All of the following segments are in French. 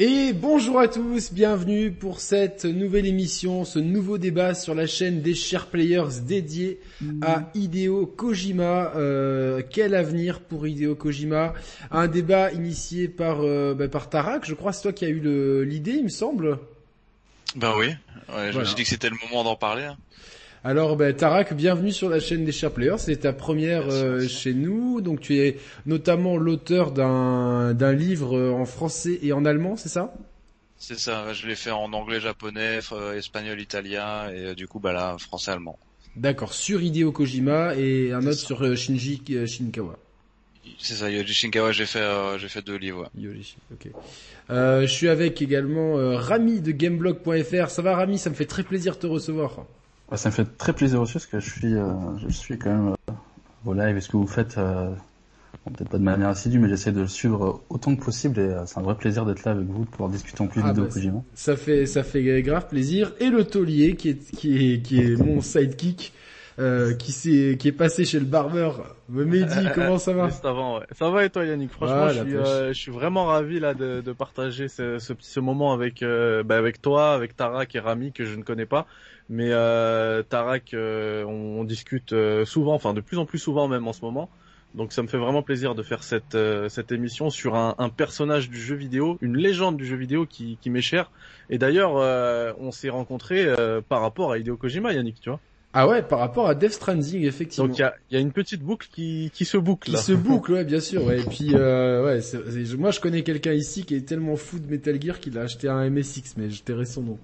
Et bonjour à tous, bienvenue pour cette nouvelle émission, ce nouveau débat sur la chaîne des Share Players dédié à Hideo Kojima. Euh, quel avenir pour Hideo Kojima? Un débat initié par euh, bah, par Tarak, je crois c'est toi qui as eu l'idée, il me semble. Ben oui, ouais, je me suis dit que c'était le moment d'en parler. Hein. Alors, ben, Tarak, bienvenue sur la chaîne des Share Players. C'est ta première euh, chez nous. Donc, tu es notamment l'auteur d'un d'un livre euh, en français et en allemand, c'est ça? C'est ça. Je l'ai fait en anglais, japonais, euh, espagnol, italien et du coup, bah là, français, allemand. D'accord. Sur Hideo Kojima et un autre sur Shinji Shinkawa. C'est ça, Yoji Shinkawa, j'ai fait, j'ai fait deux livres. Yoji, ok. je suis avec également Rami de Gameblog.fr. Ça va Rami, ça me fait très plaisir de te recevoir. Ça me fait très plaisir aussi parce que je suis, euh, je suis quand même euh, vos lives et ce que vous faites, euh, peut-être pas de manière assidue, mais j'essaie de le suivre autant que possible et c'est un vrai plaisir d'être là avec vous, de pouvoir discuter en plus ah, vidéo bah, Kojima. Ça fait, ça fait grave plaisir. Et le taulier qui est, qui est, qui est mon sidekick. Euh, qui s'est qui est passé chez le barbeur. Mehdi, comment ça va avant, ouais. Ça va et toi Yannick? Franchement, je, suis, euh, je suis vraiment ravi là de, de partager ce, ce, ce moment avec euh, bah, avec toi, avec Tarak et Rami que je ne connais pas. Mais euh, Tarak, euh, on, discute euh, souvent, enfin de plus en plus souvent même en ce moment. Donc ça me fait vraiment plaisir de faire cette, cette émission sur un, un, personnage du jeu vidéo, une légende du jeu vidéo qui, qui m'est cher. Et d'ailleurs, on s'est rencontrés par rapport à Hideo Kojima, Yannick, tu vois. Ah ouais, par rapport à Death Stranding, effectivement. Donc il y a, y a, une petite boucle qui, qui se boucle. Qui se boucle, ouais, bien sûr. Ouais. Et puis, euh, ouais, moi je connais quelqu'un ici qui est tellement fou de Metal Gear qu'il a acheté un MSX, mais je tairai son nom.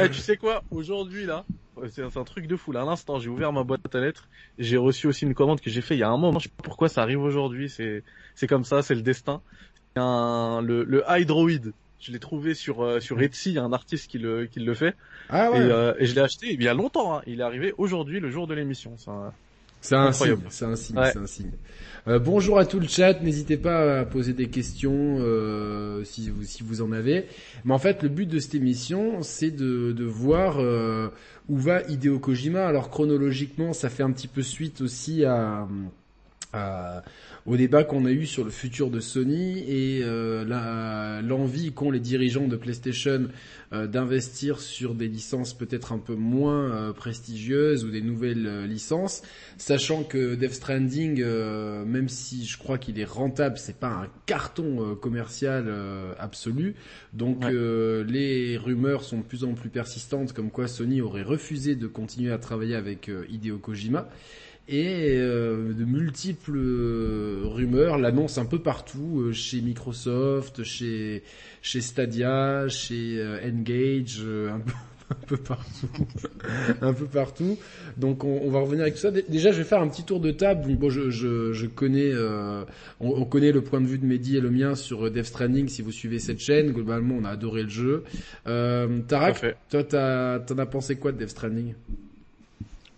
eh, tu sais quoi? Aujourd'hui là, c'est un truc de fou. Là, à l'instant, j'ai ouvert ma boîte à lettres. J'ai reçu aussi une commande que j'ai fait il y a un moment. Je sais pas pourquoi ça arrive aujourd'hui. C'est c'est comme ça, c'est le destin. Un, le, le Hydroid je l'ai trouvé sur euh, sur Etsy, il y a un artiste qui le qui le fait. Ah ouais. Et, euh, et je l'ai acheté il y a longtemps. Hein. Il est arrivé aujourd'hui, le jour de l'émission. C'est un signe, c'est un signe, c'est un signe. Euh, bonjour à tout le chat, n'hésitez pas à poser des questions euh, si vous si vous en avez. Mais en fait, le but de cette émission, c'est de de voir euh, où va Hideo Kojima. Alors chronologiquement, ça fait un petit peu suite aussi à à au débat qu'on a eu sur le futur de Sony et euh, l'envie qu'ont les dirigeants de PlayStation euh, d'investir sur des licences peut-être un peu moins euh, prestigieuses ou des nouvelles licences, sachant que Death Stranding, même si je crois qu'il est rentable, c'est pas un carton commercial absolu. Donc les rumeurs sont de plus en plus persistantes, comme quoi Sony aurait refusé de continuer à travailler avec Hideo Kojima et euh, de multiples euh, rumeurs l'annoncent un peu partout euh, chez Microsoft, chez chez Stadia, chez Engage, un peu un peu partout, un peu partout. Donc on, va revenir avec tout ça. Déjà, je vais faire un petit tour de table. Bon, je, je, je connais, on, connaît le point de vue de Mehdi et le mien sur Death Stranding. Si vous suivez cette chaîne, globalement, on a adoré le jeu. Euh, Tarak, toi, t'en as pensé quoi de Death Stranding?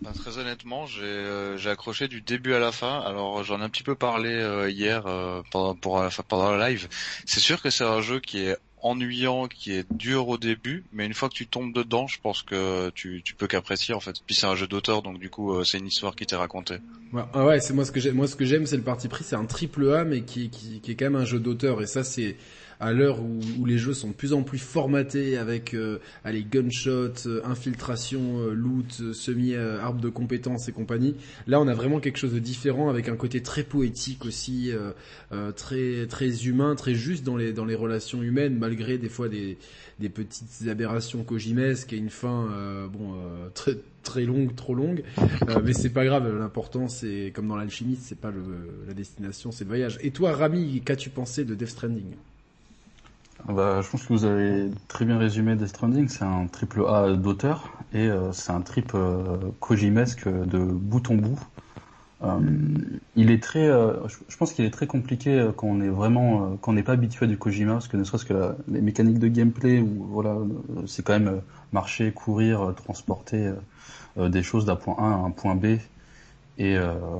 Bah, très honnêtement, j'ai euh, accroché du début à la fin. Alors j'en ai un petit peu parlé euh, hier euh, pendant pour pendant le live. C'est sûr que c'est un jeu qui est ennuyant, qui est dur au début, mais une fois que tu tombes dedans, je pense que tu, tu peux qu'apprécier en fait. Puis c'est un jeu d'auteur, donc du coup c'est une histoire qui t'est racontée. Ouais, ah ouais, c'est moi ce que j'aime. Moi ce que j'aime, c'est le parti pris. C'est un triple A, mais qui, qui, qui est quand même un jeu d'auteur, et ça c'est à l'heure où, les jeux sont de plus en plus formatés avec euh, allez gunshots, euh, infiltration, euh, loot, semi arbre de compétences et compagnie. Là, on a vraiment quelque chose de différent avec un côté très poétique aussi, très très humain, très juste dans les dans les relations humaines malgré des fois des des petites aberrations kojimesques et une fin bon très très longue, trop longue, mais c'est pas grave. L'important, c'est comme dans l'alchimiste, c'est pas le, la destination, c'est le voyage. Et toi, Rami, qu'as-tu pensé de Death Stranding? Bah, je pense que vous avez très bien résumé Death Stranding. C'est un triple A d'auteur et euh, c'est un trip euh, kojimesque de bout en bout. Euh, il est très, je pense qu'il est très compliqué quand on est vraiment, quand on n'est pas habitué du Kojima, parce que ne serait-ce que les mécaniques de gameplay, ou voilà, c'est quand même marcher, courir, transporter des choses d'un point A à un point B, et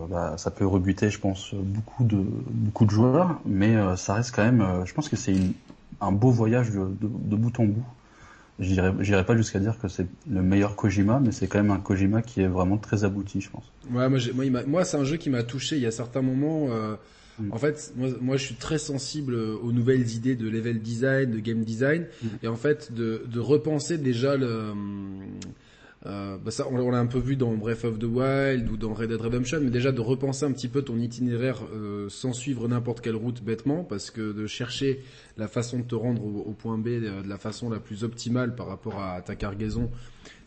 bah, ça peut rebuter, je pense, beaucoup de joueurs, mais ça reste quand même, je pense que c'est une un beau voyage de, bout en bout. Je dirais pas jusqu'à dire que c'est le meilleur Kojima, mais c'est quand même un Kojima qui est vraiment très abouti, je pense. Ouais, moi, moi, moi c'est un jeu qui m'a touché. Il y a certains moments, euh, Mm. En fait, moi, moi, je suis très sensible aux nouvelles idées de level design, de game design, mm. et en fait, de, de repenser déjà le euh, bah ça, on, l'a un peu vu dans Breath of the Wild ou dans Red Dead Redemption, mais déjà de repenser un petit peu ton itinéraire euh, sans suivre n'importe quelle route bêtement, parce que de chercher la façon de te rendre au, point B euh, de la façon la plus optimale par rapport à ta cargaison,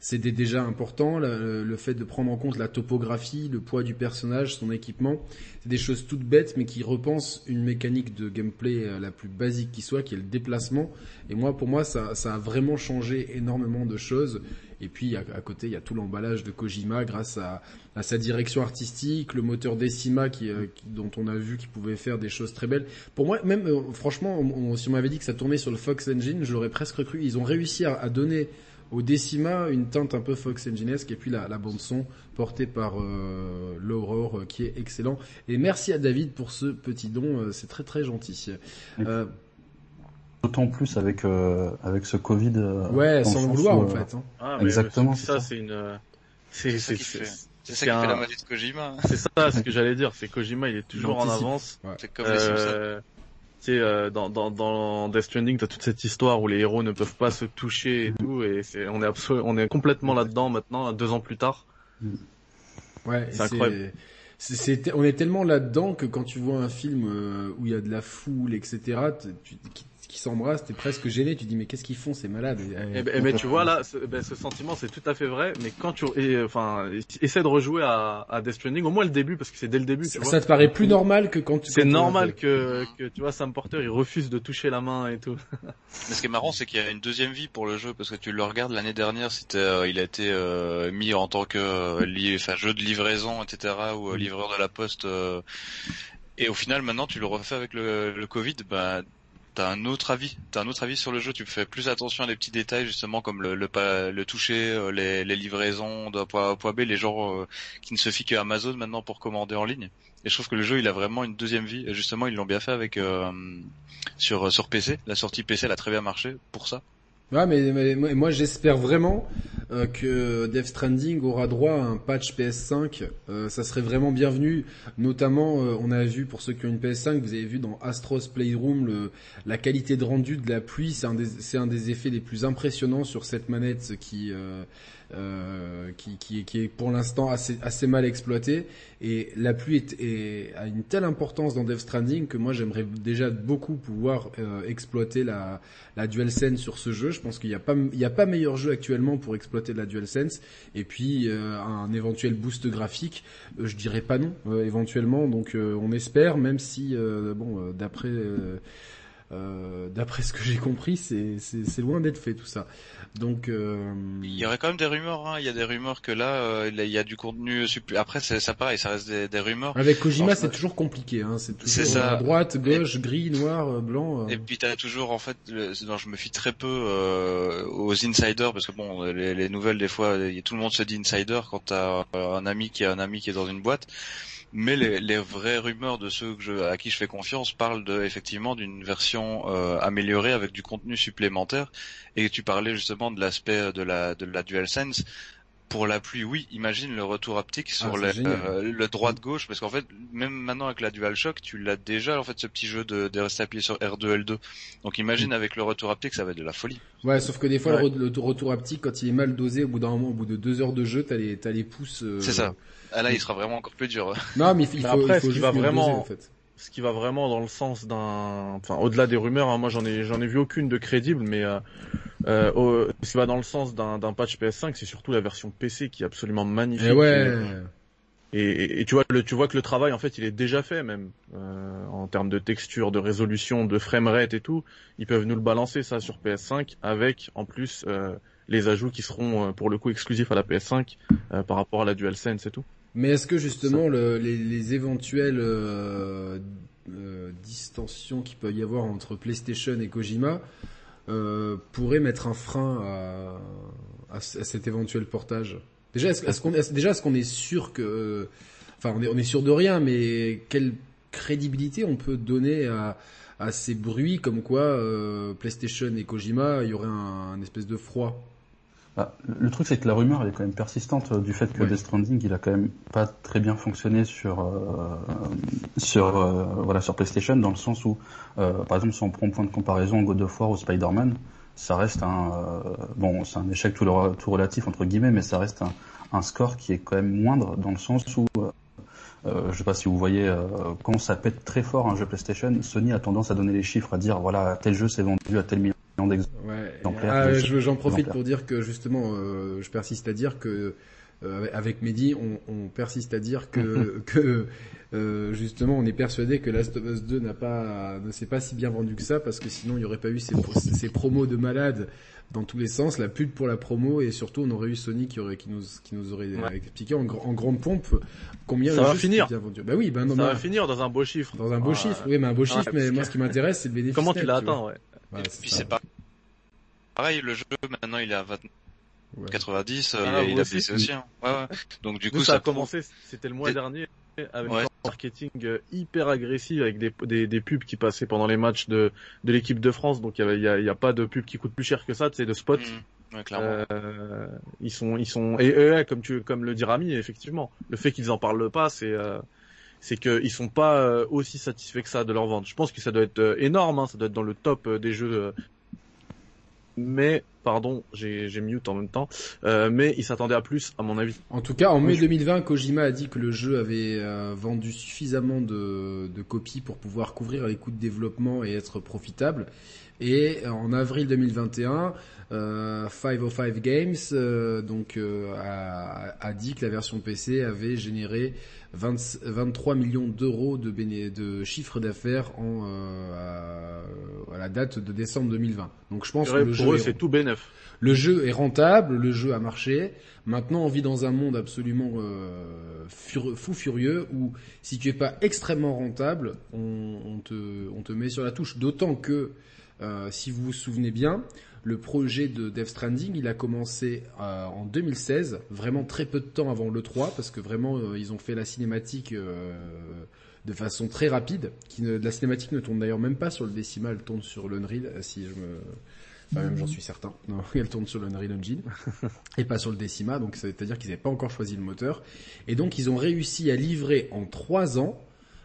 c'était déjà important. Le, fait de prendre en compte la topographie, le poids du personnage, son équipement, c'est des choses toutes bêtes, mais qui repensent une mécanique de gameplay euh, la plus basique qui soit, qui est le déplacement. Et moi, pour moi, ça, a vraiment changé énormément de choses. Et puis à, côté, il y a tout l'emballage de Kojima grâce à, sa direction artistique, le moteur Decima euh, dont on a vu qu'il pouvait faire des choses très belles. Pour moi, même euh, franchement, si on m'avait dit que ça tournait sur le Fox Engine, je l'aurais presque cru. Ils ont réussi à, donner au Decima une teinte un peu Fox Enginesque et puis la, la bande son portée par euh, l'Aurore qui est excellent. Et merci à David pour ce petit don, c'est très très gentil. D'autant plus avec euh, avec ce Covid. Euh, ouais, sans le vouloir en euh, fait. Hein. Ah, Exactement. Ça, c'est une. C'est c'est c'est ça qui fait la magie de Kojima. C'est ça, ce que j'allais dire. C'est Kojima, il est toujours en avance. C'est comme les Tu sais, dans, dans, dans Death Stranding, t'as toute cette histoire où les héros ne peuvent pas se toucher et tout, et c'est, on est absolument, on est complètement là-dedans maintenant, deux ans plus tard. Ouais, c'est incroyable. C'est, on est tellement là-dedans que quand tu vois un film où il y a de la foule, etc., tu, qui s'embrassent, t'es presque gêné, tu dis mais qu'est-ce qu'ils font ces malades? Et, ben, mais tu vois là, ce, ben, ce sentiment c'est tout à fait vrai, mais quand tu et, enfin essaie de rejouer à, à Death Stranding, au moins le début parce que c'est dès le début. Tu ça, ça te paraît plus normal que quand tu. C'est normal que, que tu vois Sam Porter il refuse de toucher la main et tout. mais ce qui est marrant c'est qu'il y a une deuxième vie pour le jeu parce que tu le regardes l'année dernière, c'était euh, il a été euh, mis en tant que euh, enfin, jeu de livraison etc ou livreur de la poste. et au final, maintenant, tu le refais avec le, le Covid, bah, t'as un autre avis, t'as un autre avis sur le jeu. Tu fais plus attention à des petits détails justement comme le le, le toucher, euh, les, les livraisons d'un point A point B, les gens euh, qui ne se fient qu'à Amazon maintenant pour commander en ligne. Et je trouve que le jeu il a vraiment une deuxième vie. Et justement ils l'ont bien fait avec euh, sur sur PC. La sortie PC elle a très bien marché pour ça. Ouais, mais, moi j'espère vraiment euh, que Death Stranding aura droit à un patch PS5. Euh, ça serait vraiment bienvenu. Notamment, euh, on a vu pour ceux qui ont une PS5, vous avez vu dans Astros Playroom le, la qualité de rendu de la pluie. C'est un, un des effets les plus impressionnants sur cette manette qui euh, qui, qui, qui, est pour l'instant assez, assez mal exploité. Et la pluie est, est, a une telle importance dans Death Stranding que moi j'aimerais déjà beaucoup pouvoir euh, exploiter la, la DualSense sur ce jeu. Je pense qu'il n'y a a pas meilleur jeu actuellement pour exploiter la DualSense. Et puis euh, un éventuel boost graphique, je dirais pas non éventuellement. Donc on espère, même si bon d'après euh, d'après ce que j'ai compris, c'est loin d'être fait tout ça. Donc euh... il y aurait quand même des rumeurs. Hein. Il y a des rumeurs que là, euh, il y a du contenu. Après, ça pareil, ça reste des, des rumeurs. Avec Kojima, c'est toujours compliqué. Hein. C'est toujours ça. droite, gauche, gris, noir, euh, blanc. Et puis t'as toujours en fait, le... non, je me fie très peu aux insiders parce que bon, les, les nouvelles des fois, tout le monde se dit insider quand t'as un ami qui a un ami qui est dans une boîte mais les, vraies rumeurs de ceux que je, à qui je fais confiance parlent de, effectivement d'une version euh, améliorée avec du contenu supplémentaire. Et tu parlais justement de l'aspect de la, de la DualSense. Pour la pluie, oui, imagine le retour haptique sur ah, euh, le droite-gauche, parce qu'en fait, même maintenant avec la DualShock, tu l'as déjà, en fait, ce petit jeu de, de rester appuyé sur R2, L2. Donc imagine mm. avec le retour haptique, ça va être de la folie. Ouais, sauf que des fois, le, retour haptique, quand il est mal dosé, au bout d'un moment, au bout de deux heures de jeu, t'as les, t'as les pouces... Euh, C'est ça. Ah là, il sera vraiment encore plus dur. Non, mais il faut, après, qui va vraiment, en fait. Ce qui va vraiment dans le sens d'un, enfin, au-delà des rumeurs, hein, moi j'en ai, j'en ai vu aucune de crédible, mais euh, euh, ce qui va dans le sens d'un, d'un patch PS5, c'est surtout la version PC qui est absolument magnifique. Et ouais. Et, et, tu vois, le, tu vois que le travail en fait, il est déjà fait même euh, en termes de texture, de résolution, de framerate et tout. Ils peuvent nous le balancer ça sur PS5 avec en plus euh, les ajouts qui seront euh, pour le coup exclusifs à la PS5 euh, par rapport à la DualSense et tout. Mais est-ce que justement le, les, les, éventuelles euh, euh, distensions qu'il peut y avoir entre PlayStation et Kojima euh, pourraient mettre un frein à, à, à cet éventuel portage? Déjà, est-ce qu'on est, déjà est-ce qu'on est sûr que, enfin, on est, on est sûr de rien, mais quelle crédibilité on peut donner à, à ces bruits comme quoi PlayStation et Kojima, il y aurait un, un espèce de froid? Bah, le truc, c'est que la rumeur elle est quand même persistante euh, du fait que Death Stranding, il a quand même pas très bien fonctionné sur euh, sur euh, voilà sur PlayStation, dans le sens où, par exemple, si on prend point de comparaison God of War ou Spider-Man, ça reste un bon, c'est un échec tout, tout relatif entre guillemets, mais ça reste un, un score qui est quand même moindre dans le sens où euh, je sais pas si vous voyez quand ça pète très fort un jeu PlayStation, Sony a tendance à donner les chiffres, à dire voilà tel jeu s'est vendu à tel million ah, J'en profite pour dire que justement, euh, je persiste à dire que euh, avec Mehdi, on, on, persiste à dire que, que euh, justement, on est persuadé que Last of Us 2 n'a pas, ne s'est pas si bien vendu que ça, parce que sinon il n'y aurait pas eu ces, ces promos de malades dans tous les sens, la pub pour la promo, et surtout on aurait eu Sony qui aurait, qui nous, qui nous aurait expliqué en, en, grande pompe combien ça va finir. Bien vendu. Bah oui, ben non, ça va finir dans un beau chiffre. Dans un beau ah. chiffre, oui, mais un beau chiffre. Mais moi, ce qui m'intéresse, c'est le bénéfice. Comment tu l'as atteint, ouais? Et puis c'est pas pareil, le jeu maintenant il est à 20... 90, ah, il, a baissé aussi. Hein. Ouais, ouais. Donc du coup, ça, a commencé, c'était le mois dernier avec un marketing euh, hyper agressif avec des, des, des, pubs qui passaient pendant les matchs de, de l'équipe de France. Donc il y, a, y a, pas de pub qui coûte plus cher que ça, c'est de spots. Mmh. Ouais, clairement. Euh, ils sont, ils sont, et, comme tu, comme le dit Rami, effectivement, le fait qu'ils en parlent pas, c'est, euh, c'est qu'ils sont pas euh, aussi satisfaits que ça de leur vente. Je pense que ça doit être euh, énorme, hein, ça doit être dans le top des jeux mais pardon, j'ai mute en même temps, euh, mais il s'attendait à plus à mon avis. En tout cas, en mai 2020, Kojima a dit que le jeu avait euh, vendu suffisamment de, de, copies pour pouvoir couvrir les coûts de développement et être profitable. Et en avril 2021, euh, 505 Games euh, donc euh, a, a, dit que la version PC avait généré 20, 23 millions d'euros de, de chiffre d'affaires en euh, à, la date de décembre 2020. Donc je pense que le jeu c'est tout Le jeu est rentable, le jeu a marché. Maintenant, on vit dans un monde absolument euh, fou furieux où si tu es pas extrêmement rentable, on, te, met sur la touche. D'autant que euh, si vous vous souvenez bien, le projet de Death Stranding, il a commencé euh, en 2016, vraiment très peu de temps avant le 3, parce que vraiment ils ont fait la cinématique de façon très rapide. La cinématique ne tourne d'ailleurs même pas sur le décimal, elle tourne sur l'Unreal, si je me Enfin, même j'en suis certain. Non, elle tourne sur l'Unreal Engine et pas sur le Decima, donc c'est-à-dire qu'ils n'avaient pas encore choisi le moteur. Et donc ils ont réussi à livrer en trois ans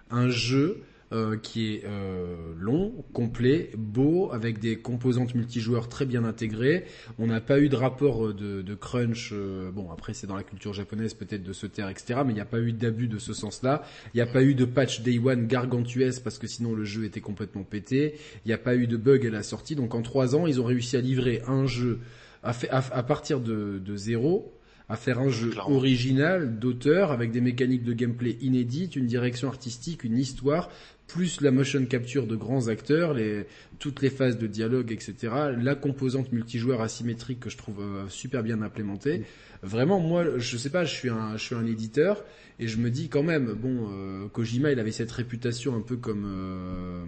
un jeu euh, qui est euh, long, complet, beau, avec des composantes multijoueurs très bien intégrées. On n'a pas eu de rapport euh, de, de crunch. bon, après c'est dans la culture japonaise peut-être de se taire, etc. Mais il n'y a pas eu d'abus de ce sens-là. Il n'y a pas eu de patch day one gargantuesque parce que sinon le jeu était complètement pété. Il n'y a pas eu de bug à la sortie. Donc en trois ans, ils ont réussi à livrer un jeu à, à, partir de, de zéro à faire un jeu original d'auteur avec des mécaniques de gameplay inédites, une direction artistique, une histoire, plus la motion capture de grands acteurs, les, toutes les phases de dialogue, etc. La composante multijoueur asymétrique que je trouve euh, super bien implémentée. Vraiment, moi, je sais pas, je suis un, je suis un éditeur et je me dis quand même, bon, euh, Kojima, il avait cette réputation un peu comme, euh,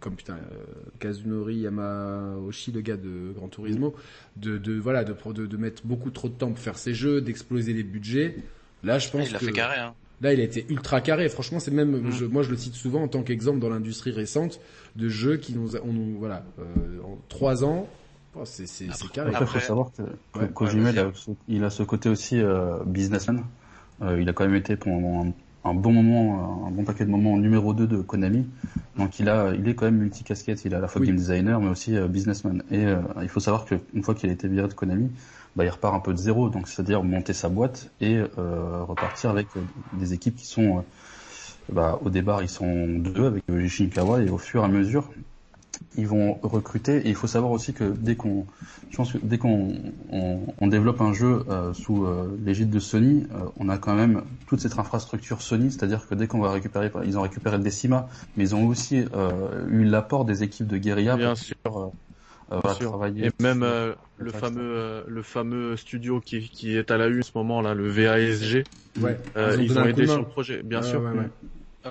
comme putain, Kazunori Yamaoshi, le gars de Gran Turismo, de, de voilà, de, de, de mettre beaucoup trop de temps pour faire ses jeux, d'exploser les budgets. Là, je pense il a fait carré, hein. Là, il a été ultra carré. Franchement, c'est même, mm. moi, je le cite souvent en tant qu'exemple dans l'industrie récente de jeux qui nous, on, voilà, euh, en trois ans, oh, c'est carré. Après, il faut savoir que, Kojima, il, a, ce côté aussi euh, businessman. Euh, il a quand même été pendant un, bon moment, un bon paquet de moments numéro 2 de Konami. Donc il a, il est quand même multicasquette. Il est à la fois game designer, mais aussi businessman. Et il faut savoir qu'une fois qu'il a été viré de Konami, bah, il repart un peu de zéro, donc c'est-à-dire monter sa boîte et euh, repartir avec euh, des équipes qui sont, euh, bah, au départ ils sont deux avec Shinkawa et au fur et à mesure ils vont recruter et il faut savoir aussi que dès qu'on, je pense que dès qu'on on, développe un jeu sous l'égide de Sony, on a quand même toute cette infrastructure Sony, c'est-à-dire que dès qu'on va récupérer, ils ont récupéré le Decima, mais ils ont aussi eu l'apport des équipes de guérilla. Bien sûr euh, Et même euh, le fameux euh, le fameux studio qui, qui est à la une en ce moment là, le VASG. Ouais. ils, ont aidé sur le projet, bien sûr.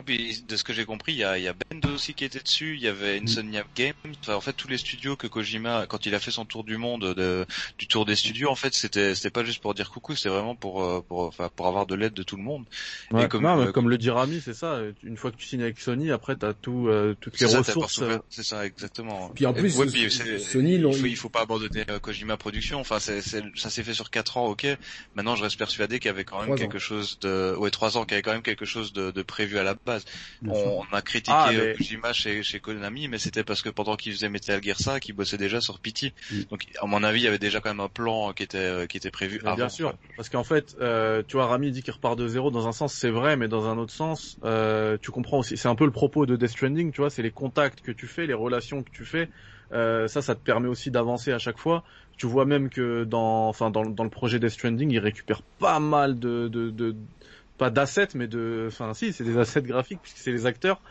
De ce que j'ai compris, il y a, y a Bend aussi qui était dessus, il y avait Insomniac Games, en fait tous les studios que Kojima, quand il a fait son tour du monde, de, du tour des studios, en fait c'était c'était pas juste pour dire coucou, c'est vraiment pour euh, pour enfin, pour avoir de l'aide de tout le monde. Ouais, comme, euh, comme le dit Rami, c'est ça. Une fois que tu signes avec Sony, après t'as tout euh, toutes les ressources. C'est ça exactement. Puis en plus, Sony, il faut, il faut pas abandonner Kojima Production. Enfin, c'est, ça s'est fait sur quatre ans, ok. Maintenant, je reste persuadé qu'il y avait quand même quelque chose de, ouais, trois ans, qu'il y avait quand même quelque chose de, de prévu à la base. On, a critiqué ah, euh, Kojima chez, chez Konami, mais c'était parce que pendant qu'il faisait Metal Gear 5, il bossait déjà sur Pity. Mm. Donc, à mon avis, il y avait déjà quand même un plan qui était euh, qui était prévu avant. Bien sûr, parce qu'en fait, euh, tu vois, Rami dit qu'il repart de zéro. Dans un sens, c'est vrai, mais dans un autre sens, euh, tu comprends aussi. C'est un peu le propos de Death Stranding, tu vois, c'est les contacts que tu fais, les relations que tu fais. Euh, ça, ça te permet aussi d'avancer à chaque fois. Tu vois même que dans, enfin, dans, dans le projet Death Stranding, il récupère pas mal de, de, de pas d'assets, mais de, enfin si, c'est des assets graphiques puisque c'est les acteurs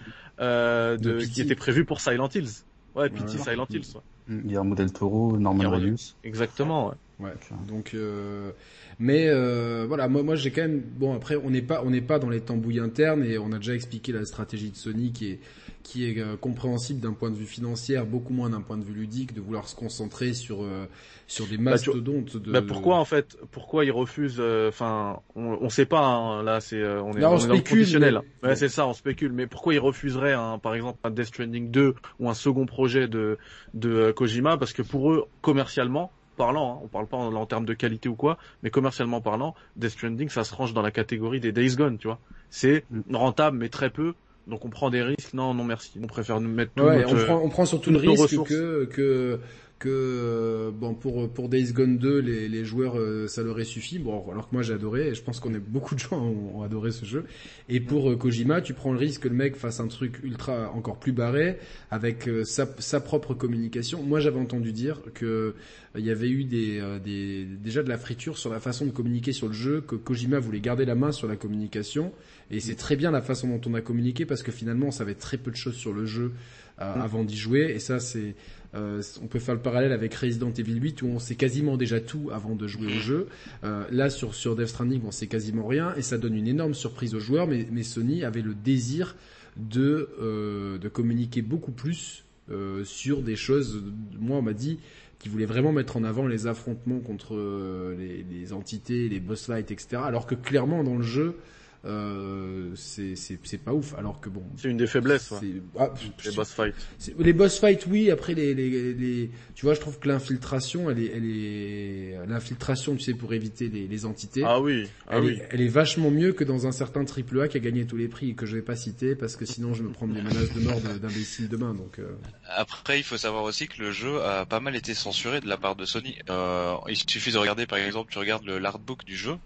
euh, de, qui étaient prévus pour Silent Hills. Ouais, Pity, Silent Hills. Ouais. Guillermo del Toro, Norman Reedus. Exactement. Ouais. Ouais. Donc, euh, mais euh, voilà, moi, moi j'ai quand même bon après on n'est pas on n'est pas dans les tambouilles internes et on a déjà expliqué la stratégie de Sony qui est qui est euh, compréhensible d'un point de vue financier, beaucoup moins d'un point de vue ludique, de vouloir se concentrer sur euh, sur des bah, mastodontes. de, bah pourquoi en fait, pourquoi ils refusent euh, Enfin, on, on sait pas. Hein, là, c'est on est, on, on spécule, Ouais, c'est ça, on spécule. Mais pourquoi ils refuseraient, hein, par exemple, un Death Stranding 2 ou un second projet de de Kojima? Parce que pour eux, commercialement, parlant, hein, on parle pas en, en, termes de qualité ou quoi, mais commercialement parlant, Death Stranding, ça se range dans la catégorie des Days Gone, tu vois. C'est mm. rentable, mais très peu, donc on prend des risques. Non, non, merci. On préfère nous mettre. Ouais, on, prend, on prend surtout le risque que que que euh, bon pour pour Days Gone 2 les, les joueurs euh, ça leur est suffi bon alors que moi j'ai adoré et je pense qu'on est beaucoup de gens ont, adoré ce jeu. Et pour euh, Kojima tu prends le risque que le mec fasse un truc ultra encore plus barré avec sa, sa propre communication. Moi j'avais entendu dire que il y avait eu des, des déjà de la friture sur la façon de communiquer sur le jeu que Kojima voulait garder la main sur la communication. Et c'est très bien la façon dont on a communiqué parce que finalement on savait très peu de choses sur le jeu mm. avant d'y jouer. Et ça c'est euh, on peut faire le parallèle avec Resident Evil 8 où on sait quasiment déjà tout avant de jouer au jeu. Euh, là sur sur Death Stranding on sait quasiment rien et ça donne une énorme surprise aux joueurs. Mais, mais Sony avait le désir de euh, de communiquer beaucoup plus euh, sur des choses. Moi on m'a dit qu'ils voulaient vraiment mettre en avant les affrontements contre euh, les, les, entités, les boss fights, etc. Alors que clairement dans le jeu euh, c'est pas ouf. Alors que bon, c'est une des faiblesses. Ah, les boss fights. Les boss fights, oui. Après les, les, les, tu vois, je trouve que l'infiltration, elle est, elle est, l'infiltration, tu sais, pour éviter les, les entités. Ah oui. Ah elle, oui. Est, elle est vachement mieux que dans un certain triple A qui a gagné tous les prix et que je vais pas citer parce que sinon je me prends des menaces de mort d'imbéciles demain. Donc. Euh... Après, il faut savoir aussi que le jeu a pas mal été censuré de la part de Sony. Euh, il suffit de regarder, par exemple, tu regardes le l'artbook du jeu.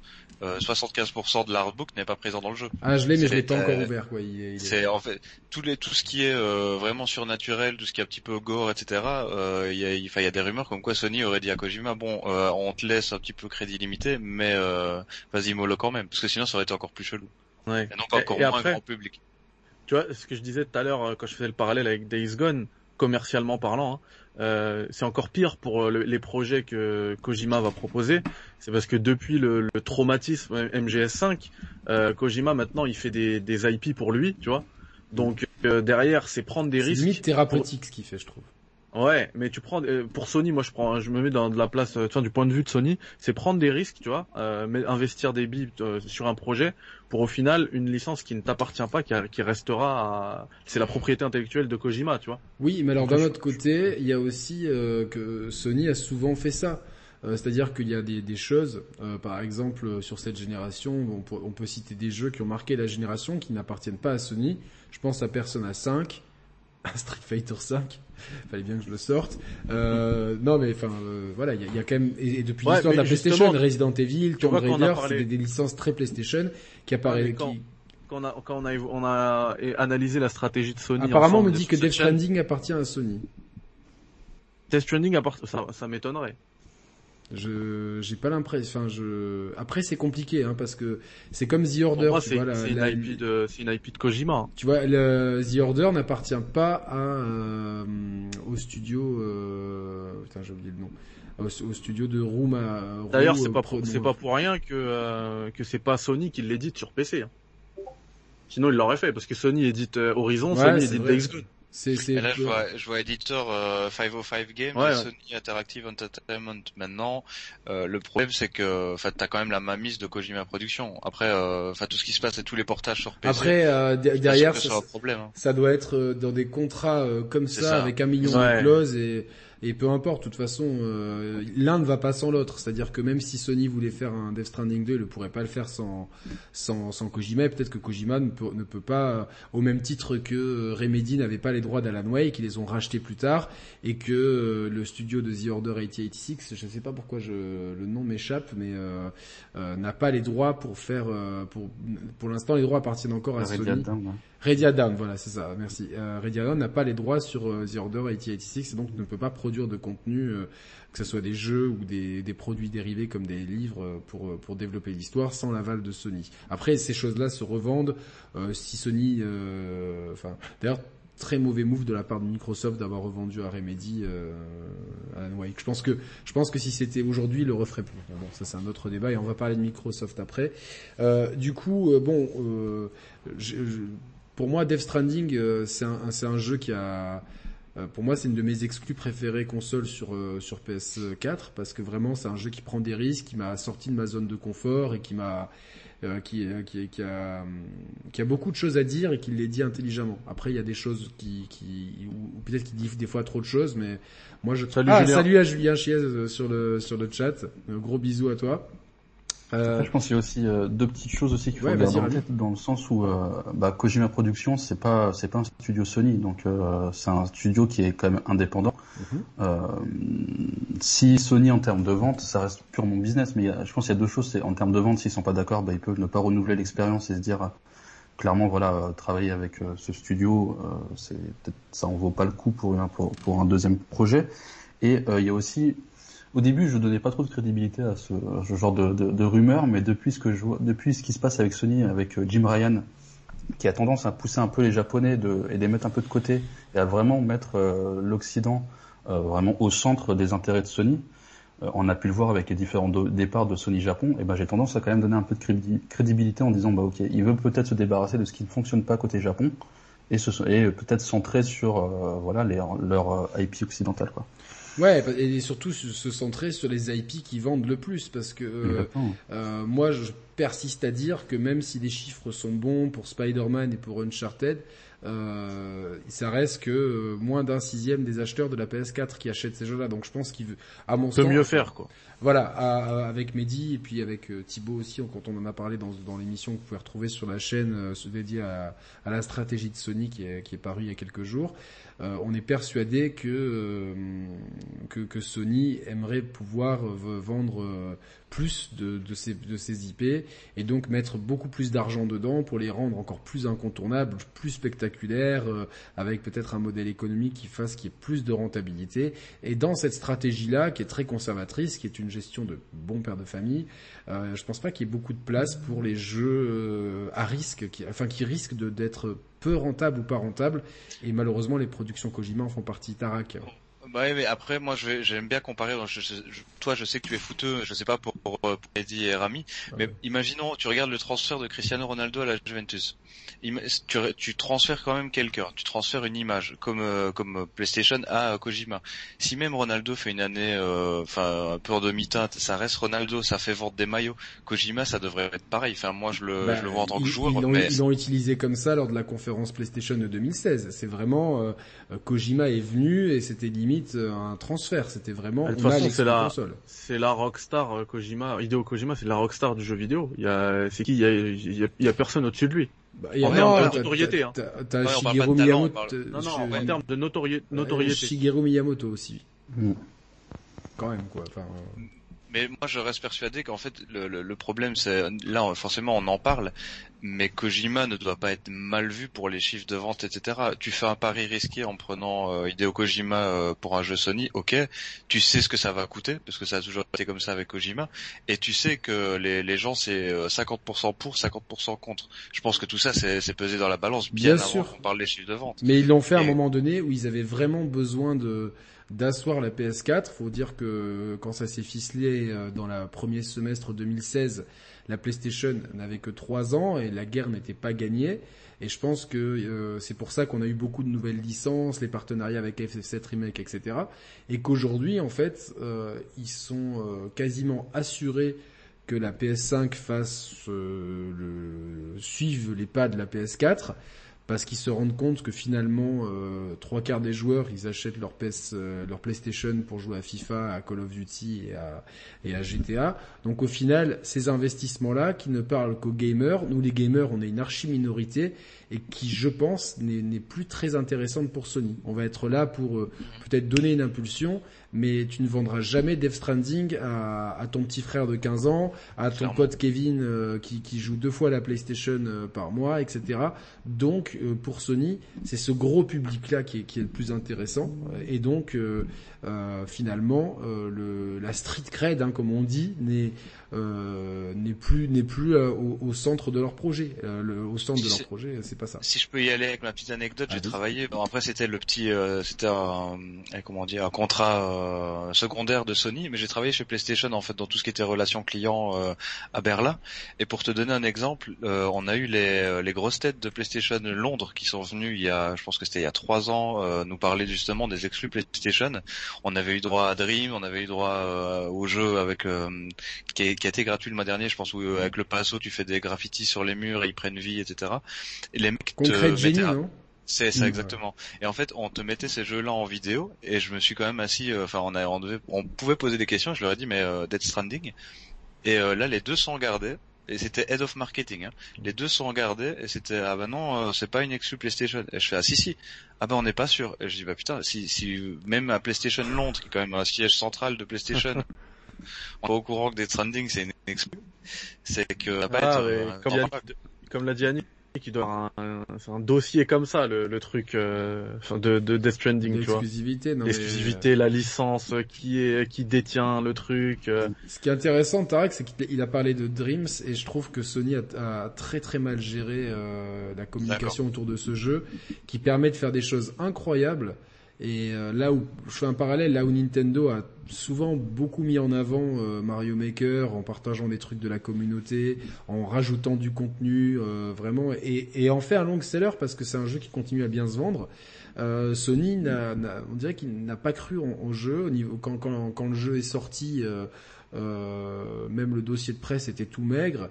75% euh, de l'artbook n'est pas présent dans le jeu. Ah, je l'ai, mais je l'ai pas encore ouvert, quoi. C'est en fait tout les tout ce qui est euh, vraiment surnaturel, tout ce qui est un petit peu gore, etc. Euh, il y a, il y a des rumeurs comme quoi Sony aurait dit à Kojima, bon, on te laisse un petit peu crédit limité, mais vas-y mollo quand même, parce que sinon ça aurait été encore plus chelou. Ouais. Et donc encore moins grand public. Tu vois, ce que je disais tout à l'heure quand je faisais le parallèle avec Days Gone, commercialement parlant, hein, euh, c'est encore pire pour euh, les projets que Kojima va proposer. C'est parce que depuis le, traumatisme MGS5, euh, Kojima maintenant il fait des, des IP pour lui, tu vois. Donc derrière, c'est prendre des risques. C'est thérapeutique ce qu'il fait, je trouve. Ouais, mais tu prends pour Sony, moi je prends, je me mets dans de la place, tu du point de vue de Sony, c'est prendre des risques, tu vois, euh, investir des billes sur un projet pour au final une licence qui ne t'appartient pas, qui, qui restera, c'est la propriété intellectuelle de Kojima, tu vois. Oui, mais alors d'un autre côté, il y a aussi euh, que Sony a souvent fait ça. Euh, c'est-à-dire qu'il y a des, des choses, par exemple sur cette génération, on peut, on peut, citer des jeux qui ont marqué la génération qui n'appartiennent pas à Sony. Je pense à Persona 5, à Street Fighter 5, fallait bien que je le sorte. Euh, non, mais enfin, euh, voilà, il y, y a, quand même et, depuis l'histoire de la PlayStation, Resident Evil, Tomb Raider, c'est des, des, licences très PlayStation qui apparaissent. Quand, quand, on a, quand on a, on a analysé la stratégie de Sony. Apparemment, on me dit que Death Stranding appartient à Sony. Death Stranding appartient, ça, ça m'étonnerait. Je j'ai pas l'impression. Enfin, je après c'est compliqué hein, parce que c'est comme The Order. C'est une, IP de c'est une IP de Kojima. Tu vois, le, The Order n'appartient pas à euh, au studio. Euh, putain, j'ai oublié le nom. Au, studio de Room. D'ailleurs, c'est pas c'est pas pour rien que euh, que c'est pas Sony qui l'édite sur PC. Hein. Sinon, il l'aurait fait parce que Sony édite Horizon, Sony édite Days Gone. C'est, c'est là, je vois, je vois éditeur euh, 505 Games, Sony Interactive Entertainment maintenant. Euh, le problème, c'est que, enfin, t'as quand même la mamise de Kojima Productions. Après, euh, enfin, tout ce qui se passe et tous les portages sur PC. Après, euh, derrière, ça, problème, hein. ça, doit être euh, dans des contrats comme ça, avec un million de clauses et et peu importe, de toute façon, euh, l'un ne va pas sans l'autre. C'est-à-dire que même si Sony voulait faire un Death Stranding 2, il ne pourrait pas le faire sans, sans, sans Kojima. Et peut-être que Kojima ne peut, ne peut pas, euh, au même titre que euh, Remedy n'avait pas les droits d'Alan Wake, qu'ils les ont rachetés plus tard, et que le studio de The Order 8086, je ne sais pas pourquoi je, le nom m'échappe, mais euh, n'a pas les droits pour faire, pour, pour l'instant, les droits appartiennent encore à Sony. Redia voilà, c'est ça, merci. Euh, n'a pas les droits sur euh, The Order 8086 et donc ne peut pas produire de contenu, euh, que ce soit des jeux ou des, produits dérivés comme des livres euh, pour, pour développer l'histoire sans l'aval de Sony. Après, ces choses-là se revendent si Sony... Enfin, d'ailleurs, très mauvais move de la part de Microsoft d'avoir revendu à Remedy euh, Alan Wake. Je pense que je pense que si c'était aujourd'hui, le referait plus. Bon, ça c'est un autre débat et on va parler de Microsoft après. Euh, du coup, bon, euh, je, pour moi, Death Stranding, euh, c'est un, un, jeu qui a, euh, pour moi, c'est une de mes exclus préférées console sur euh, sur PS4 parce que vraiment, c'est un jeu qui prend des risques, qui m'a sorti de ma zone de confort et qui m'a qui, qui, qui, a, qui a beaucoup de choses à dire et qui les dit intelligemment. Après, il y a des choses qui, qui ou, peut-être qu'il dit des fois trop de choses, mais moi je. Salut, ah, salut à Julien Chiez sur le sur le chat. gros bisous à toi. Euh... je pense qu'il y a aussi euh, deux petites choses aussi qu'il faut garder en tête dans le sens où euh, bah, Kojima Productions c'est pas c'est pas un studio Sony donc euh, c'est un studio qui est quand même indépendant. Mhm. si Sony en termes de vente ça reste purement business mais je pense qu'il y a deux choses c'est en termes de vente s'ils sont pas d'accord bah, ils peuvent ne pas renouveler l'expérience et se dire clairement voilà travailler avec ce studio c'est peut-être ça en vaut pas le coup pour pour, pour un deuxième projet et il y a aussi au début, je donnais pas trop de crédibilité à ce, genre de, de, rumeurs, mais depuis ce qui se passe avec Sony, avec euh, Jim Ryan, qui a tendance à pousser un peu les Japonais et les mettre un peu de côté et à vraiment mettre euh, l'Occident euh, vraiment au centre des intérêts de Sony. on a pu le voir avec les différents départs de Sony Japon. Et ben j'ai tendance à quand même donner un peu de crédibilité en disant bah ok, il veut peut-être se débarrasser de ce qui ne fonctionne pas côté Japon et, peut-être centrer sur voilà leur IP occidental quoi. Ouais, et surtout se centrer sur les IP qui vendent le plus, parce que euh, euh, moi je persiste à dire que même si les chiffres sont bons pour Spider-Man et pour Uncharted, euh, ça reste que euh, moins d'un sixième des acheteurs de la PS4 qui achètent ces jeux-là. Donc je pense qu'il veut, à mon sens, mieux faire quoi. Voilà, avec Mehdi et puis avec euh, Thibaut aussi, quand on en a parlé dans, dans l'émission que vous pouvez retrouver sur la chaîne euh, dédiée à, à, la stratégie de Sony qui est, qui est parue il y a quelques jours. Euh, on est persuadé que, euh, que, que Sony aimerait pouvoir vendre plus de, de, ces, de IP et donc mettre beaucoup plus d'argent dedans pour les rendre encore plus incontournables, plus spectaculaires, avec peut-être un modèle économique qui fasse qu'il y ait plus de rentabilité. Et dans cette stratégie-là, qui est très conservatrice, qui est une gestion de bon père de famille, euh, je pense pas qu'il y ait beaucoup de place pour les jeux euh, à risque, qui, enfin qui risquent d'être peu rentables ou pas rentables. Et malheureusement, les productions Kojima en font partie. Tarak. Bah mais après, moi, j'aime bien comparer. toi, je sais que tu es fouteux. Je sais pas pour, pour, Eddie et Rami, mais imaginons, tu regardes le transfert de Cristiano Ronaldo à la Juventus. Tu, tu transfères quand même quelqu'un. Tu transfères une image, comme euh, comme PlayStation à Kojima. Si même Ronaldo fait une année, euh, enfin un peu en demi-teinte, ça reste Ronaldo, ça fait vendre des maillots. Kojima, ça devrait être pareil. Enfin, moi, je le, bah, je le vois en tant que joueur. Ils l'ont utilisé comme ça lors de la conférence PlayStation de 2016. C'est vraiment euh, Kojima est venu et c'était limite euh, un transfert. C'était vraiment. De toute façon, c'est la, c'est la rockstar euh, Kojima. Hideo Kojima, c'est la rockstar du jeu vidéo. Il y a, c'est qui? Il y a, il y a, personne au-dessus de lui. Bah, il y a en de notoriété. Hein. T'as Shigeru Miyamoto. Non, non, en termes de notoriété. notoriété. Shigeru Miyamoto aussi. Mm. Quand même, quoi. Enfin, mais moi je reste persuadé qu'en fait le, le, le problème c'est là forcément on en parle mais Kojima ne doit pas être mal vu pour les chiffres de vente etc. Tu fais un pari risqué en prenant euh, Hideo Kojima euh, pour un jeu Sony, ok, tu sais ce que ça va coûter parce que ça a toujours été comme ça avec Kojima et tu sais que les, les gens c'est 50% euh, pour, 50% contre. Je pense que tout ça c'est pesé dans la balance bien, avant sûr. qu'on parle des chiffres de vente. Mais ils l'ont fait à un moment donné où ils avaient vraiment besoin de d'asseoir la PS4. Faut dire que quand ça s'est ficelé euh, dans le premier semestre 2016, la PlayStation n'avait que trois ans et la guerre n'était pas gagnée. Et je pense que euh, c'est pour ça qu'on a eu beaucoup de nouvelles licences, les partenariats avec FF7 Remake, etc. Et qu'aujourd'hui, en fait, euh, ils sont quasiment assurés que la PS5 fasse le suive les pas de la PS4 parce qu'ils se rendent compte que finalement euh, trois quarts des joueurs ils achètent leur PS, euh, leur PlayStation pour jouer à FIFA, à Call of Duty et à, GTA. Donc au final, ces investissements là qui ne parlent qu'aux gamers, nous les gamers on est une archi minorité et qui, je pense, n'est plus très intéressante pour Sony. On va être là pour euh, peut-être donner une impulsion, mais tu ne vendras jamais Death Stranding à, à ton petit frère de 15 ans, à ton pote Kevin euh, qui, qui, joue deux fois la PlayStation euh, par mois, etc. Donc, pour Sony, c'est ce gros public-là qui est, qui est, le plus intéressant. Et donc, finalement, le, la street cred, hein, comme on dit, n'est euh, n'est plus n'est plus euh, au, au, centre de leur projet. Euh, le, au centre de leur projet, c'est pas ça. Si je peux y aller avec ma petite anecdote, j'ai travaillé. Bon après c'était le petit, euh, c'était un, comment dire, un contrat secondaire de Sony, mais j'ai travaillé chez PlayStation en fait dans tout ce qui était relations clients à Berlin. Et pour te donner un exemple, on a eu les, les grosses têtes de PlayStation Londres qui sont venus il y a, je pense que c'était il y a trois ans, nous parler justement des exclus PlayStation. On avait eu droit à Dream, on avait eu droit au jeu avec qui qui a été gratuit le mois dernier, je pense, où euh, avec le passo, tu fais des graffitis sur les murs et ils prennent vie, etc. Et les mecs te non? C'est ça exactement. Et en fait, on te mettait ces jeux-là en vidéo et je me suis quand même assis. Euh, enfin, on, a, on, devait, on pouvait poser des questions. Je leur ai dit mais euh, Dead Stranding. Et euh, là, les deux sont gardés. Et c'était head of marketing. Hein. Les deux sont gardés et c'était ah bah non, c'est pas une exclu PlayStation. Et je fais ah si si. Ah bah on n'est pas sûr. Et je dis bah putain si si même à PlayStation Londres qui est quand même un siège central de PlayStation on est pas au courant que Death Stranding c'est une c'est que ah, être, comme, l'a dit Annie, qui doit un, c'est un dossier comme ça le, le truc euh, de, de Death Stranding, tu vois. L'exclusivité, non L'exclusivité, la licence qui est qui détient le truc. Euh. Ce qui est intéressant, Tarek, c'est qu'il a parlé de Dreams et je trouve que Sony a, a très très mal géré euh, la communication autour de ce jeu, qui permet de faire des choses incroyables et euh, là où je fais un parallèle, là où Nintendo a souvent beaucoup mis en avant euh, Mario Maker en partageant des trucs de la communauté, en rajoutant du contenu, euh, vraiment, et, et, en fait un long seller parce que c'est un jeu qui continue à bien se vendre. Sony, n'a, on dirait qu'il n'a pas cru en, jeu. Au niveau, quand, quand, quand, le jeu est sorti, même le dossier de presse était tout maigre.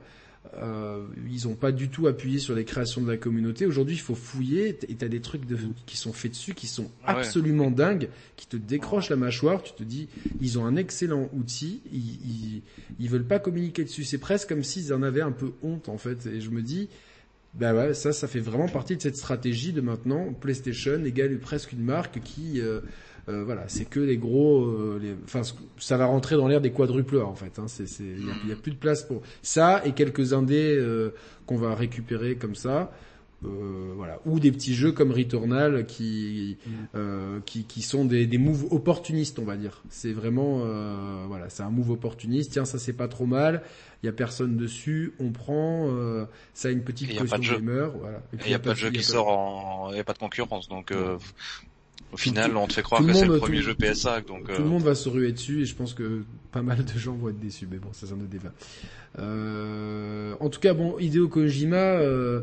Euh, ils n'ont pas du tout appuyé sur les créations de la communauté. Aujourd'hui, il faut fouiller et t'as des trucs de, qui sont faits dessus qui sont ah absolument dingues, qui te décrochent la mâchoire. Tu te dis, ils ont un excellent outil. Ils, ils, ils veulent pas communiquer dessus. C'est presque comme s'ils en avaient un peu honte en fait. Et je me dis, bah ouais, ça, ça fait vraiment partie de cette stratégie de maintenant. PlayStation égale presque une marque qui euh, euh, voilà, c'est que les gros, euh, les, enfin, ça va rentrer dans l'air des quadruples en fait. Hein, c'est, il y a, plus de place pour ça et quelques indés euh, qu'on va récupérer comme ça. Euh, voilà, ou des petits jeux comme Returnal qui euh, qui, qui sont des, des moves opportunistes, on va dire. C'est vraiment euh, voilà, c'est un move opportuniste. Tiens, ça c'est pas trop mal. Il y a personne dessus, on prend. ça a une petite caution gamer. Voilà. il n'y a, pas de jeu qui sort en, il y a pas de concurrence, donc au final, on te fait croire que c'est le premier jeu PSA, donc tout le monde va se ruer dessus et je pense que pas mal de gens vont être déçus. Mais bon, ça c'est un autre débat. Euh, en tout cas, bon, Hideo Kojima, euh,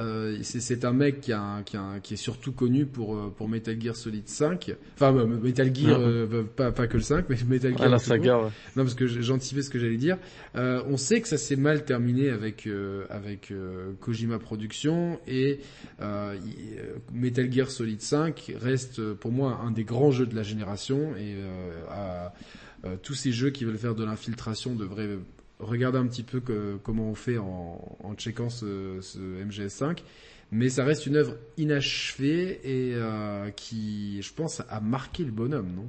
euh, c'est un mec qui, a, qui, a, qui, est surtout connu pour, euh, pour Metal Gear Solid 5. Enfin, euh, Metal Gear, euh, pas, pas que le 5, mais Metal Gear. Ah, la saga, ouais. Non, parce que j'anticipais ce que j'allais dire. Euh, on sait que ça s'est mal terminé avec, avec Kojima Productions et Metal Gear Solid 5 reste pour moi un des grands jeux de la génération et à, tous ces jeux qui veulent faire de l'infiltration devraient regarder un petit peu comment on fait en, checkant ce, ce, MGS5. Mais ça reste une œuvre inachevée et euh, qui, je pense, a marqué le bonhomme, non?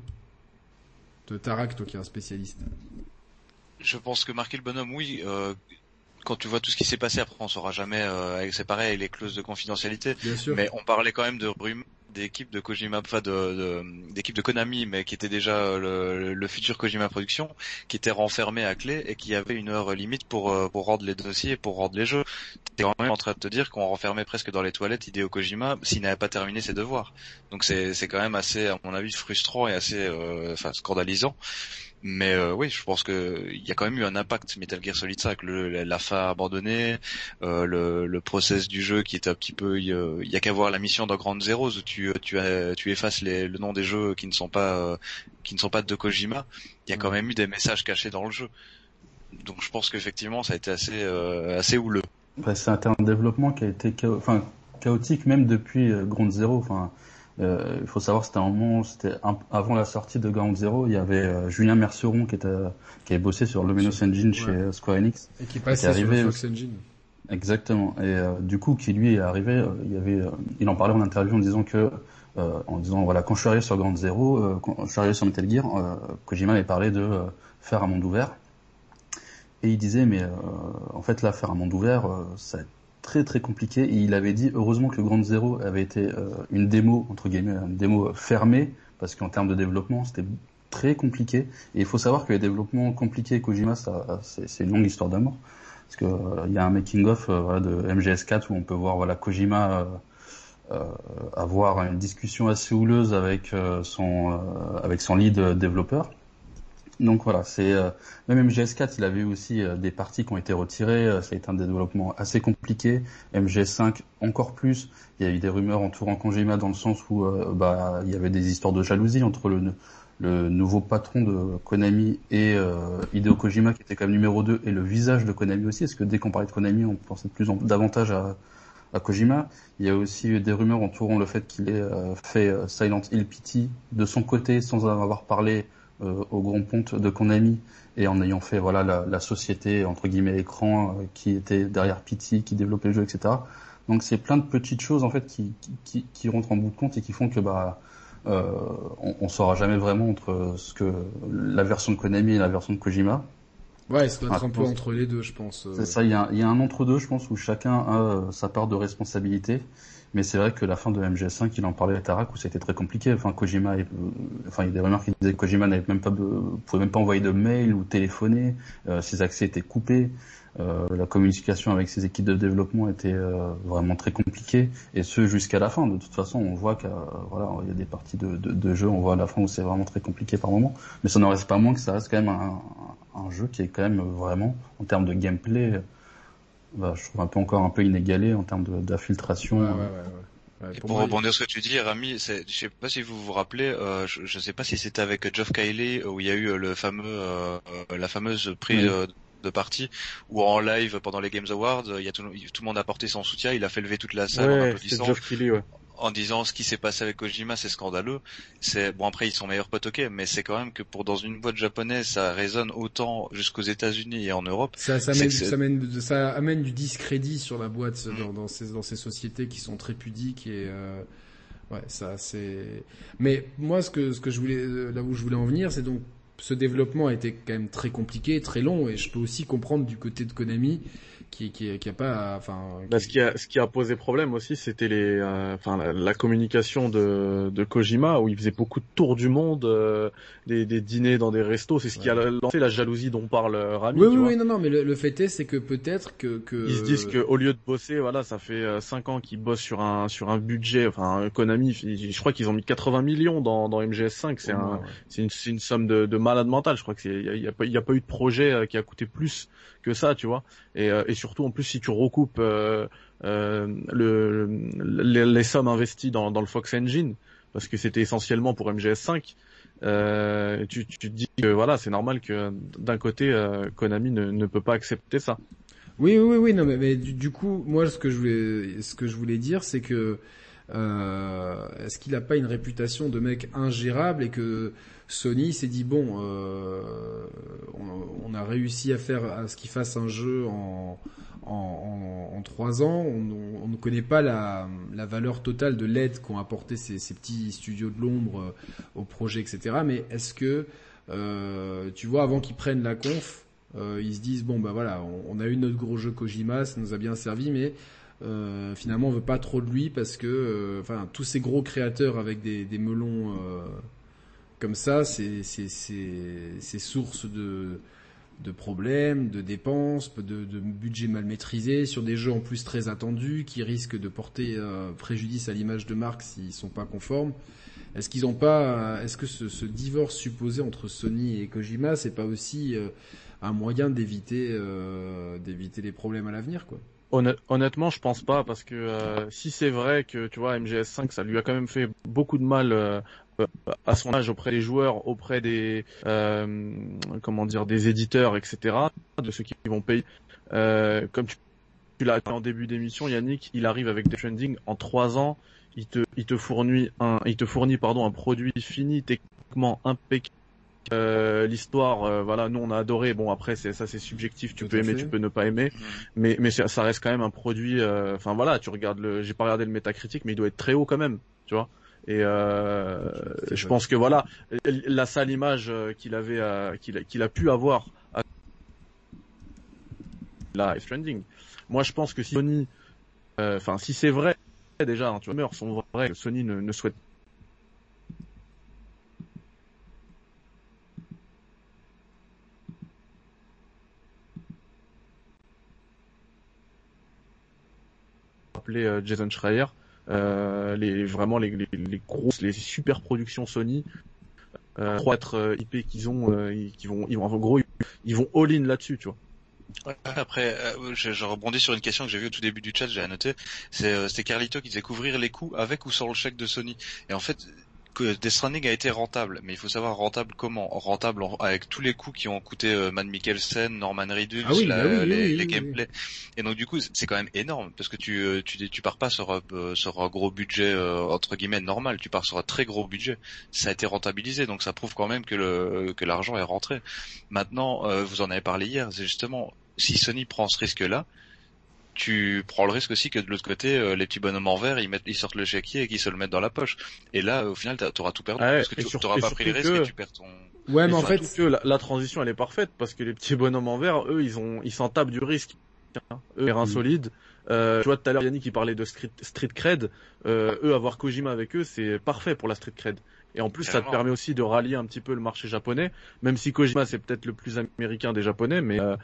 De Tarak, toi qui es un spécialiste. Je pense que marquer le bonhomme, oui. Euh, quand tu vois tout ce qui s'est passé, après on saura jamais. Euh, c'est pareil, les clauses de confidentialité. Bien sûr. Mais on parlait quand même de rumeurs d'équipe de Kojima, enfin de d'équipe de, Konami, mais qui était déjà le, le, futur Kojima Production, qui était renfermé à clé et qui avait une heure limite pour euh, pour rendre les dossiers, pour rendre les jeux. T'es quand même en train de te dire qu'on renfermait presque dans les toilettes Hideo Kojima s'il n'avait pas terminé ses devoirs. Donc c'est c'est quand même assez, à mon avis, frustrant et assez, euh, enfin scandalisant. Mais euh, oui, je pense que il y a quand même eu un impact Metal Gear Solid 5, le, la fin abandonnée, euh, le, le process du jeu qui est un petit peu, il y a, qu'à voir la mission dans Grand Zeroes où tu tu, tu effaces les, le nom des jeux qui ne sont pas euh, qui ne sont pas de Kojima. Il y a quand même eu des messages cachés dans le jeu. Donc je pense qu'effectivement ça a été assez euh, assez houleux. Bah, c'est un développement qui a été enfin chaotique même depuis Ground Zero. Enfin euh, il faut savoir, c'était un moment, c'était avant la sortie de Ground Zero, il y avait euh, Julien Merceron qui était qui avait bossé sur Luminous Engine chez Square Enix et qui passait sur Fox Engine. Exactement. Et euh, du coup, qui lui est arrivé, il y avait, il en parlait en interview en disant que, en disant voilà, quand je suis arrivé sur Ground Zero, quand je suis arrivé sur Metal Gear, Kojima avait parlé de faire un monde ouvert. Et il disait mais en fait là, faire un monde ouvert, ça très très compliqué. Et il avait dit heureusement que Grand Zero avait été euh, une démo entre guillemets, une démo fermée parce qu'en termes de développement c'était très compliqué. Et il faut savoir que les développements compliqués Kojima, ça c'est une longue histoire d'amour. Parce que euh, il y a un making of euh, de MGS4 où on peut voir voilà Kojima avoir une discussion assez houleuse avec son avec son lead développeur donc voilà, c'est euh, même MGS4, il avait aussi euh, des parties qui ont été retirées. Euh, ça a été un développement assez compliqué. MGS5 encore plus. Il y a eu des rumeurs entourant Kojima dans le sens où bah il y avait des histoires de jalousie entre le, nouveau patron de Konami et Hideo Kojima qui était quand même numéro 2 et le visage de Konami aussi. Parce que dès qu'on parlait de Konami, on pensait plus en davantage à, à Kojima? Il y a aussi eu des rumeurs entourant le fait qu'il ait fait Silent Hill PT de son côté sans en avoir parlé euh, au grand compte de Konami et en ayant fait voilà la, la société entre guillemets écran euh, qui était derrière Pity, qui développait le jeu, etc. Donc c'est plein de petites choses en fait qui, qui, qui, rentrent en bout de compte et qui font que bah euh, on, on saura jamais vraiment entre ce que la version de Konami et la version de Kojima. Ouais, ça doit être un peu entre les deux, je pense. C'est ça, il y a, il y a un entre deux, je pense, où chacun a sa part de responsabilité. Mais c'est vrai que la fin de MGS5, il en parlait à Tarak où c'était très compliqué. Enfin, Kojima, enfin, il y a des rumeurs qui disaient que Kojima n'avait même pas, pouvait même pas envoyer de mail ou téléphoner. Euh, ses accès étaient coupés. Euh, la communication avec ses équipes de développement était euh, vraiment très compliquée et ce jusqu'à la fin. De toute façon, on voit qu'il y a des parties de jeu, on voit à la fin où c'est vraiment très compliqué par moment. Mais ça n'en reste pas moins que ça reste quand même un, un jeu qui est quand même vraiment en termes de gameplay bah, je trouve un peu encore un peu inégalé en termes d'infiltration. Ouais, ouais, ouais, pour rebondir sur ce que tu dis, Rami, je sais pas si vous vous rappelez, euh, je, je sais pas si c'était avec Geoff Kylie où il y a eu le fameux, euh, la fameuse prise de partie où en live pendant les Games Awards, il y a tout, tout, le monde a porté son soutien, il a fait lever toute la salle en applaudissant. Geoff Keighley, ouais en disant ce qui s'est passé avec Kojima, c'est scandaleux. C'est bon après ils sont meilleurs potes, ok, mais c'est quand même que pour dans une boîte japonaise, ça résonne autant jusqu'aux États-Unis et en Europe. Ça, ça, amène, ça, amène, ça, amène, du discrédit sur la boîte dans, dans, ces, dans ces sociétés qui sont très pudiques et euh, ouais, ça c'est. Mais moi, ce que ce que je voulais, là où je voulais en venir, c'est donc ce développement a été quand même très compliqué, très long, et je peux aussi comprendre du côté de Konami qui, qui, qui a pas, enfin. Bah, ce qui a, ce qui a posé problème aussi, c'était les, euh, enfin, la, communication de, de Kojima où il faisait beaucoup de tours du monde, euh, des, des, dîners dans des restos. C'est ce qui a lancé la jalousie dont parle euh, Rami. Oui, oui, oui, non, non, mais le, fait est, c'est que peut-être que, que. Ils se disent que au lieu de bosser, voilà, ça fait 5 ans qu'ils bossent sur un, sur un budget, enfin, Konami, je crois qu'ils ont mis 80 millions dans, dans MGS5. C'est un, c'est une, une, somme de, de malade mental. Je crois que il y a, pas, y a pas eu de projet qui a coûté plus que ça, tu vois. Et, euh, et surtout, en plus, si tu recoupes euh, euh, le, les, sommes investies dans, dans le Fox Engine, parce que c'était essentiellement pour MGS5, euh, tu, tu te dis que voilà, c'est normal que d'un côté, Konami ne, ne peut pas accepter ça. Oui, oui, oui, non, mais, mais du, coup, moi, ce que je voulais, ce que je voulais dire, c'est que euh, est-ce qu'il n'a pas une réputation de mec ingérable et que Sony s'est dit bon, euh, on, a réussi à faire à ce qu'il fasse un jeu en en, trois ans. On, ne connaît pas la, valeur totale de l'aide qu'ont apporté ces, petits studios de l'ombre euh, au projet, etc. Mais est-ce que euh, tu vois avant qu'ils prennent la conf, ils se disent bon bah voilà, on, a eu notre gros jeu Kojima, ça nous a bien servi, mais euh, finalement on veut pas trop de lui parce que euh, enfin tous ces gros créateurs avec des, des melons euh, comme ça c'est source de problèmes, de dépenses, de, de budget mal maîtrisé sur des jeux en plus très attendus qui risquent de porter préjudice à l'image de marque s'ils sont pas conformes. Est-ce qu'ils ont pas, est-ce que ce, ce, divorce supposé entre Sony et Kojima, c'est pas aussi un moyen d'éviter d'éviter les problèmes à l'avenir, quoi? Honnêtement, je pense pas parce que euh, si c'est vrai que tu vois MGS5, ça lui a quand même fait beaucoup de mal euh, à son âge auprès des joueurs, auprès des euh, comment dire des éditeurs, etc. De ceux qui vont payer. comme tu, l'as dit en début d'émission, Yannick, il arrive avec des trending en trois ans. Il te, il te fournit un, il te fournit pardon un produit fini techniquement impeccable euh, l'histoire, euh, voilà, nous on a adoré. Bon après c'est ça c'est subjectif, tu peux aimer, tu peux ne pas aimer, mais mais ça, reste quand même un produit. Euh, enfin voilà, tu regardes le, j'ai pas regardé le métacritique, mais il doit être très haut quand même, tu vois. Et je pense que voilà, la sale image qu'il avait, qu'il qu'il a pu avoir à là, Stranding. Moi je pense que si Sony, enfin si c'est vrai déjà, hein, tu vois, sont vraies, Sony ne, ne souhaite Euh, Jason Schreier, euh, les vraiment les, les, grosses, les super productions Sony, euh, être euh, IP qu'ils ont, qui vont, ils vont en gros, ils vont all-in là-dessus, tu vois. Après, je, je, rebondis sur une question que j'ai vue au tout début du chat, j'ai annoté. C'est, c'était Carlito qui disait couvrir les coûts avec ou sans le chèque de Sony. Et en fait, que Death Stranding a été rentable, mais il faut savoir rentable comment? Rentable avec tous les coûts qui ont coûté euh, Matt Mikkelsen, Norman Reedus, ah bah les, les gameplays. Et donc du coup, c'est quand même énorme parce que tu euh, tu tu pars pas sur euh, sur un gros budget euh, entre guillemets normal, tu pars sur un très gros budget. Ça a été rentabilisé, donc ça prouve quand même que le que l'argent est rentré. Maintenant, vous en avez parlé hier, c'est justement si Sony prend ce risque-là, tu prends le risque aussi que de l'autre côté, euh, les petits bonhommes en verre, ils, mettent, ils sortent le chéquier et qu'ils se le mettent dans la poche. Et là, au final, t'auras tout perdu. parce que tu n'auras pas pris le risque et tu perds ton... Ouais, mais en fait, que la, transition elle est parfaite parce que les petits bonhommes en verre, eux, ils ont, ils s'en tapent du risque. Eux, ils mmh. solides. Euh, tu vois, tout à l'heure, Yannick, il parlait de street, street cred. Euh, eux, avoir Kojima avec eux, c'est parfait pour la street cred. Et en plus, ça te permet aussi de rallier un petit peu le marché japonais, même si Kojima c'est peut-être le plus américain des japonais, mais euh,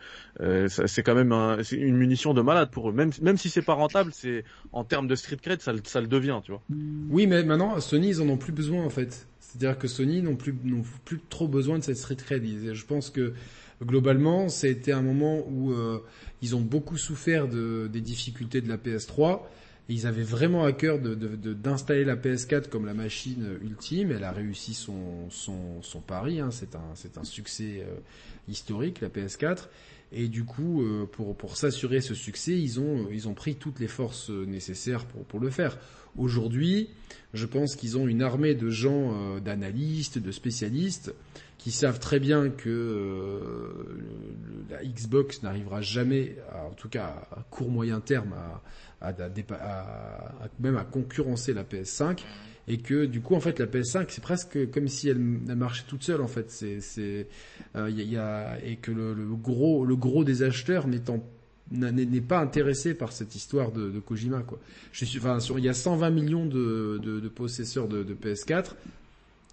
euh c'est quand même un, une munition de malade pour eux. Même, même si c'est pas rentable, c'est en termes de street cred, ça, ça le devient, tu vois. Oui, mais maintenant Sony ils en ont plus besoin en fait. C'est-à-dire que Sony n'ont plus n'ont plus trop besoin de cette street cred. Je pense que globalement, ça a été un moment où euh, ils ont beaucoup souffert de, des difficultés de la PS3 ils avaient vraiment à cœur d'installer la PS4 comme la machine ultime. Elle a réussi son, pari. Hein. C'est un, succès euh, historique, la PS4. Et du coup, euh, pour, s'assurer ce succès, ils ont, pris toutes les forces nécessaires pour, le faire. Aujourd'hui, je pense qu'ils ont une armée de gens, euh, d'analystes, de spécialistes, qui savent très bien que la Xbox n'arrivera jamais, en tout cas à court moyen terme, à, à, même à concurrencer la PS5 et que du coup en fait la PS5 c'est presque comme si elle, marchait toute seule en fait c'est c'est euh, y a, et que le, gros le gros des acheteurs n'étant n'est pas intéressé par cette histoire de, Kojima quoi. Je suis, enfin, il y a 120 millions de, de, de possesseurs de, PS4.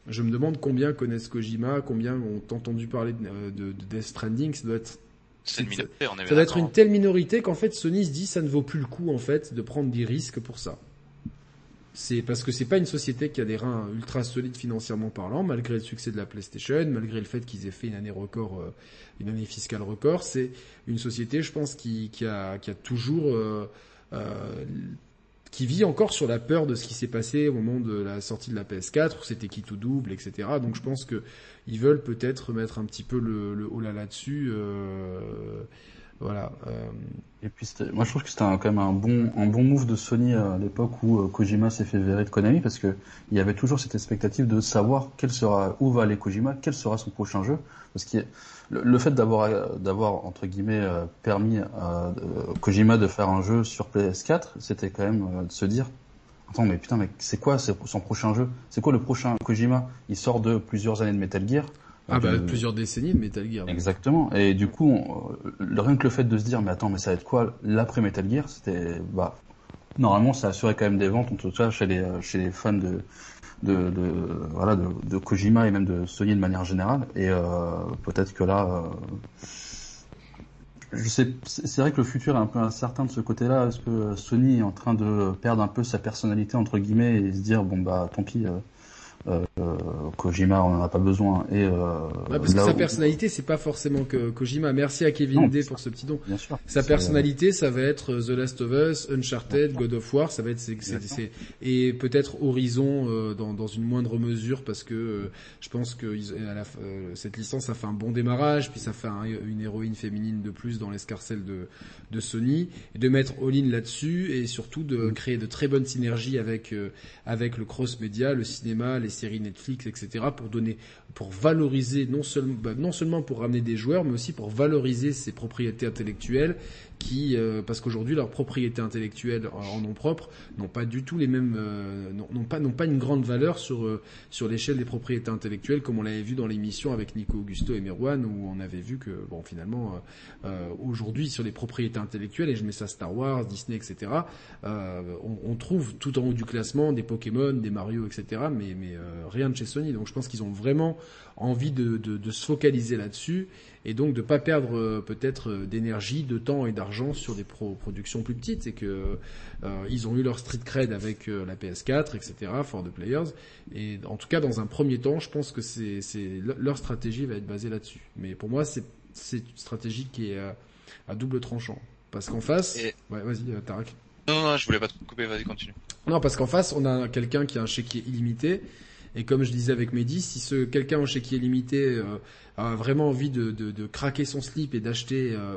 Je me demande combien connaissent Kojima, combien ont entendu parler de, de, Death Stranding. Ça doit être ça doit être une telle minorité qu'en fait Sony se dit ça ne vaut plus le coup en fait de prendre des risques pour ça. C'est parce que c'est pas une société qui a des reins ultra solides financièrement parlant, malgré le succès de la PlayStation, malgré le fait qu'ils aient fait une année record, euh, une année fiscale record. C'est une société, je pense, qui, qui, a, qui a toujours euh, euh, qui vit encore sur la peur de ce qui s'est passé au moment de la sortie de la PS4 où c'était qui tout double, etc. Donc je pense que ils veulent peut-être mettre un petit peu le, le là là-dessus. Euh, voilà. Euh. Et puis moi je trouve que c'était quand même un bon un bon move de Sony à l'époque où euh, Kojima s'est fait virer de Konami parce que il y avait toujours cette expectative de savoir quel sera où va aller Kojima, quel sera son prochain jeu parce que le, le fait d'avoir d'avoir entre guillemets euh, permis à Kojima de faire un jeu sur PS4, c'était quand même de se dire attends mais putain mais c'est quoi son prochain jeu? C'est quoi le prochain Kojima? Il sort de plusieurs années de Metal Gear ah bah, plusieurs décennies de Metal Gear. Exactement. Et du coup, rien que le fait de se dire, mais attends, mais ça va être quoi l'après Metal Gear, c'était, bah, Normalement, ça assurait quand même des ventes, en tout cas chez les, chez les fans de, de, de voilà de, de, Kojima et même de Sony de manière générale. Et euh, peut-être que là, euh, je sais, c'est vrai que le futur est un peu incertain de ce côté-là. Est-ce que Sony est en train de perdre un peu sa personnalité entre guillemets et se dire bon bah tant pis. Euh, euh, Kojima, on n'en a pas besoin. Et euh, parce que sa personnalité, c'est pas forcément que Kojima. Merci à Kevin D pour ce petit don. Bien sûr. Sa personnalité, ça va être The Last of Us, Uncharted, God of War. Ça va être c'est, et peut-être Horizon euh, dans, dans une moindre mesure parce que euh, je pense que à la, cette licence a fait un bon démarrage, puis ça fait une héroïne féminine de plus dans l'escarcelle de de Sony et de mettre all-in là-dessus et surtout de mm. créer de très bonnes synergies avec avec le cross média, le cinéma, les séries Netflix, etc. pour donner, pour valoriser non seulement, bah, non seulement pour ramener des joueurs, mais aussi pour valoriser ses propriétés intellectuelles euh, parce qu'aujourd'hui leurs propriétés intellectuelles en nom propre n'ont pas du tout les mêmes, euh, n'ont pas, n'ont pas une grande valeur sur euh, sur l'échelle des propriétés intellectuelles, comme on l'avait vu dans l'émission avec Nico Augusto et Merwan, où on avait vu que bon finalement aujourd'hui sur les propriétés intellectuelles, et je mets ça Star Wars, Disney, etc. On, on, trouve tout en haut du classement des Pokémon, des Mario, etc. Mais mais rien de chez Sony. Donc je pense qu'ils ont vraiment envie de, de, de se focaliser là-dessus et donc de pas perdre euh, peut-être euh, d'énergie, de temps et d'argent sur des productions plus petites et que euh, ils ont eu leur street cred avec la PS4, etc. for the players. Et en tout cas, dans un premier temps, je pense que c'est leur stratégie va être basée là-dessus. Mais pour moi, c'est c'est une stratégie qui est à, double tranchant parce qu'en face, ouais, vas-y, Tarak. Non, non, je voulais pas te couper, vas-y, continue. Non, parce qu'en face, on a quelqu'un qui a un chéquier illimité et comme je disais avec Mehdi, si ce quelqu'un en chéquier limité euh, a vraiment envie de, de, de, craquer son slip et d'acheter euh,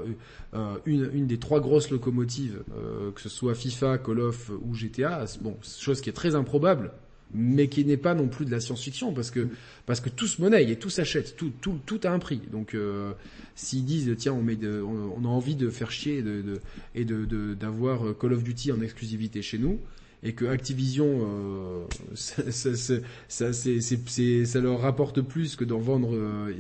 euh une, une, des trois grosses locomotives, euh, que ce soit FIFA, Call of ou GTA, bon, chose qui est très improbable, mais qui n'est pas non plus de la science-fiction parce que parce que tout se monnaie et tout s'achète, tout tout tout a un prix. Donc euh, s'ils disent tiens on met de, on, a envie de faire chier de, de et de d'avoir Call of Duty en exclusivité chez nous, et que Activision, euh, ça, leur rapporte plus que d'en vendre euh,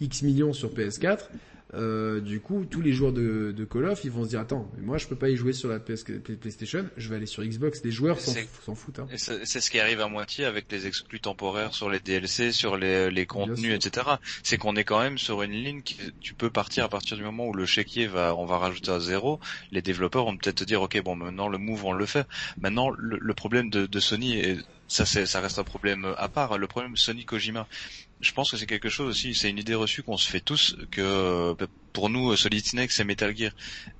X millions sur PS4, euh, du coup, tous les joueurs de, de, Call of, ils vont se dire attends, mais moi je peux pas y jouer sur la PS, PlayStation, je vais aller sur Xbox. Les joueurs s'en foutent. Hein. C'est ce qui arrive à moitié avec les exclus temporaires sur les DLC, sur les, les contenus, etc. C'est qu'on est quand même sur une ligne qui tu peux partir à partir du moment où le chéquier va, on va rajouter à zéro. Les développeurs vont peut-être te dire ok bon maintenant le move on le fait. Maintenant le, le problème de, de Sony et ça, ça reste un problème à part. Le problème Sony Kojima, je pense que c'est quelque chose aussi, c'est une idée reçue qu'on se fait tous que pour nous, euh, Solid Snake c'est Metal Gear,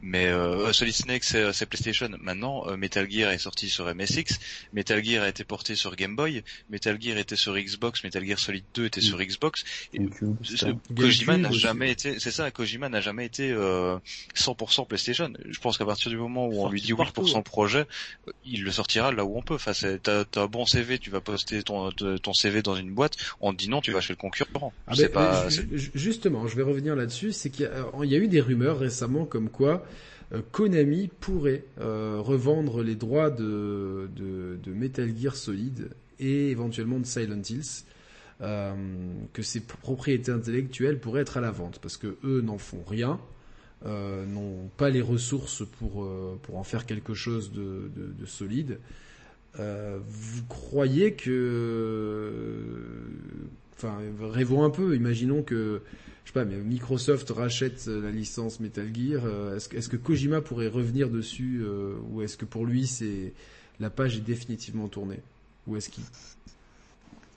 mais euh, euh Solid Snake c'est, euh, PlayStation. Maintenant, Metal Gear est sorti sur MSX, Metal Gear a été porté sur Game Boy, Metal Gear était sur Xbox, Metal Gear Solid 2 était sur Xbox. Et Kojima n'a jamais été, c'est ça, Kojima n'a jamais été euh, 100% PlayStation. Je pense qu'à partir du moment où on lui dit oui pour son projet, il le sortira là où on peut. Enfin, t'as, t'as un bon CV, tu vas poster ton, ton CV dans une boîte, on te dit non, tu vas chez le concurrent. Ah ben, pas, justement, je vais revenir là-dessus, c'est qu'il y a il y a eu des rumeurs récemment comme quoi euh, Konami pourrait euh, revendre les droits de, Metal Gear Solid et éventuellement de Silent Hills, euh, que ces propriétés intellectuelles pourraient être à la vente parce que eux n'en font rien, n'ont pas les ressources pour pour en faire quelque chose de, de solide. vous croyez que, enfin, rêvons un peu. Imaginons que je sais pas, mais Microsoft rachète euh, la licence Metal Gear. Euh, est-ce, que Kojima pourrait revenir dessus euh, ou est-ce que pour lui c'est la page est définitivement tournée? Ou est-ce qu'il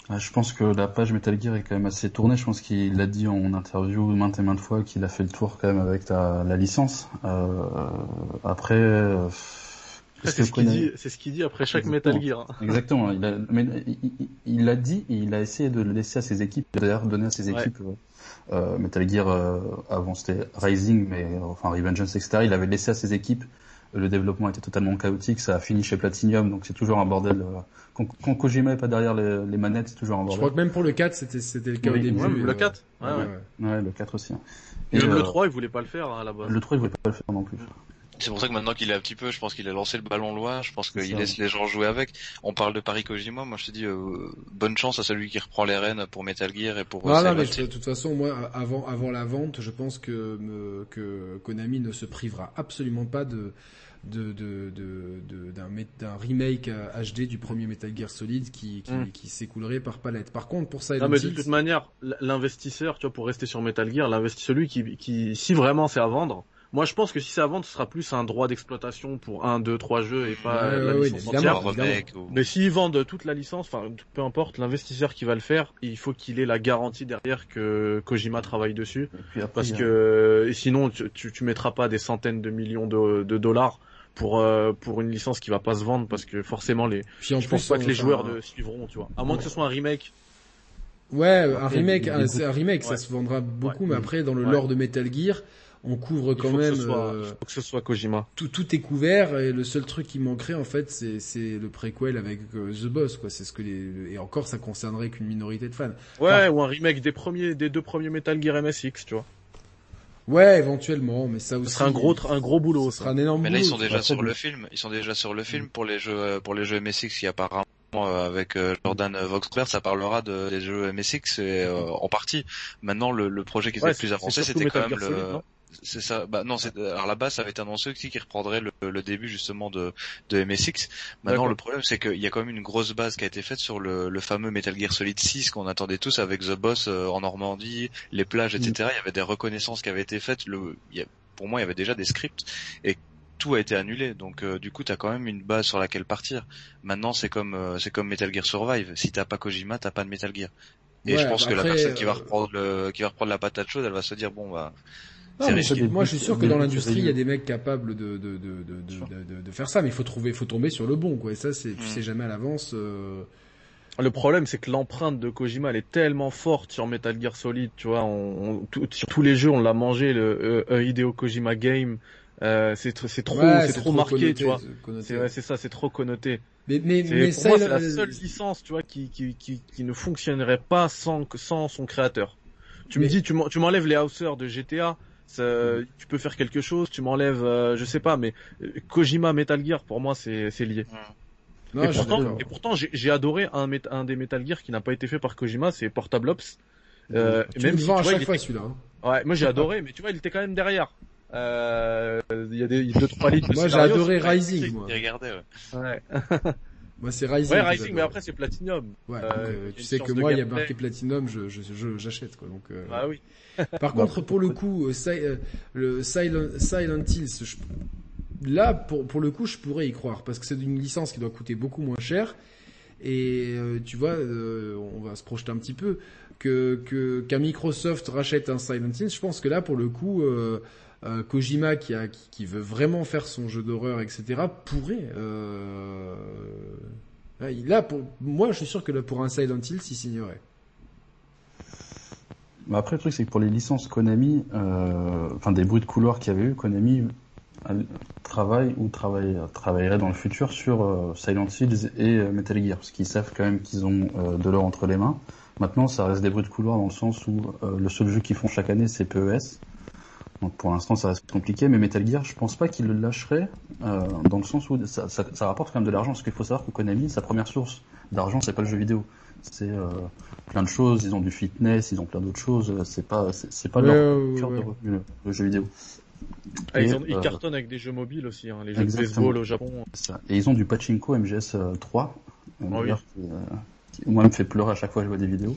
ah, je pense que la page Metal Gear est quand même assez tournée. Je pense qu'il a dit en interview maintes et maintes fois qu'il a fait le tour quand même avec la, licence. après, c'est ce qu'il dit, c'est ce qu'il dit après chaque Metal Gear. Exactement. Il a, mais il, l'a dit et il a essayé de le laisser à ses équipes, d'ailleurs donner à ses équipes euh, Metal Gear euh, avant c'était Rising, mais enfin Revengeance, etc. Il avait laissé à ses équipes. Le développement était totalement chaotique. Ça a fini chez Platinum, donc c'est toujours un bordel. Euh, quand, quand Kojima est pas derrière les, les manettes, c'est toujours un bordel. Je crois que même pour le 4, c'était c'était le cas au début. le 4. Ouais, ouais. ouais, le 4 aussi. Et, le 3, il voulait pas le faire hein, à la base. Le 3, il voulait pas le faire non plus. C'est pour ça que maintenant qu'il est un petit peu, je pense qu'il a lancé le ballon loin, je pense qu'il laisse les gens jouer avec. On parle de Paris Kojima, moi je te dis euh, bonne chance à celui qui reprend les rênes pour Metal Gear et pour Non, non mais de toute façon moi avant avant la vente, je pense que que Konami ne se privera absolument pas de de d'un d'un remake HD du premier Metal Gear Solid qui qui, hmm. qui s'écoulerait par palette. Par contre pour ça Non mais de toute manière, l'investisseur, tu vois pour rester sur Metal Gear, l'investisseur celui qui qui si vraiment c'est à vendre moi, je pense que si c'est à vendre, ce sera plus un droit d'exploitation pour un, deux, trois jeux et pas la licence entière. Mais s'ils vendent toute la licence, enfin, peu importe, l'investisseur qui va le faire, il faut qu'il ait la garantie derrière que Kojima travaille dessus. parce que sinon, tu, tu, mettras pas des centaines de millions de, dollars pour euh, pour une licence qui va pas se vendre parce que forcément les je pense pas que les joueurs de suivront tu vois. À moins que ce soit un remake. Ouais un remake un, remake ça se vendra beaucoup mais après dans le lore de Metal Gear on couvre quand même. Que euh, faut que ce soit Kojima. Tout, tout est couvert et le seul truc qui manquerait en fait, c'est, c'est le préquel avec euh, The Boss quoi. C'est ce que les et encore ça concernerait qu'une minorité de fans. Ouais, ou un remake des premiers, des deux premiers Metal Gear MSX, tu vois. Ouais, éventuellement, mais ça aussi. Ce sera un gros, un gros boulot. Ce sera un énorme mais là, ils sont déjà sur le film. Ils sont déjà sur le film pour les jeux, euh, pour les jeux MSX qui apparemment avec Jordan Voxberg, ça parlera de, des jeux MSX et, en partie. Maintenant, le, le projet qui était le plus avancé, c'était quand même le, c'est ça. Bah non, c'est alors là-bas ça avait été annoncé aussi qui reprendrait le, le, début justement de, de MSX. Maintenant le problème c'est qu'il y a quand même une grosse base qui a été faite sur le, le fameux Metal Gear Solid 6 qu'on attendait tous avec The Boss euh, en Normandie, les plages, etc. Mm. Il y avait des reconnaissances qui avaient été faites. Le, il y a, pour moi il y avait déjà des scripts et tout a été annulé. Donc euh, du coup t'as quand même une base sur laquelle partir. Maintenant c'est comme euh, c'est comme Metal Gear Survive. Si t'as pas Kojima t'as pas de Metal Gear. Et je pense bah que la personne qui va reprendre le, qui va reprendre la patate chaude, elle va se dire bon bah moi, je suis sûr que dans l'industrie, il y a des mecs capables de, de, de, de, de, faire ça, mais il faut trouver, faut tomber sur le bon, quoi. Et ça, c'est, tu mm. sais jamais à l'avance. Euh... Le problème, c'est que l'empreinte de Kojima, elle est tellement forte sur Metal Gear Solid, tu vois. On, sur tous les jeux, on l'a mangé, le euh, Hideo Kojima Game. Euh, c'est c'est trop, c'est trop, marqué, tu vois. C'est c'est ça, c'est trop connoté. Mais mais mais pour moi, c'est la seule licence, tu vois, qui qui qui, qui ne fonctionnerait pas sans sans son créateur. Tu me dis, tu m'enlèves les housers de GTA, tu peux faire quelque chose, tu m'enlèves, euh, je sais pas, mais euh, Kojima Metal Gear pour moi c'est c'est lié. et, pourtant, et, pourtant, j'ai adoré un, un des Metal Gear qui n'a pas été fait par Kojima, c'est Portable Ops. Euh, tu même me si, à chaque fois celui-là. Hein. Ouais, moi j'ai adoré, mais tu vois, il était quand même derrière. Euh, il y a des deux trois lignes. moi j'ai adoré Rising. Moi. Ouais. ouais. moi c'est Rising. Ouais, Rising, mais après c'est Platinum. Ouais, euh, tu sais que moi il y a marqué Platinum, je j'achète je, quoi. Donc. Ah oui. Par contre, pour le coup, euh, euh, le Silent, Silent Hills, là, pour, pour le coup, je pourrais y croire parce que c'est une licence qui doit coûter beaucoup moins cher. Et euh, tu vois, on va se projeter un petit peu que qu'un Microsoft rachète un Silent Hills. Je pense que là, pour le coup, Kojima qui veut vraiment faire son jeu d'horreur, etc., pourrait. là, pour moi, je suis sûr que là, pour un Silent Hills, il signerait. Après, le truc, c'est que pour les licences Konami, euh, enfin des bruits de couloir qu'il y avait eu, Konami travaille ou travaille, travaillerait dans le futur sur euh, Silent Hills et euh, Metal Gear, parce qu'ils savent quand même qu'ils ont euh, de l'or entre les mains. Maintenant, ça reste des bruits de couloir dans le sens où le seul jeu qu'ils font chaque année, c'est PES. Donc pour l'instant, ça reste compliqué, mais Metal Gear, je pense pas qu'ils le lâcheraient, dans le sens où ça, ça, ça rapporte quand même de l'argent, parce qu'il faut savoir que Konami, sa première source d'argent, c'est pas le jeu vidéo c'est euh, plein de choses. Ils ont du fitness, ils ont plein d'autres choses. C'est pas, c'est pas leur cœur de revenu, le, jeu vidéo. Ah, ils, ont, ils, euh, cartonnent avec des jeux mobiles aussi, hein, les jeux de baseball au Japon. Ça. Et ils ont du pachinko MGS 3, euh, oh, oui. qui, moi me fait pleurer à chaque fois que je vois des vidéos.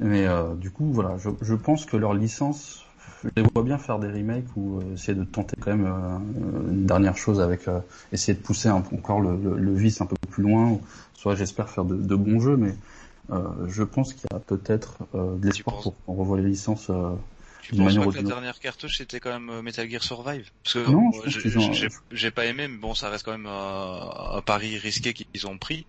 Mais euh, du coup, voilà, je, je, pense que leur licence, je les vois bien faire des remakes ou essayer de tenter quand même une dernière chose avec essayer de pousser encore le, le, le, vice un peu plus loin. Soit j'espère faire de, de, bons jeux, mais euh, je pense qu'il y a peut-être euh, de l'espoir pour qu'on revoie les licences. Euh, tu penses pas que la dernière cartouche c'était quand même Metal Gear Survive? Parce que non, j'ai pas aimé, mais bon, ça reste quand même un, pari risqué qu'ils ont pris.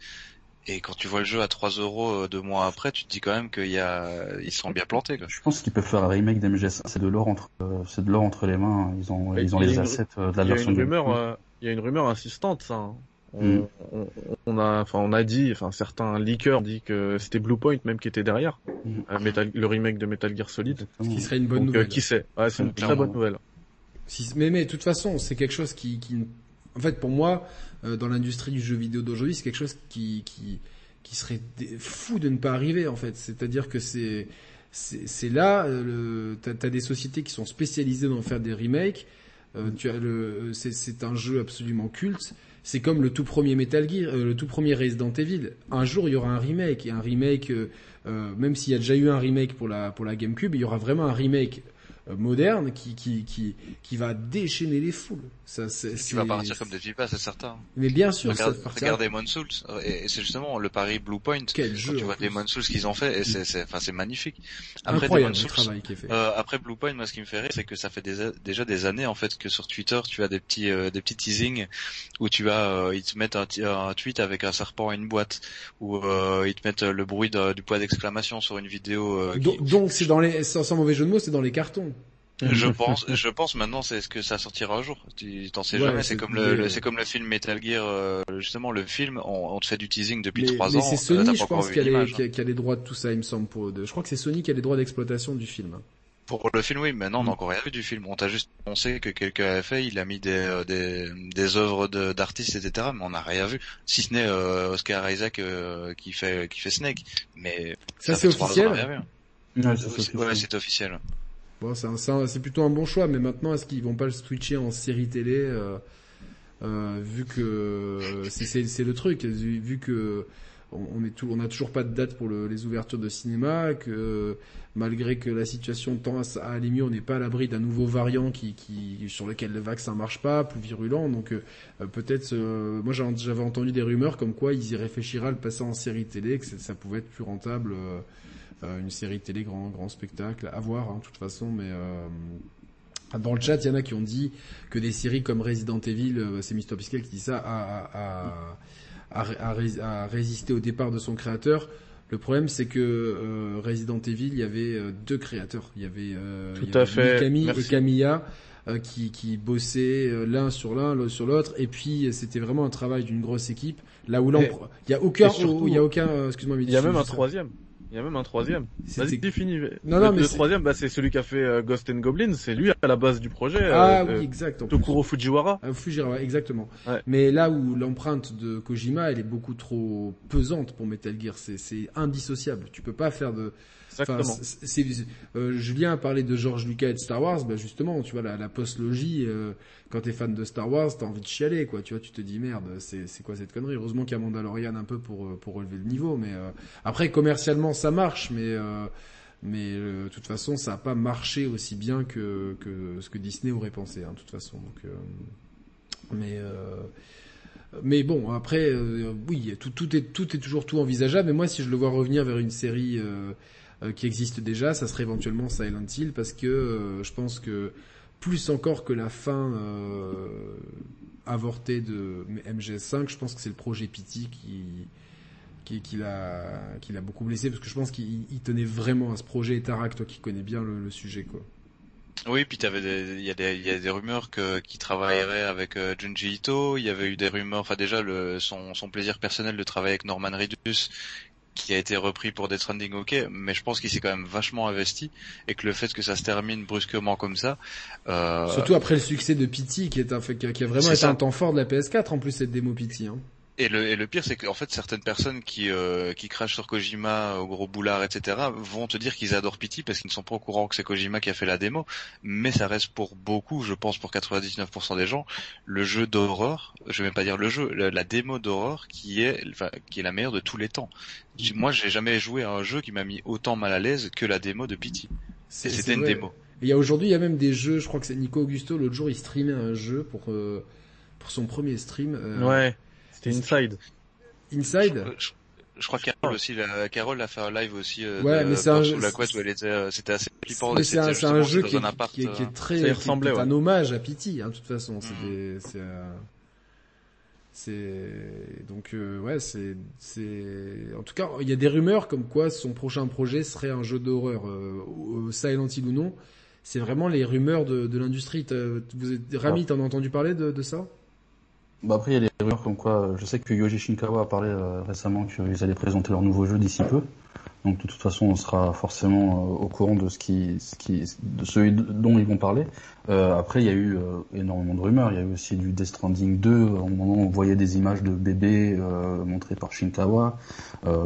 Et quand tu vois le jeu à 3 euros deux mois après, tu te dis quand même qu'ils y a, ils sont bien plantés. Quoi. Je pense qu'ils peuvent faire un remake d'MGS. C'est de l'or entre, c'est de l'or entre les mains. Ils ont, ils ont les assets de la version. Il y a une rumeur, il y a une rumeur insistante, ça. Hein. Mm. On, on, a, enfin, on a dit, enfin, certains leakers dit que c'était Bluepoint même qui était derrière mm. euh, Metal, le remake de Metal Gear Solid. Ce qui serait une bonne euh, nouvelle. qui sait? Ouais, c'est une très bonne nouvelle. Si, mais mais de toute façon, c'est quelque chose qui, qui, en fait, pour moi, euh, dans l'industrie du jeu vidéo d'aujourd'hui, c'est quelque chose qui, qui, qui serait fou de ne pas arriver en fait. C'est-à-dire que c'est c'est là, euh, t'as as des sociétés qui sont spécialisées dans faire des remakes. Euh, tu as le, c'est un jeu absolument culte. C'est comme le tout premier Metal Gear, euh, le tout premier Resident Evil. Un jour, il y aura un remake et un remake, euh, même s'il y a déjà eu un remake pour la pour la GameCube, il y aura vraiment un remake euh, moderne qui, qui, qui, qui va déchaîner les foules. Ça, c'est, qui va partir comme des pipas, c'est certain. Mais bien sûr, Regarde, ça regarde Demon Souls, et c'est justement le pari Blue Point. Quel jeu, tu vois Demon Souls qu'ils ont fait, et c'est, c'est, enfin, c'est magnifique. Après Demon Souls, qui est fait. Euh, après Blue Point, moi, ce qui me fait rire, c'est que ça fait déjà des années, en fait, que sur Twitter, tu as des petits, euh, des petits teasings où tu as, euh, ils te mettent un, un, tweet avec un serpent et une boîte, où euh, ils te mettent le bruit du poids d'exclamation sur une vidéo. donc, donc c'est dans les, sans mauvais jeu de mots, c'est dans les cartons. Je pense, je pense maintenant, c'est ce que ça sortira un jour. Tu t'en sais jamais. C'est comme le, c'est comme le film Metal Gear. Euh, justement, le film, on, on, te fait du teasing depuis trois ans. Mais c'est Sony, je pense, qui a, les, hein. qui, a, les droits de tout ça, il me semble. Pour, de, je crois que c'est Sony qui a les droits d'exploitation du film. Pour le film, oui, mais non, on n'a mm. encore rien vu du film. On t'a juste pensé que quelqu'un a fait, il a mis des euh, des, des œuvres d'artistes, etc. Mais on n'a rien vu, si ce n'est euh, Oscar Isaac euh, qui fait qui fait Snake. Mais ça, c'est officiel. Ouais, c'est officiel. Bon, c'est plutôt un bon choix, mais maintenant, est-ce qu'ils vont pas le switcher en série télé euh, euh, vu que c'est le truc, vu que on, est tout, on a toujours pas de date pour le, les ouvertures de cinéma, que malgré que la situation tend à, aller mieux, on n'est pas à l'abri d'un nouveau variant qui, qui, sur lequel le vaccin marche pas, plus virulent. Donc euh, peut-être, euh, moi j'avais entendu des rumeurs comme quoi ils y réfléchiraient à le passer en série télé, que ça pouvait être plus rentable. Euh, euh, une série télé grand grand spectacle à voir hein, de toute façon mais euh, dans le chat, il y en a qui ont dit que des séries comme Resident Evil, euh, c'est Mister Piscal qui dit ça, a, a, a, résisté au départ de son créateur. Le problème, c'est que Resident Evil, il y avait deux créateurs. Il y avait, Tout à fait. Camille et Camilla qui, qui bossaient l'un sur l'un, l'autre sur l'autre. Et puis, c'était vraiment un travail d'une grosse équipe. Là où il y a aucun, il y a aucun, excuse-moi, il y a même un troisième. Il y a même un troisième. Vas-y. Non, non, mais le troisième, bah, c'est celui qui a fait euh, Ghost and Goblins. C'est lui à la base du projet. Ah euh, oui, exact. Tokuro Fujiwara. Ah, Fujiwara, exactement. Mais là où l'empreinte de Kojima, elle est beaucoup trop pesante pour Metal Gear. C'est indissociable. Tu peux pas faire de Exactement. euh, Julien a parlé de George Lucas et de Star Wars. Bah justement, tu vois la, la post-logie. Euh, quand t'es fan de Star Wars, t'as envie de chialer, quoi. Tu vois, tu te dis merde, c'est quoi cette connerie? Heureusement qu'il y a Mandalorian un peu pour pour relever le niveau, mais euh, après commercialement ça marche, mais euh, mais euh, de toute façon ça a pas marché aussi bien que que ce que Disney aurait pensé, hein, de toute façon. Donc mais mais bon, après, oui, tout, tout, est, tout est toujours tout envisageable. Mais moi, si je le vois revenir vers une série euh, euh, qui existe déjà, ça serait éventuellement Silent Hill parce que euh, je pense que plus encore que la fin euh, avortée de MGS5, je pense que c'est le projet Pity qui qui, qui l'a qui l'a beaucoup blessé parce que je pense qu'il tenait vraiment à ce projet et Tarak toi qui connais bien le, sujet quoi. Oui, puis il y a des y a des rumeurs que qui travaillerait avec Junji Ito, il y avait eu des rumeurs enfin déjà le son son plaisir personnel de travailler avec Norman Reedus qui a été repris pour Death Stranding, ok, mais je pense qu'il s'est quand même vachement investi et que le fait que ça se termine brusquement comme ça. Euh... Surtout après le succès de Pity, qui est un, qui a vraiment été un temps fort de la PS4 en plus cette démo Pity. Hein. Et le, et le pire, c'est qu'en fait, certaines personnes qui, euh, qui crachent sur Kojima au gros boulard, etc., vont te dire qu'ils adorent Pity parce qu'ils ne sont pas au courant que c'est Kojima qui a fait la démo. Mais ça reste pour beaucoup, je pense pour 99% des gens, le jeu d'horreur, je vais même pas dire le jeu, la, démo d'horreur qui est, enfin, qui est la meilleure de tous les temps. Moi, j'ai jamais joué à un jeu qui m'a mis autant mal à l'aise que la démo de Pity. C'était une démo. Il y a aujourd'hui, il y a même des jeux, je crois que c'est Nico Augusto, l'autre jour, il streamait un jeu pour, euh, pour son premier stream. Euh, ouais c'était Inside. Inside je, crois que Carole aussi, la, Carole a fait un live aussi euh, ouais, mais c'est un jeu, la couette où elle était, euh, c'était assez flippant. c'est un, un, jeu qui est, qui, est, qui est, très, qui ressemblait, un hommage à Pity, hein, de toute façon. Mm. C'est, c'est, donc euh, ouais, c'est, c'est, en tout cas, il y a des rumeurs comme quoi son prochain projet serait un jeu d'horreur, euh, Silent Hill ou non. C'est vraiment les rumeurs de, de l'industrie. Vous, Rami, t'en as entendu parler de, de ça? Bah après, il y a des rumeurs comme quoi, je sais que Yoji Shinkawa a parlé euh, récemment qu'ils allaient présenter leur nouveau jeu d'ici peu. Donc de toute façon, on sera forcément au courant de ce qui, de ce dont ils vont parler. après, il y a eu énormément de rumeurs. Il y a eu aussi du Death Stranding 2. Au moment où on voyait des images de bébés montrées par Shinkawa.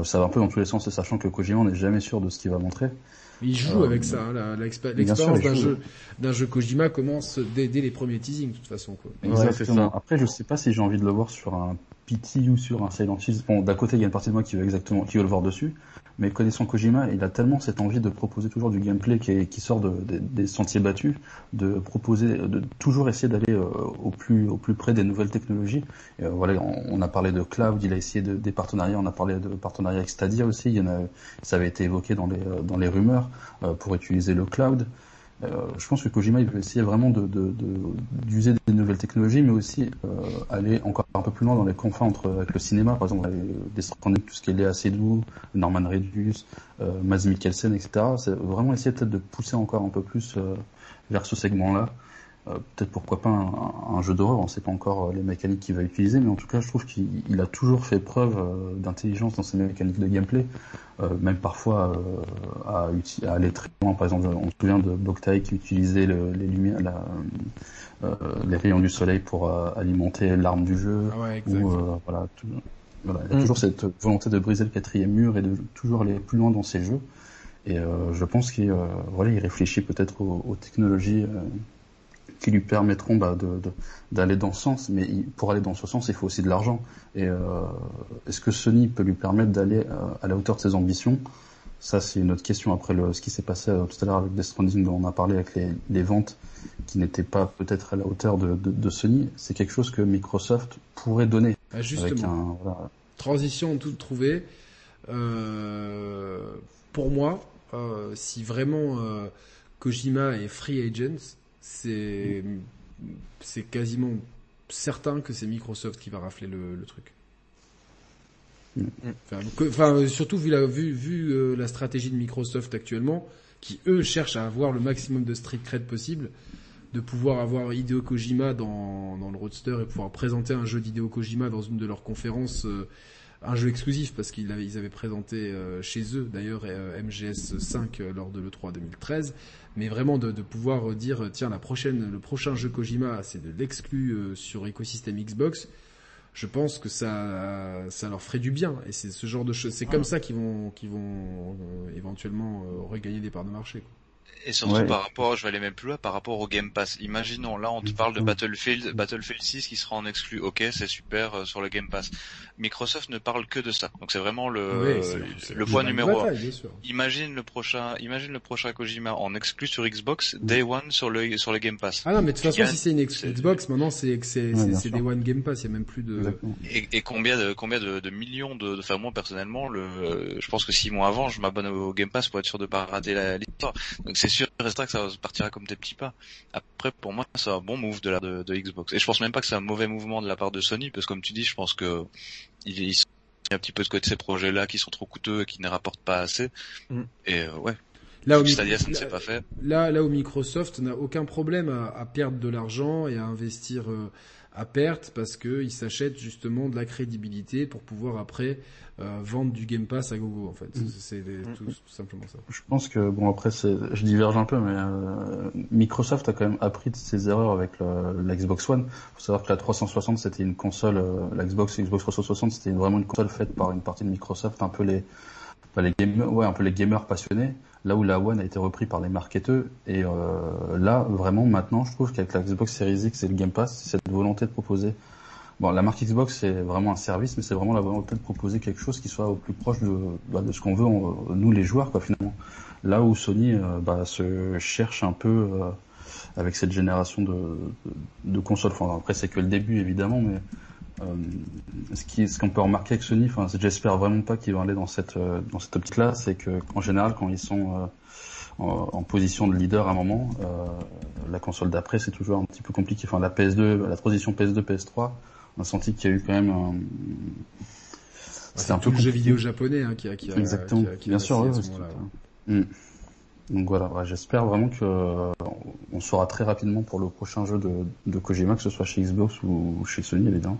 ça va un peu dans tous les sens, sachant que Kojima n'est jamais sûr de ce qu'il va montrer. Il joue avec ça. Hein, L'expérience d'un jeu, d'un jeu Kojima commence dès, les premiers teasings, de toute façon. Quoi. Exactement. Après, je sais pas si j'ai envie de le voir sur un PT ou sur un Silent Hill. Bon, d'un côté, il y a une partie de moi qui veut exactement, qui veut le voir dessus. Mais connaissant Kojima, il a tellement cette envie de proposer toujours du gameplay qui, sort de, des sentiers battus, de proposer, de toujours essayer d'aller euh, au plus au plus près des nouvelles technologies. Euh, voilà, on, a parlé de cloud, il a essayé de, des partenariats, on a parlé de partenariats avec Stadia aussi. Ça avait été évoqué dans les dans les rumeurs euh, pour utiliser le cloud. Euh, je pense que Kojima il veut essayer vraiment d'user des nouvelles technologies, mais aussi euh, aller encore un peu plus loin dans les confins entre avec le cinéma, par exemple des tout ce qui est Léa Seydoux, Norman Reedus, euh, Mads Mikkelsen, etc. C'est vraiment essayer peut-être de pousser encore un peu plus euh, vers ce segment-là. Euh, peut-être pourquoi pas un, jeu d'horreur, on ne sait pas encore euh, les mécaniques qu'il va utiliser, mais en tout cas je trouve qu'il a toujours fait preuve euh, d'intelligence dans ses mécaniques de gameplay, même parfois à, aller très loin. Par exemple, on se souvient de Boktai qui utilisait les lumières, les rayons du soleil pour alimenter l'arme du jeu. Ah ou, voilà, il y a mm. toujours cette volonté de briser le quatrième mur et de toujours aller plus loin dans ses jeux. Et je pense qu'il voilà, il réfléchit peut-être aux, technologies qui lui permettront bah, d'aller dans ce sens. Mais pour aller dans ce sens, il faut aussi de l'argent. Et euh, est-ce que Sony peut lui permettre d'aller euh, à la hauteur de ses ambitions? Ça, c'est une autre question. Après le, ce qui s'est passé euh, tout à l'heure avec Death Stranding, dont on a parlé avec les, ventes qui n'étaient pas peut-être à la hauteur de, Sony, c'est quelque chose que Microsoft pourrait donner. Ah, justement. Transition toute trouvée. pour moi, si vraiment Kojima est free agent, c'est c'est quasiment certain que c'est Microsoft qui va rafler le, truc. Enfin, surtout vu la, vu, vu euh, la stratégie de Microsoft actuellement, qui eux cherchent à avoir le maximum de street cred possible, de pouvoir avoir Hideo Kojima dans, dans le Roadster et pouvoir présenter un jeu d'Hideo Kojima dans une de leurs conférences euh, un jeu exclusif parce qu'ils avaient, ils avaient présenté euh, chez eux d'ailleurs MGS 5 euh, lors de l'E3 2013 mais vraiment de, de, pouvoir dire tiens la prochaine le prochain jeu Kojima c'est de l'exclu sur écosystème Xbox je pense que ça ça leur ferait du bien. Et c'est ce genre de choses. C'est comme ça qu'ils vont qu'ils vont éventuellement regagner des parts de marché quoi. Et surtout par rapport, je vais aller même plus loin, par rapport au Game Pass. Imaginons, là, on te parle de Battlefield, Battlefield 6 qui sera en exclu. Ok, c'est super euh, sur le Game Pass. Microsoft ne parle que de ça. Donc c'est vraiment le, le point numéro un. Imagine le prochain, imagine le prochain Kojima en exclu sur Xbox, Day One sur le, sur le Game Pass. Ah non, mais de toute façon, si c'est une Xbox, maintenant c'est, c'est, c'est Day One Game Pass, il y a même plus de... Et, et, combien de, combien de, de millions de, enfin moi personnellement, le, je pense que six mois avant, je m'abonne au Game Pass pour être sûr de pas rater l'histoire. Donc c'est sûr restera que ça partira comme des petits pas. Après, pour moi, c'est un bon move de la de, Xbox. Et je pense même pas que c'est un mauvais mouvement de la part de Sony, parce que comme tu dis, je pense que il, il y a un petit peu de côté ces projets-là qui sont trop coûteux et qui ne rapportent pas assez. Mm. Et euh, ouais. Là où, ça ne s'est pas fait. Là, là où Microsoft n'a aucun problème à, perdre de l'argent et à investir euh, à perte parce qu'ils s'achètent justement de la crédibilité pour pouvoir après euh, vendre du Game Pass à gogo en fait. Mm. C'est mm. tout, simplement ça. Je pense que bon après je diverge un peu mais euh, Microsoft a quand même appris de ses erreurs avec la Xbox One. Faut savoir que la 360 c'était une console, euh, la Xbox Xbox 360 c'était vraiment une console faite par une partie de Microsoft un peu les les gamers, ouais, un peu les gamers passionnés, là où la One a été repris par les marketeurs. Et euh, là, vraiment, maintenant, je trouve qu'avec la Xbox Series X et le Game Pass, cette volonté de proposer... Bon, la marque Xbox, c'est vraiment un service, mais c'est vraiment la volonté de proposer quelque chose qui soit au plus proche de, bah, de ce qu'on veut, nous, les joueurs, quoi, finalement. Là où Sony euh, bah, se cherche un peu euh, avec cette génération de, de, consoles. Enfin, après, c'est que le début, évidemment, mais ce qui, ce qu'on peut remarquer avec Sony, enfin, j'espère vraiment pas qu'ils vont aller dans cette euh, dans cette optique-là, c'est que en général, quand ils sont euh, en, position de leader à un moment, la console d'après, c'est toujours un petit peu compliqué. Enfin, la PS2, la transition PS2 PS3, on a senti qu'il y a eu quand même un c'est un peu le jeu vidéo japonais hein, qui a, qui a exactement qui bien sûr mm. donc voilà j'espère vraiment que on saura très rapidement pour le prochain jeu de, de Kojima que ce soit chez Xbox ou chez Sony évidemment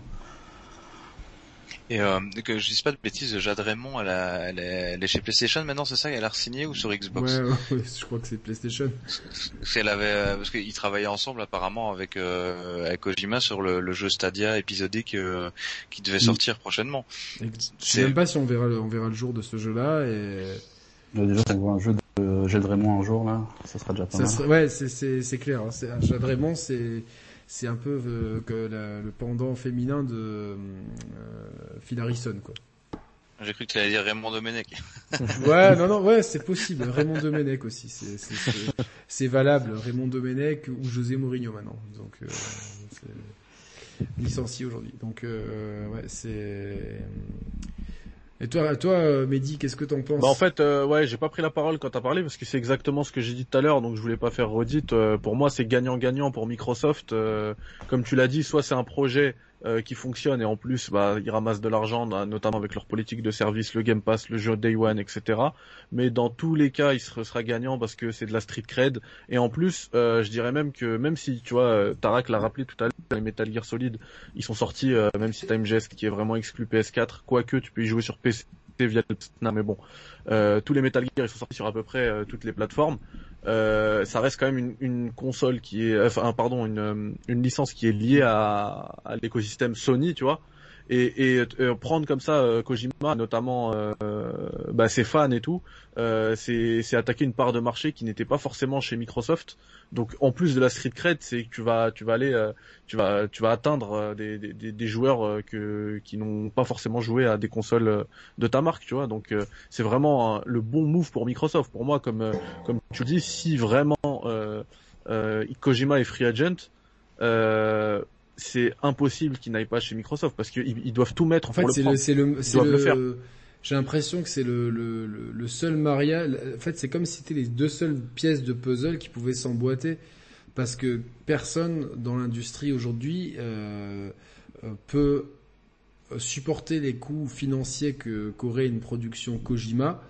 Et euh, que je dise pas de bêtises, Jade Raymond, elle, elle, est, chez PlayStation maintenant, c'est ça? Elle a signé ou sur Xbox? Ouais, ouais, je crois que c'est PlayStation. Elle avait, euh, parce qu'ils travaillaient ensemble apparemment avec, euh, avec Kojima sur le, le jeu Stadia épisodique euh, qui devait mm. sortir prochainement. Je sais même pas si on verra, on verra le jour de ce jeu-là. Et... déjà, on voit un jeu de Jade Raymond un jour là, ça sera déjà pas mal. ouais, c'est clair. Hein. Jade Raymond, c'est c'est un peu euh, que le pendant féminin de euh, Phil Harrison, quoi. J'ai cru que tu allais dire Raymond Domenech. ouais, non, non, ouais, c'est possible. Raymond Domenech aussi, c'est valable. Raymond Domenech ou José Mourinho maintenant. Donc, euh, licencié aujourd'hui. Donc, ouais, c'est et toi, toi, euh, Mehdi, qu'est-ce que t'en penses bah en fait, euh, ouais, j'ai pas pris la parole quand t'as parlé parce que c'est exactement ce que j'ai dit tout à l'heure, donc je voulais pas faire redite. Euh, pour moi, c'est gagnant-gagnant pour Microsoft. comme tu l'as dit, soit c'est un projet euh, qui fonctionne et en plus bah, ils ramassent de l'argent, notamment avec leur politique de service, le Game Pass, le jeu Day One, etc. Mais dans tous les cas, il sera gagnant parce que c'est de la street cred. Et en plus, euh, je dirais même que même si tu vois, euh, Tarak l'a rappelé tout à l'heure, les Metal Gear Solid, ils sont sortis, même si t'as MGS qui est vraiment exclu PS4, quoique tu peux y jouer sur PC via le mais bon, tous les Metal Gear ils sont sortis sur à peu près toutes les plateformes. Euh, ça reste quand même une, une, console qui est, enfin pardon, une, licence qui est liée à, à l'écosystème Sony, tu vois et, et euh, prendre comme ça euh, Kojima, notamment euh, bah, ses fans et tout, c'est attaquer une part de marché qui n'était pas forcément chez Microsoft. Donc en plus de la street cred, c'est que tu vas tu vas aller tu vas tu vas atteindre des, des, des joueurs que qui n'ont pas forcément joué à des consoles de ta marque, tu vois. Donc c'est vraiment le bon move pour Microsoft. Pour moi, comme comme tu dis, si vraiment Kojima est free agent, euh, c'est impossible qu'ils n'aillent pas chez Microsoft parce qu'ils doivent tout mettre en fait, c'est le, le, le, J'ai l'impression que c'est le, le, le, seul mariage. En fait, c'est comme si c'était les deux seules pièces de puzzle qui pouvaient s'emboîter parce que personne dans l'industrie aujourd'hui euh, euh peut supporter les coûts financiers que qu'aurait une production Kojima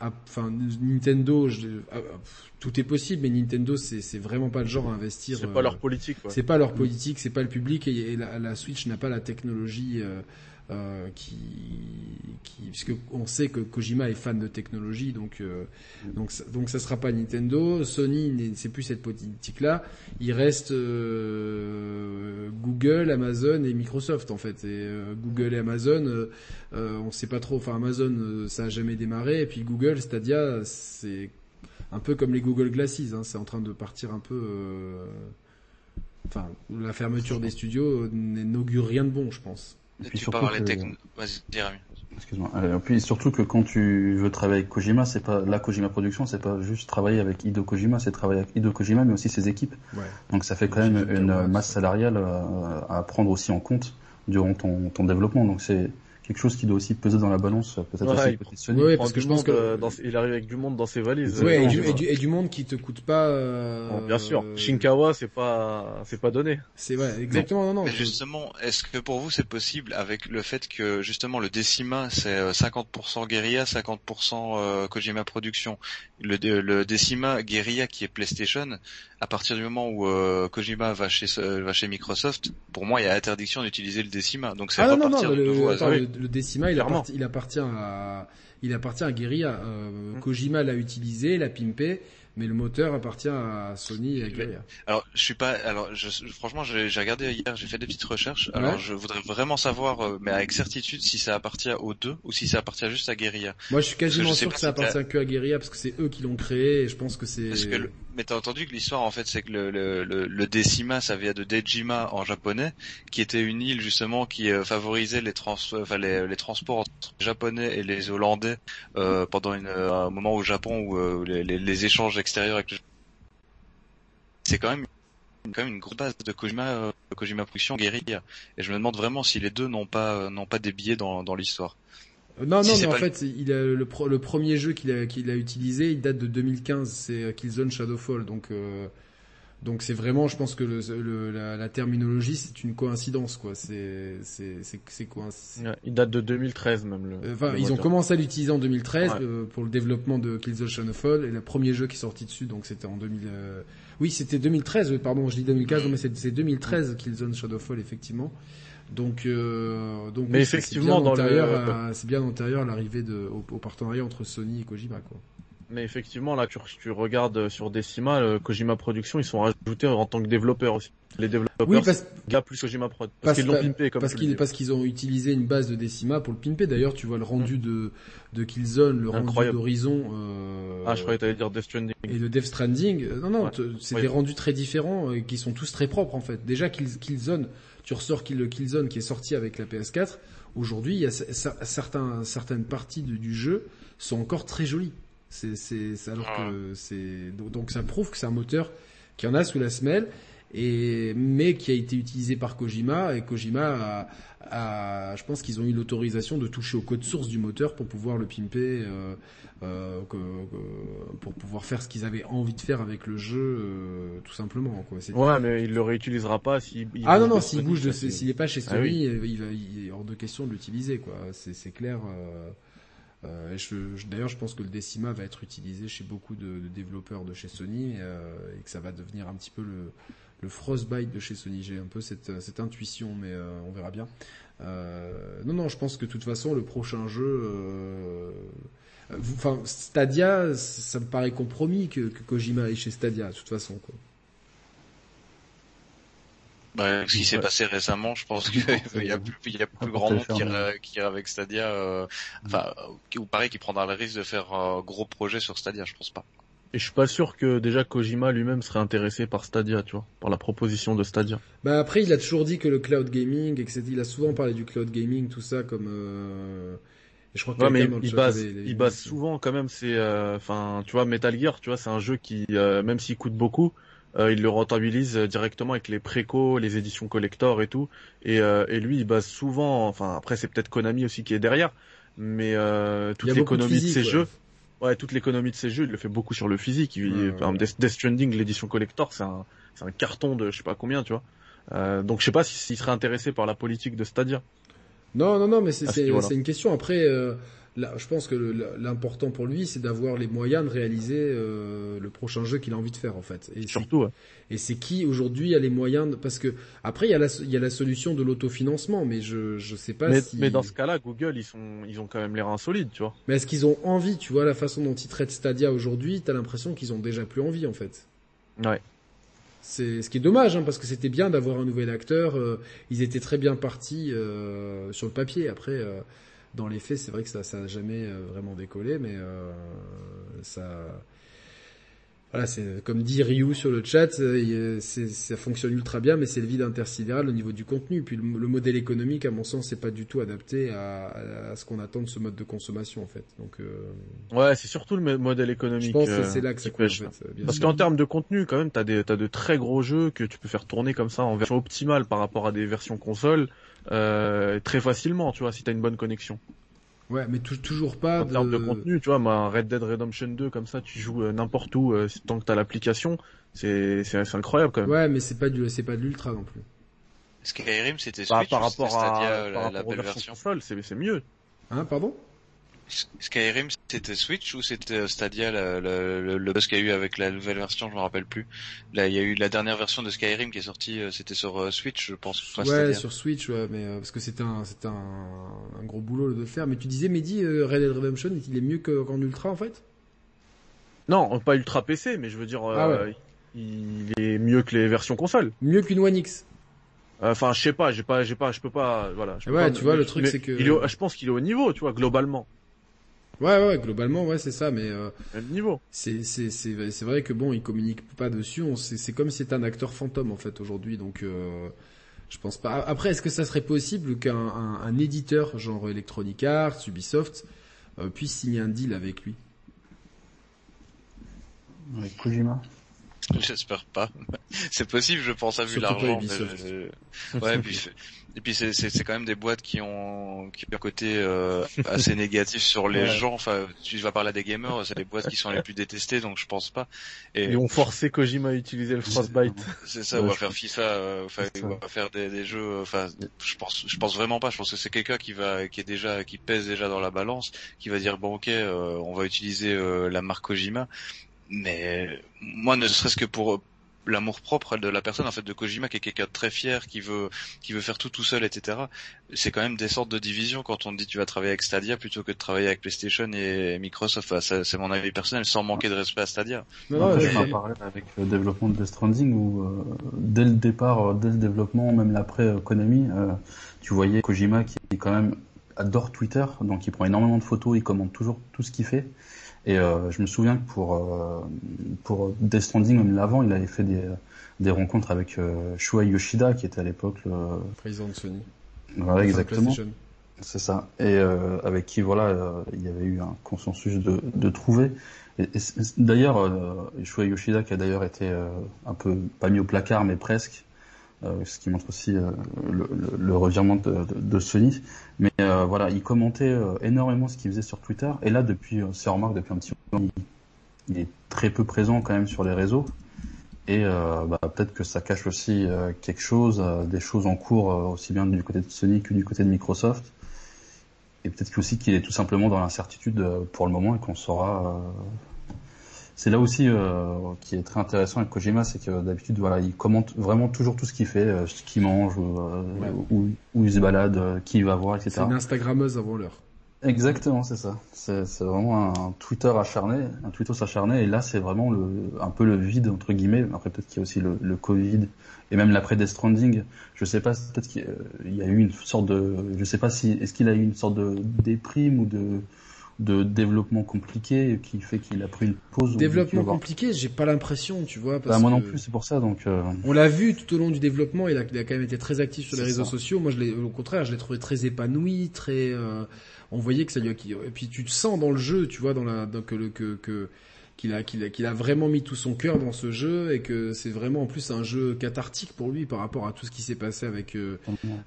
enfin Nintendo, je, ah, tout est possible, mais Nintendo c'est vraiment pas le genre à investir. C'est pas leur euh, politique. C'est pas leur politique, c'est pas le public et, la, Switch n'a pas la technologie. Euh, euh, qui, on sait que Kojima est fan de technologie, donc euh, donc donc ça sera pas Nintendo, Sony c'est plus cette politique là, il reste euh, Google, Amazon et Microsoft en fait. Et Google et Amazon, on sait pas trop. Enfin Amazon ça a jamais démarré et puis Google Stadia c'est un peu comme les Google Glasses, hein, c'est en train de partir un peu. Enfin la fermeture des studios n'augure rien de bon, je pense. Et puis surtout que... Excuse-moi. Et puis surtout que quand tu veux travailler avec Kojima, c'est pas la Kojima Production, c'est pas juste travailler avec Hideo Kojima, c'est travailler avec Hideo Kojima, mais aussi ses équipes. Ouais. Donc ça fait quand même une masse salariale euh, à prendre aussi en compte durant ton, ton développement. Donc c'est quelque chose qui doit aussi peser dans la balance, peut-être ouais, aussi Oui, parce que je pense que dans, il arrive avec du monde dans ses valises. Oui, et, du, et, du, monde qui te coûte pas. Euh, bien sûr, Shinkawa, c'est pas, c'est pas donné. C'est vrai, exactement. Non, non. Mais justement, est-ce que pour vous c'est possible avec le fait que justement le Decima c'est 50% guérilla, 50% Kojima Production, le, le Decima guérilla qui est PlayStation, à partir du moment où euh, Kojima va chez va chez Microsoft, pour moi il y a interdiction d'utiliser le Decima. Donc c'est ah, non, non, non, le, le, Il, appartient, il appartient à il appartient à Guerilla. Euh, mm. Kojima l'a utilisé, l'a pimpé mais le moteur appartient à Sony et à Gaia. Alors, je suis pas. Alors, je, franchement, j'ai regardé hier, j'ai fait des petites recherches. Alors, je voudrais vraiment savoir, euh, mais avec certitude, si ça appartient aux deux ou si ça appartient juste à Guerilla. Moi, je suis quasiment sûr que ça appartient que à Guerilla parce que c'est eux qui l'ont créé et je pense que c'est. Parce que mais t'as entendu que l'histoire en fait c'est que le, le, le, Decima ça vient de Dejima en japonais qui était une île justement qui euh, favorisait les, trans, enfin, les, les, transports entre les japonais et les hollandais euh, pendant une, un moment au Japon où euh, les, les, échanges extérieurs avec le c'est quand même quand même une grosse base de Kojima euh, Kojima Production guérilla et je me demande vraiment si les deux n'ont pas n'ont pas des billets dans, dans l'histoire non, non, mais en fait, il a, le, le, premier jeu qu'il a, qu'il a utilisé, il date de 2015, c'est Killzone Shadowfall. Donc, euh, donc c'est vraiment, je pense que le, la, la, terminologie, c'est une coïncidence, quoi. C'est, c'est, il date de 2013 même. Le, enfin, ils ont commencé à l'utiliser en 2013 euh, pour le développement de Killzone Shadowfall et le premier jeu qui est sorti dessus, donc c'était en 2000. Euh, oui, c'était 2013. Pardon, je dis 2015, mais c'est, c'est 2013 Killzone Shadowfall effectivement. Donc, euh, donc mais effectivement, dans le... c'est bien antérieur à l'arrivée de au, au, partenariat entre Sony et Kojima, quoi. Mais effectivement, là, tu, tu regardes sur Decima, le Kojima Productions, ils sont rajoutés en tant que développeurs aussi. Les développeurs, oui, parce... plus Kojima Prod. Parce, qu'ils l'ont pimpé, comme parce qu'ils, parce qu'ils ont utilisé une base de Decima pour le pimper. D'ailleurs, tu vois le rendu de, de Killzone, le rendu d'Horizon, euh... Ah, je croyais que t'allais dire Death Stranding. Et de Death Stranding. Non, non, c'est des rendus très différents, et euh, qui sont tous très propres, en fait. Déjà, Killzone, tu ressors le Killzone qui est sorti avec la PS4. Aujourd'hui, il y a certains, certaines parties du jeu sont encore très jolies. C'est, c'est, alors ah. que c'est donc ça prouve que c'est un moteur qui en a sous la semelle et mais qui a été utilisé par Kojima et Kojima a, je pense qu'ils ont eu l'autorisation de toucher au code source du moteur pour pouvoir le pimper euh, euh, pour pouvoir faire ce qu'ils avaient envie de faire avec le jeu euh, tout simplement quoi. Ouais, mais il le réutilisera pas s'il Ah non non, s'il bouge de s'il est pas chez ah Sony, il, va il est hors de question de l'utiliser quoi. C'est clair euh, D'ailleurs, je pense que le Decima va être utilisé chez beaucoup de, de développeurs de chez Sony euh, et que ça va devenir un petit peu le, le Frostbite de chez Sony. J'ai un peu cette, cette intuition, mais euh, on verra bien. Euh, non, non, je pense que de toute façon, le prochain jeu, euh, enfin Stadia, ça me paraît compromis que, que Kojima est chez Stadia, de toute façon. Quoi. Bah, ce qui s'est passé récemment, je pense qu'il y a plus, il y a plus grand monde qui ira, qui ira avec Stadia, euh, enfin, ou pareil, qui prendra le risque de faire un gros projet sur Stadia, je pense pas. Et je suis pas sûr que déjà Kojima lui-même serait intéressé par Stadia, tu vois, par la proposition de Stadia. Bah après, il a toujours dit que le cloud gaming, etc. Il a souvent parlé du cloud gaming, tout ça, comme. Euh... je crois que ouais, mais il, base, il base souvent quand même. C'est, euh, enfin, tu vois, Metal Gear, tu vois, c'est un jeu qui, euh, même s'il coûte beaucoup, euh, il le rentabilise directement avec les précos, les éditions collector et tout. Et, euh, et lui, il base souvent, enfin après c'est peut-être Konami aussi qui est derrière, mais euh, toute l'économie de, ces jeux, ouais, toute l'économie de ces jeux, il le fait beaucoup sur le physique. Il, Death, Stranding, l'édition collector, c'est un, c'est un carton de je sais pas combien, tu vois. Euh, donc je sais pas s'il serait intéressé par la politique de Stadia. Non, non, non, mais c'est, c'est, c'est une question. Après, euh, je pense que l'important pour lui, c'est d'avoir les moyens de réaliser euh, le prochain jeu qu'il a envie de faire en fait. Et Surtout. Et c'est qui aujourd'hui a les moyens Parce que après il y a la, il y a la solution de l'autofinancement, mais je je sais pas mais, si. Mais dans ce cas-là, Google ils sont ils ont quand même l'air insolides, tu vois. Mais est-ce qu'ils ont envie Tu vois la façon dont ils traitent Stadia aujourd'hui, t'as l'impression qu'ils ont déjà plus envie en fait. Ouais. C'est ce qui est dommage, hein, parce que c'était bien d'avoir un nouvel acteur. Euh, ils étaient très bien partis euh, sur le papier. Après, euh, dans les faits, c'est vrai que ça, ça a jamais euh, vraiment décollé, mais euh, ça, voilà, c'est comme dit Ryu sur le chat, euh, ça fonctionne ultra bien, mais c'est le vide intersidéral au niveau du contenu. Puis le, modèle économique, à mon sens, c'est pas du tout adapté à, à ce qu'on attend de ce mode de consommation, en fait. Donc, ouais, c'est surtout le modèle économique. Je pense que c'est là que c'est pêche. En fait, Parce qu'en termes de contenu, quand même, t'as des, t'as de très gros jeux que tu peux faire tourner comme ça en version optimale par rapport à des versions consoles euh, très facilement, tu vois, si t'as une bonne connexion. Ouais, mais toujours pas. En de... termes de contenu, tu vois, ma Red Dead Redemption 2 comme ça, tu joues euh, n'importe où euh, tant que t'as l'application, c'est c'est incroyable quand même. Ouais, mais c'est pas du c'est pas de l'ultra non plus. Skyrim c'était bah, par, rapport à Stadia, la, la belle version? c'est c'est mieux. Hein, pardon? Skyrim, c'était Switch ou c'était euh, Stadia le, le, le buzz qu'il y a eu avec la nouvelle version, je me rappelle plus. Là, il y a eu la dernière version de Skyrim qui est sortie, euh, c'était sur euh, Switch, je pense. ouais, sur Switch, ouais, mais parce que c'était un, c'était un, un, gros boulot de le faire. Mais tu disais, Mehdi, Red Dead Redemption, il est mieux qu'en Ultra en fait? Non, pas Ultra PC, mais je veux dire, ah il est mieux que les versions consoles. Mieux qu'une One X. Enfin, je sais pas, j'ai pas, j'ai pas, je peux pas, voilà. ouais, tu vois, le truc c'est que. je pense qu'il est au niveau, tu vois, globalement. Ouais, ouais, globalement, ouais, c'est ça, mais euh, niveau. C'est c'est c'est c'est vrai que bon, il communique pas dessus. C'est c'est comme si c'était un acteur fantôme en fait aujourd'hui, donc euh, je pense pas. Après, est-ce que ça serait possible qu'un un, un, éditeur genre Electronic Arts, Ubisoft euh, puisse signer un deal avec lui? Avec Kojima? J'espère pas. C'est possible, je pense, à vu l'argent. Ouais, puis et puis c'est c'est quand même des boîtes qui ont qui ont un côté euh, assez négatif sur les gens. Enfin, tu vas parler des gamers, c'est les boîtes qui sont les plus détestées, donc je pense pas. Et ils ont forcé Kojima à utiliser le Frostbite. C'est ça, on va faire FIFA, euh, enfin, on va faire des, des jeux. Enfin, je pense, je pense vraiment pas. Je pense que c'est quelqu'un qui va, qui est déjà, qui pèse déjà dans la balance, qui va dire bon ok, euh, on va utiliser la marque Kojima. Mais moi, ne serait-ce que pour l'amour propre de la personne en fait de Kojima qui est quelqu'un de très fier qui veut qui veut faire tout tout seul etc c'est quand même des sortes de divisions. Quand on dit tu vas travailler avec Stadia plutôt que de travailler avec PlayStation et Microsoft enfin, c'est mon avis personnel sans manquer de respect à Stadia. Non, je vais parler avec le développement de Death Stranding où euh, dès le départ euh, dès le développement même l'après euh, Konami tu voyais Kojima qui quand même adore Twitter donc il prend énormément de photos il commente toujours tout ce qu'il fait et euh, je me souviens que pour euh, pour Death Stranding, même l'avant, il avait fait des des rencontres avec euh, Yoshida, qui était à l'époque le président de Sony. Voilà, exactement. C'est ça. Et euh, avec qui, voilà, euh, il y avait eu un consensus de, de trouver. Et, d'ailleurs, euh, Shuei Yoshida, qui a d'ailleurs été un peu pas mis au placard, mais presque, ce qui montre aussi le, le, revirement de, Sony. Mais euh, voilà, il commentait euh, énormément ce qu'il faisait sur Twitter. Et là, depuis, euh, c'est remarque depuis un petit moment, il, est très peu présent quand même sur les réseaux. Et bah, peut-être que ça cache aussi quelque chose, des choses en cours aussi bien du côté de Sony que du côté de Microsoft. Et peut-être aussi qu'il est tout simplement dans l'incertitude pour le moment et qu'on saura c'est là aussi euh, qui est très intéressant avec Kojima, c'est que d'habitude voilà, il commente vraiment toujours tout ce qu'il fait, euh, ce qu'il mange, euh, où, où, il se balade, qui il va voir, etc. C'est une Instagrammeuse avant l'heure. Exactement, c'est ça. C'est, c'est vraiment un Twitter acharné, un Twitter acharné, et là c'est vraiment le, un peu le vide entre guillemets. Après peut-être qu'il y a aussi le, le Covid et même l'après Death Stranding. Je sais pas, peut-être qu'il y a eu une sorte de, je sais pas si, est-ce qu'il a eu une sorte de déprime ou de de développement compliqué qui fait qu'il a pris une pause. Développement compliqué, j'ai pas l'impression, tu vois. Parce bah, moi non plus, c'est pour ça. Donc. Euh, On l'a vu tout au long du développement. Il a, il a quand même été très actif sur les réseaux sociaux. Moi, je l'ai, au contraire, je l'ai trouvé très épanoui, très. Euh, on voyait que ça lui a. Et puis tu te sens dans le jeu, tu vois, dans la, donc que que, que qu'il a, qu'il a, qu'il a vraiment mis tout son cœur dans ce jeu et que c'est vraiment en plus un jeu cathartique pour lui par rapport à tout ce qui s'est passé avec euh,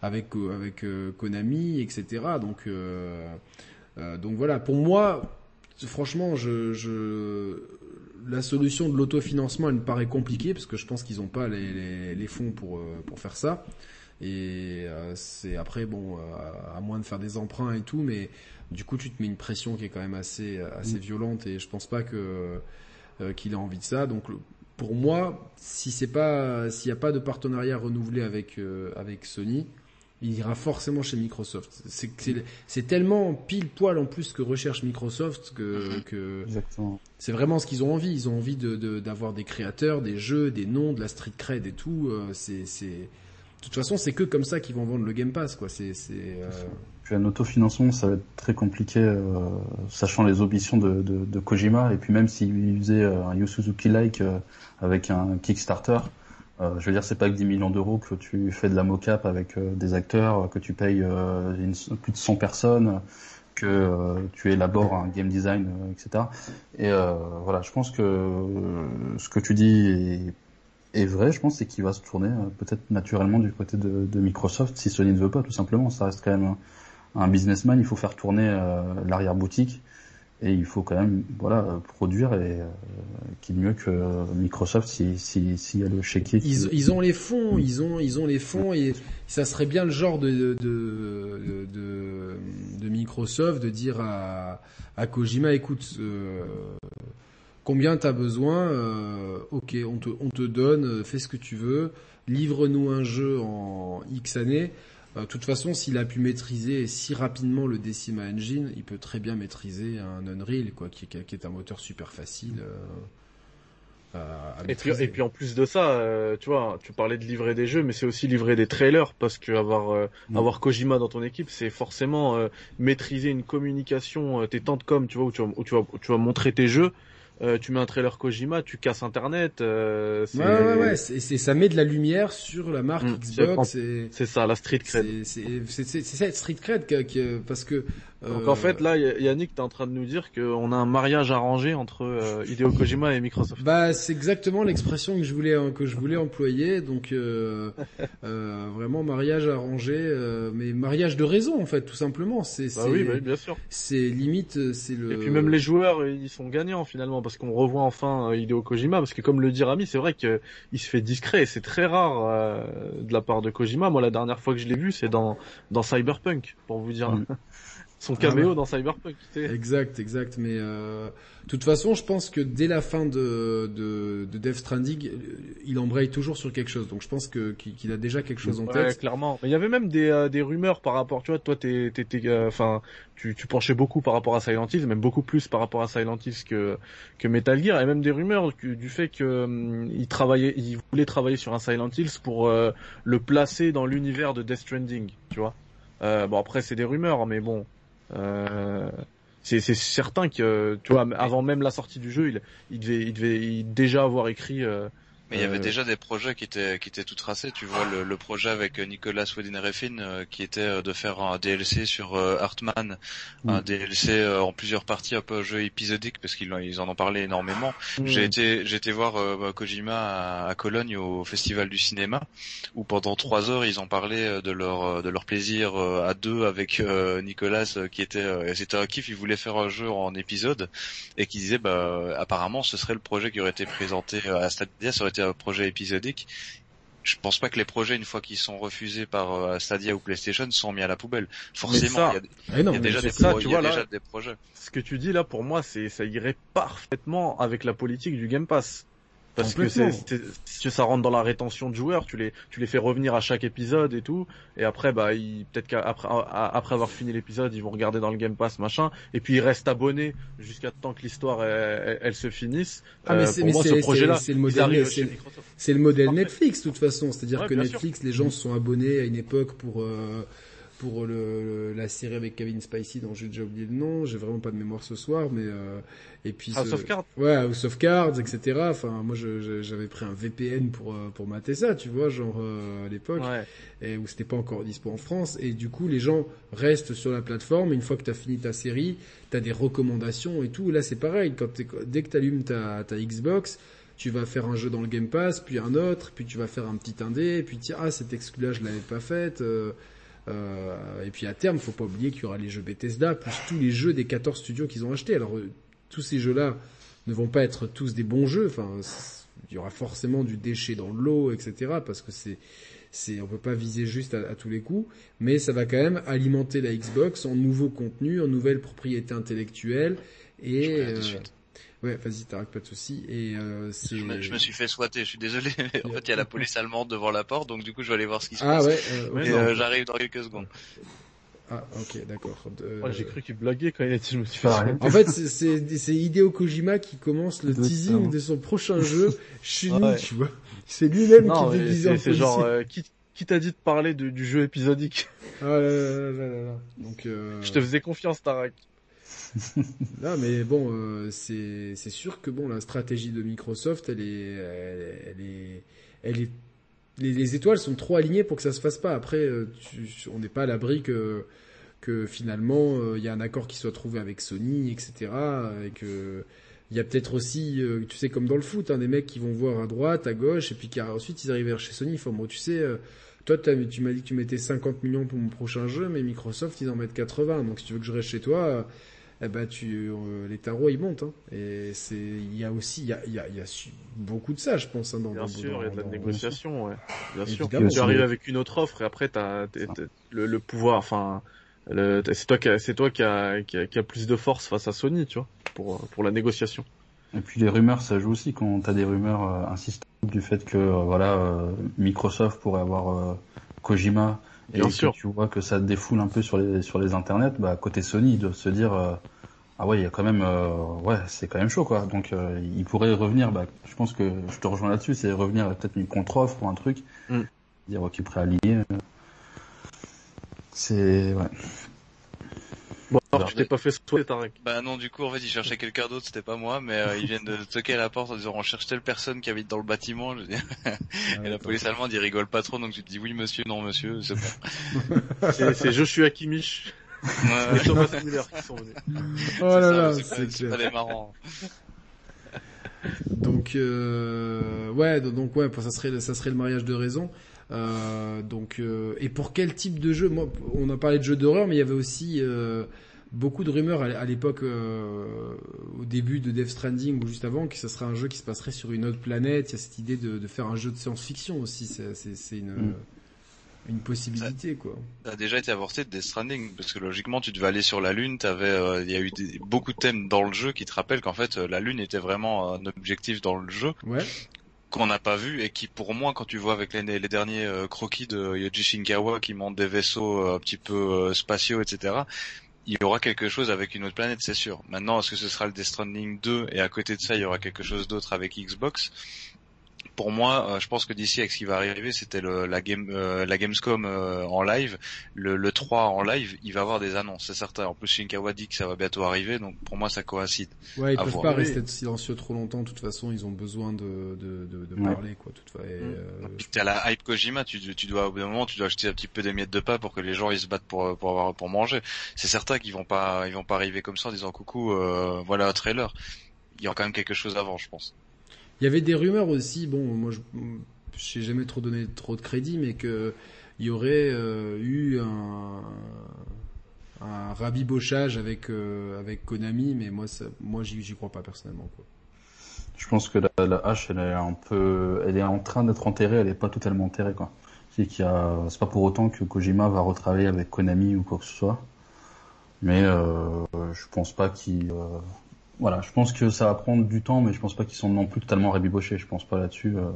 avec avec Konami, etc. Donc euh, donc voilà, pour moi, franchement, je, je, la solution de l'autofinancement, elle me paraît compliquée parce que je pense qu'ils n'ont pas les, les, les, fonds pour, euh, pour faire ça. Et euh, c'est après, bon, à moins de faire des emprunts et tout, mais du coup, tu te mets une pression qui est quand même assez, assez mm. violente et je pense pas que qu'il ait envie de ça. Donc pour moi, si c'est pas, s'il n'y a pas de partenariat renouvelé avec avec Sony, il ira forcément chez Microsoft. C'est tellement pile poil en plus que recherche Microsoft que, que c'est vraiment ce qu'ils ont envie. Ils ont envie d'avoir de, des créateurs, des jeux, des noms, de la street cred et tout. Euh, c'est de toute façon, c'est que comme ça qu'ils vont vendre le Game Pass, quoi. C'est euh... Puis un autofinancement, ça va être très compliqué, euh, sachant les ambitions de, de, de, Kojima. Et puis même s'il faisait un Yu Suzuki like euh, avec un Kickstarter, euh, je veux dire, c'est pas que 10 millions d'euros que tu fais de la mocap avec euh, des acteurs, que tu payes euh, plus de 100 personnes, que tu élabores un game design, etc. Et voilà, je pense que ce que tu dis est, vrai. Je pense c'est qu'il va se tourner peut-être naturellement du côté de, Microsoft si Sony ne veut pas, tout simplement. Ça reste quand même un businessman. Il faut faire tourner l'arrière boutique et il faut quand même voilà produire et euh, qui mieux que Microsoft si si s'il y a le chéquier ils, ils ont les fonds ils ont ils ont les fonds et ça serait bien le genre de de de, de, Microsoft de dire à à Kojima écoute euh, combien t'as besoin euh, ok on te on te donne fais ce que tu veux livre-nous un jeu en X années de toute façon, s'il a pu maîtriser si rapidement le Decima Engine, il peut très bien maîtriser un Unreal, quoi, qui, qui est un moteur super facile. Euh, et, puis, et puis en plus de ça, euh, tu vois, tu parlais de livrer des jeux, mais c'est aussi livrer des trailers parce que avoir euh, mm. avoir Kojima dans ton équipe, c'est forcément maîtriser une communication, tes temps de com, tu vois, où tu vas, où tu vas, tu vas montrer tes jeux euh, tu mets un trailer Kojima, tu casses Internet. Euh, ouais, ouais, ouais, c'est, ça met de la lumière sur la marque mmh, Xbox. C'est ça, la street cred. C'est cette street cred parce que. Donc en fait, là, Yannick, t'es en train de nous dire qu'on a un mariage arrangé entre euh, Hideo Kojima et Microsoft. Bah, c'est exactement l'expression que je voulais que je voulais employer. Donc euh, euh, vraiment mariage arrangé, euh, mais mariage de raison en fait, tout simplement. C'est, bah oui, bah bien sûr. C'est limite, c'est le. Et puis même les joueurs, ils sont gagnants finalement parce qu'on revoit enfin Hideo Kojima, parce que comme le dit Rami, c'est vrai qu'il se fait discret, et c'est très rare euh, de la part de Kojima. Moi, la dernière fois que je l'ai vu, c'est dans, dans Cyberpunk, pour vous dire. Mm. son caméo ah dans Cyberpunk. Exact, exact. Mais euh, de toute façon, je pense que dès la fin de, de, de Death Stranding, il embraye toujours sur quelque chose. Donc je pense que qu'il a déjà quelque chose en ouais, tête. clairement. Mais il y avait même des, euh, des rumeurs par rapport. Tu vois, toi, t'es, euh, enfin, tu, tu penchais beaucoup par rapport à Silent Hill, même beaucoup plus par rapport à Silent Hill que que Metal Gear. Et même des rumeurs du, fait que il travaillait, il voulait travailler sur un Silent Hill pour euh, le placer dans l'univers de Death Stranding. Tu vois. bon après c'est des rumeurs, mais bon, euh, c'est certain que tu vois avant même la sortie du jeu, il, il devait, il devait déjà avoir écrit euh, mais il y avait euh, déjà des projets qui étaient qui étaient tout tracés. Tu vois le, le projet avec Nicolas Winding Refn euh, qui était euh, de faire un DLC sur Heartman, un DLC en plusieurs parties, un peu jeu épisodique parce qu'ils ils en ont parlé énormément. J'ai été j'ai été voir bah, Kojima à, Cologne au festival du cinéma où pendant trois heures ils ont parlé de leur de leur plaisir à deux avec Nicolas qui était c'était un kiff. Ils voulaient faire un jeu en épisode et qui disait bah apparemment ce serait le projet qui aurait été présenté à Stadia, ça aurait un projet épisodique. Je pense pas que les projets, une fois qu'ils sont refusés par euh, Stadia ou PlayStation, sont mis à la poubelle. Forcément, il y a, déjà, des, projets. Ce que tu dis là, pour moi, c'est ça irait parfaitement avec la politique du Game Pass. Parce que c'est, si ça rentre dans la rétention de joueurs, tu les, tu les fais revenir à chaque épisode et tout, et après, bah, peut-être qu'après, après avoir fini l'épisode, ils vont regarder dans le Game Pass, machin, et puis ils restent abonnés jusqu'à temps que l'histoire elle, se finisse. Ah, mais euh, c'est, ce projet-là, c'est le modèle, c'est, le modèle Netflix, de toute façon. C'est-à-dire que Netflix, les gens se sont abonnés à une époque pour, euh, pour le, la série avec Kevin Spacey dont j'ai déjà oublié le nom, j'ai vraiment pas de mémoire ce soir, mais euh, et puis House of Cards. Ouais, House of Cards, etc. Enfin, moi j'avais pris un VPN pour euh, pour mater ça, tu vois, genre euh, à l'époque, et où c'était pas encore dispo en France, et du coup les gens restent sur la plateforme. Une fois que t'as fini ta série, t'as des recommandations et tout. Là c'est pareil, quand dès que t'allumes ta ta Xbox tu vas faire un jeu dans le Game Pass, puis un autre, puis tu vas faire un petit indé, puis tu ah cette exclu là je l'avais pas faite. Euh, euh, et puis à terme, faut pas oublier qu'il y aura les jeux Bethesda, plus tous les jeux des 14 studios qu'ils ont achetés. Alors euh, tous ces jeux-là ne vont pas être tous des bons jeux. Enfin, il y aura forcément du déchet dans le lot, etc. Parce que c'est, c'est, on peut pas viser juste à, tous les coups, mais ça va quand même alimenter la Xbox en nouveaux contenus, en nouvelles propriétés intellectuelles et. Ouais, vas-y, t'arrêtes pas de soucis. Et euh, je, me, je me suis fait squatter, je suis désolé. en fait, il y a la police allemande devant la porte, donc du coup, je vais aller voir ce qui se ah, passe. Ouais, euh, et euh, j'arrive dans quelques secondes. Ah, ok, d'accord. Euh... j'ai cru qu'il blaguait quand il a dit je me suis fait En fait, c'est Hideo Kojima qui commence le teasing de son prochain jeu, ah tu vois. C'est lui-même qui déguise C'est genre, euh, qui, qui t'a dit de parler de, du jeu épisodique? Ah là là là là là. Donc, euh... Je te faisais confiance, Tarak. non, mais bon, euh, c'est sûr que bon, la stratégie de Microsoft, elle est, elle, est, elle est, les, étoiles sont trop alignées pour que ça se fasse pas. Après, euh, on n'est pas à l'abri que que finalement euh, il y a un accord qui soit trouvé avec Sony, etc. Et que il y a peut-être aussi, tu sais, comme dans le foot, hein, des mecs qui vont voir à droite, à gauche, et puis qui ensuite ils arrivent vers chez Sony. Enfin, bon, tu sais, toi, tu m'as dit que tu mettais 50 millions pour mon prochain jeu, mais Microsoft, ils en mettent 80. Donc, si tu veux que je reste chez toi, eh ben tu euh, les tarots ils montent hein. et c'est il y a aussi il y a, il y a, y a beaucoup de ça je pense hein, dans bien sûr il y a de la négociation ouais. Bien sûr. Tu arrives avec une autre offre et après t'as le, le pouvoir enfin c'est toi qui c'est toi qui a, qui a, qui a plus de force face à Sony tu vois pour pour la négociation. Et puis les rumeurs ça joue aussi quand t'as des rumeurs euh, insistantes du fait que euh, voilà euh, Microsoft pourrait avoir Kojima et Bien sûr. tu vois que ça défoule un peu sur les sur les internets, bah côté Sony, ils doivent se dire euh, ah ouais, il y a quand même euh, ouais, c'est quand même chaud quoi. Donc euh, il pourrait revenir bah je pense que je te rejoins là-dessus, c'est revenir peut-être une contre-offre ou un truc. Mm. Dire ok prêt à lier. C'est ouais. Bon, alors, tu t'es pas fait souhaiter, Tarek. Bah non, du coup, en fait, ils cherchaient quelqu'un d'autre, c'était pas moi, mais euh, ils viennent de toquer à la porte en disant on cherche telle personne qui habite dans le bâtiment. Je dis... Ah, et la police allemande, ils rigolent pas trop, donc tu te dis oui monsieur, non monsieur, c'est bon. c'est Joshua Kimmich. Ouais. et Thomas Müller qui sont venus. Oh là là, c'est clair. Des marrants. Donc euh, ouais, donc ouais, ça serait ça serait le mariage de raison. Euh, donc, euh, et pour quel type de jeu? Moi, on a parlé de jeux d'horreur, mais il y avait aussi euh, beaucoup de rumeurs à l'époque, au début de Death Stranding ou juste avant, que ce serait un jeu qui se passerait sur une autre planète. Il y a cette idée de, de faire un jeu de science-fiction aussi. C'est une, mm. une possibilité quoi. Ça a déjà été avorté de Death Stranding parce que logiquement tu devais aller sur la lune, t'avais euh, il y a eu beaucoup de thèmes dans le jeu qui te rappellent qu'en fait la lune était vraiment un objectif dans le jeu. Ouais. Qu'on n'a pas vu et qui pour moi quand tu vois avec les, derniers euh, croquis de Yoji Shinkawa qui montent des vaisseaux euh, un petit peu spatiaux etc il y aura quelque chose avec une autre planète, c'est sûr. Maintenant, est-ce que ce sera le Death Stranding 2 et à côté de ça, il y aura quelque chose d'autre avec Xbox? Pour moi, euh, je pense que d'ici avec ce qui va arriver, c'était la game, euh, la Gamescom euh, en live, le, le 3 en live, il va avoir des annonces, c'est certain. En plus, Shinkawa dit que ça va bientôt arriver, donc pour moi, ça coïncide. Ouais, ils peuvent pas rester silencieux trop longtemps. De toute façon, ils ont besoin de, de, de, de parler, quoi. Toute façon, et, la hype Kojima, tu, tu dois au bout d'un moment, tu dois acheter un petit peu des miettes de pain pour que les gens ils se battent pour pour avoir pour manger. C'est certain qu'ils vont pas ils vont pas arriver comme ça en disant coucou, voilà un trailer. Il y aura quand même quelque chose avant, je pense. Il y avait des rumeurs aussi, bon, moi je n'ai jamais trop donné trop de crédit, mais que il y aurait euh, eu un, un rabibochage avec euh, avec Konami, mais moi ça, moi j'y crois pas personnellement. Je pense que la, la, hache elle est en train d'être enterrée, elle est pas totalement enterrée quoi. C'est qu'il pas pour autant que Kojima va retravailler avec Konami ou quoi que ce soit, mais euh, je pense pas qu'il euh, voilà, je pense que ça va prendre du temps, mais je pense pas qu'ils sont non plus totalement rébibochés. Je pense pas là-dessus. Euh...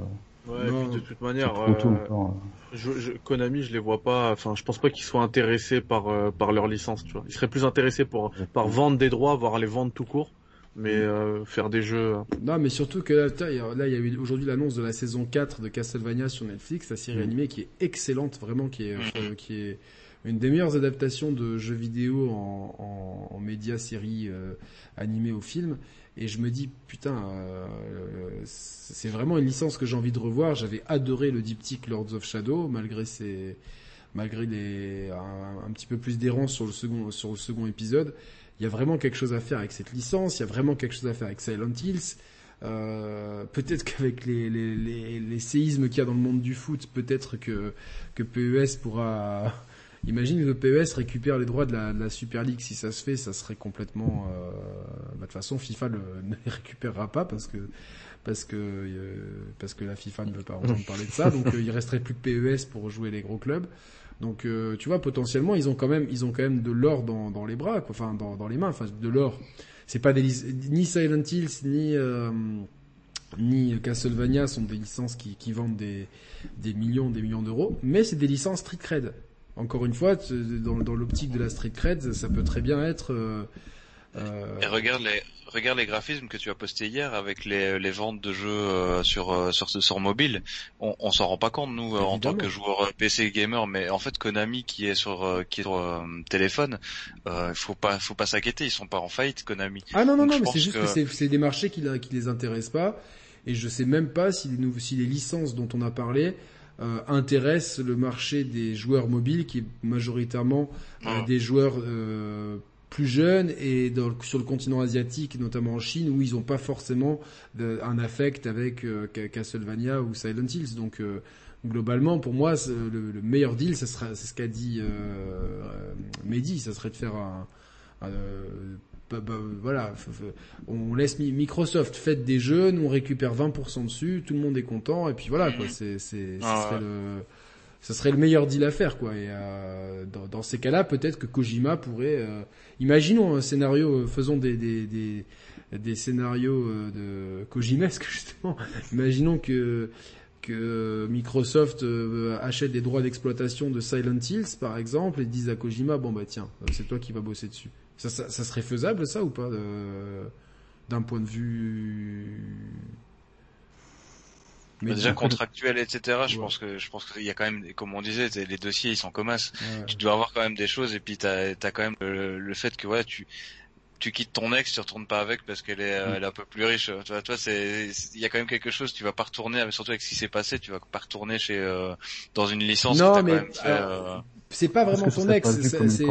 Ouais, et puis de toute manière, euh, je, je, Konami, je les vois pas. Enfin, je pense pas qu'ils soient intéressés par euh, par leur licence. Tu vois, ils seraient plus intéressés pour par vendre des droits, voire les vendre tout court, mais mm. euh, faire des jeux. Hein. Non, mais surtout que là, là il y a eu aujourd'hui l'annonce de la saison 4 de Castlevania sur Netflix, la série mm. animée qui est excellente, vraiment, qui est mm. qui est une des meilleures adaptations de jeux vidéo en, en, en média, série, euh, au film. Et je me dis, putain, euh, c'est vraiment une licence que j'ai envie de revoir. J'avais adoré le diptyque Lords of Shadow, malgré ses, malgré les, un, petit peu plus d'errance sur le second, sur le second épisode. Il y a vraiment quelque chose à faire avec cette licence. Il y a vraiment quelque chose à faire avec Silent Hills. Euh, peut-être qu'avec les, les, les, les séismes qu'il y a dans le monde du foot, peut-être que, que PES pourra Imagine que le PES récupère les droits de la, Super League. Si ça se fait, ça serait complètement. Euh, bah, de toute façon, FIFA ne les récupérera pas parce que parce que euh, parce que la FIFA ne veut pas entendre parler de ça. Donc euh, il resterait plus que PES pour jouer les gros clubs. Donc tu vois, potentiellement, ils ont quand même ils ont quand même de l'or dans, dans les bras, quoi. enfin dans, dans les mains, enfin de l'or. C'est pas des ni Silent Hills ni ni Castlevania sont des licences qui, qui vendent des, des millions, des millions d'euros, mais c'est des licences street cred. Encore une fois, dans, dans l'optique de la street cred, ça peut très bien être. Euh, euh... Et regarde les regarde les graphismes que tu as postés hier avec les, les ventes de jeux euh, sur euh, sur sur mobile. On, on s'en rend pas compte nous en tant que joueur PC gamer, mais en fait Konami qui est sur qui est sur téléphone, euh, faut pas faut pas s'inquiéter, ils sont pas en faillite Konami. Ah non non non, mais c'est juste que, c'est des marchés qui qui les intéressent pas. Et je sais même pas si les, si les licences dont on a parlé euh, intéresse le marché des joueurs mobiles, qui est majoritairement euh, ah. des joueurs euh, plus jeunes et sur le continent asiatique, notamment en Chine, où ils n'ont pas forcément un affect avec Castlevania ou Silent Hills. Donc globalement, pour moi, le, meilleur deal, c'est ce qu'a dit Mehdi, ça serait de faire un, bah, voilà, on laisse Microsoft fait des jeux, nous on récupère 20% dessus, tout le monde est content et puis voilà quoi, mhm. c'est c'est ah serait le ça serait le meilleur deal à faire quoi et euh, dans, dans, ces cas-là, peut-être que Kojima pourrait euh, imaginons un scénario euh, faisons des des des, des scénarios de Kojimesque justement. imaginons que que Microsoft achète des droits d'exploitation de Silent Hills par exemple et dise à Kojima bon bah tiens, c'est toi qui vas bosser dessus. Ça, ça, serait faisable ça ou pas d'un point de vue mais déjà contractuel etc je pense que je pense qu'il y a quand même comme on disait les dossiers ils sont comme tu dois avoir quand même des choses et puis t'as as quand même le, fait que ouais tu tu quittes ton ex, tu retournes pas avec parce qu'elle est, mm. elle est un peu plus riche. Tu vois, toi, c'est, il y a quand même quelque chose. Tu vas pas retourner, surtout avec ce qui s'est passé, tu vas pas retourner chez euh, dans une licence. Non, mais euh, c'est pas vraiment ton ex. C'est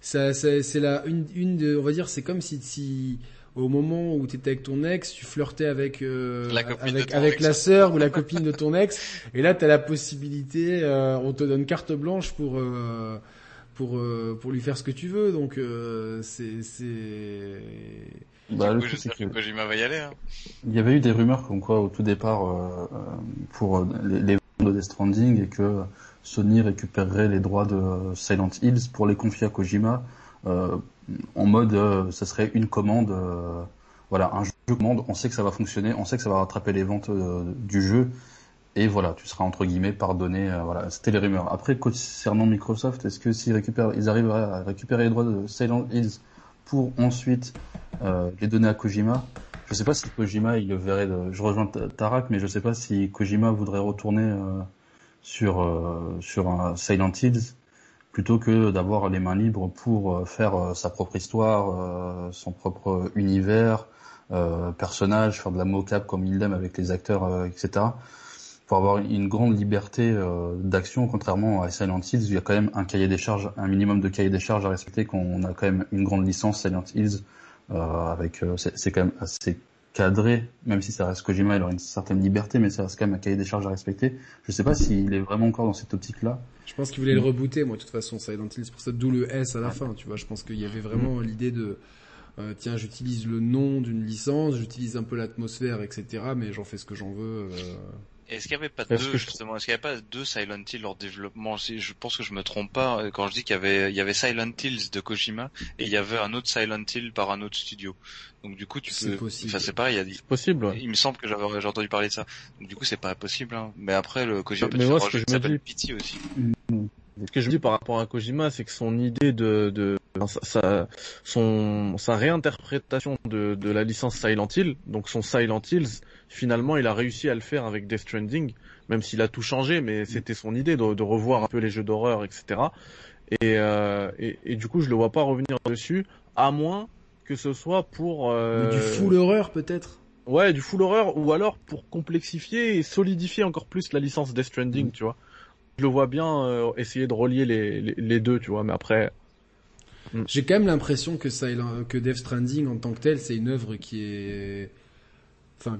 ça, c'est la une, une de, on va dire, c'est comme si, si au moment où tu étais avec ton ex, tu flirtais avec euh, avec avec la sœur ou la copine de ton ex, et là tu as la possibilité, euh, on te donne carte blanche pour euh, pour euh, pour lui faire ce que tu veux, donc euh, c'est c'est. Bah, le coup, c'est que, que va y aller. Hein. Il y avait eu des rumeurs comme quoi au tout départ pour les, les de Death Stranding et que Sony récupérerait les droits de Silent Hills pour les confier à Kojima en mode ça serait une commande voilà un jeu commande on sait que ça va fonctionner on sait que ça va rattraper les ventes du jeu et voilà, tu seras entre guillemets pardonné. Euh, voilà, c'était les rumeurs. Après, concernant Microsoft, est-ce que s'ils récupèrent, ils arriveraient à récupérer les droits de Silent Hills pour ensuite euh, les donner à Kojima? Je sais pas si Kojima il le verrait. Je rejoins Tarak, mais je sais pas si Kojima voudrait retourner euh, sur euh, sur un Silent Hills plutôt que d'avoir les mains libres pour faire sa propre histoire, son propre univers, personnage, faire de la mocap comme il l'aime avec les acteurs, etc pour avoir une grande liberté euh, d'action, contrairement à Silent Hills, il y a quand même un cahier des charges, un minimum de cahier des charges à respecter, qu'on a quand même une grande licence Silent Hills, euh, avec euh, c'est quand même assez cadré, même si ça reste Kojima, il aura une certaine liberté, mais ça reste quand même un cahier des charges à respecter. Je sais pas s'il est vraiment encore dans cette optique-là. Je pense qu'il voulait le rebooter, moi, de toute façon, Silent Hills, pour ça, d'où le S à la fin, tu vois. Je pense qu'il y avait vraiment mm. l'idée de, euh, tiens, j'utilise le nom d'une licence, j'utilise un peu l'atmosphère, etc., mais j'en fais ce que j'en veux. Euh... Est-ce qu'il n'y avait pas deux, justement, est-ce qu'il n'y avait pas deux Silent Hill leur développement? Je pense que je me trompe pas euh, quand je dis qu'il y avait, il y avait Silent Hills de Kojima et il y avait un autre Silent Hill par un autre studio. Donc du coup, tu peux, possible. enfin c'est pareil, il y a c'est possible. Il me semble que j'avais j'ai entendu parler de ça. Donc du coup, c'est pas possible. Hein. Mais après, le Kojima, mais moi, ce que je me dis, Pity aussi. Ce que je dis par rapport à Kojima, c'est que son idée de, de sa, son, sa réinterprétation de, de la licence Silent Hill, donc son Silent Hills, finalement, il a réussi à le faire avec Death Stranding, même s'il a tout changé, mais c'était son idée de, de, revoir un peu les jeux d'horreur, etc. Et, euh, et, et, du coup, je le vois pas revenir dessus, à moins que ce soit pour euh... du full horreur peut-être? Ouais, du full horreur, ou alors pour complexifier et solidifier encore plus la licence Death Stranding, mm. tu vois. Je le vois bien euh, essayer de relier les, les, les, deux, tu vois, mais après. Mm. J'ai quand même l'impression que ça, que Death Stranding en tant que tel, c'est une œuvre qui est, enfin,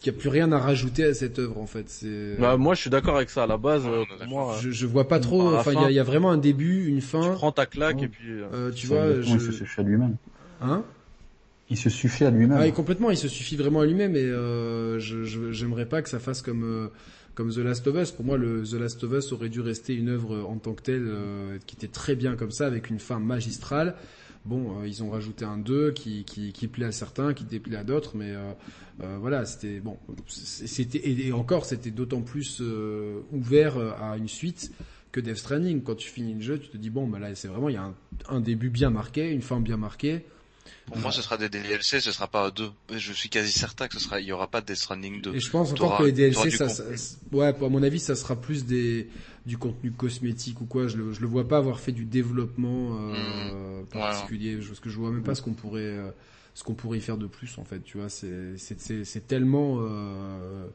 qu'il n'y a plus rien à rajouter à cette œuvre en fait. C'est... Bah, moi je suis d'accord avec ça à la base. Euh, moi, je, je vois pas trop. Enfin, il y, a vraiment un début, une fin. Tu prends ta claque et puis. Euh, euh tu vois, je... il se suffit à lui-même. Hein? Il se suffit à lui-même. Ah, complètement, il se suffit vraiment à lui-même. Et euh, je, j'aimerais pas que ça fasse comme euh, comme The Last of Us. Pour moi, The Last of Us aurait dû rester une œuvre en tant que telle qui était très bien comme ça, avec une fin magistrale. Bon, euh, ils ont rajouté un 2 qui, qui, plaît à certains, qui déplaît à d'autres, mais euh, euh, voilà, c'était bon, c'était et encore c'était d'autant plus ouvert à une suite que Death Stranding. Quand tu finis le jeu, tu te dis bon, bah là c'est vraiment il y a un, un, début bien marqué, une fin bien marquée. Pour moi, ce sera des DLC, ce sera pas deux. Je suis quasi certain que ce sera, il y aura pas de Death Stranding 2. Et je pense encore que les DLC, ça, ça, ouais, à mon avis, ça sera plus des, du contenu cosmétique ou quoi. Je le, je le vois pas avoir fait du développement euh, mmh. particulier. Parce que je vois même pas ce qu'on pourrait, euh, ce qu'on pourrait y faire de plus en fait. Tu vois, c'est, c'est, c'est, tellement. Euh,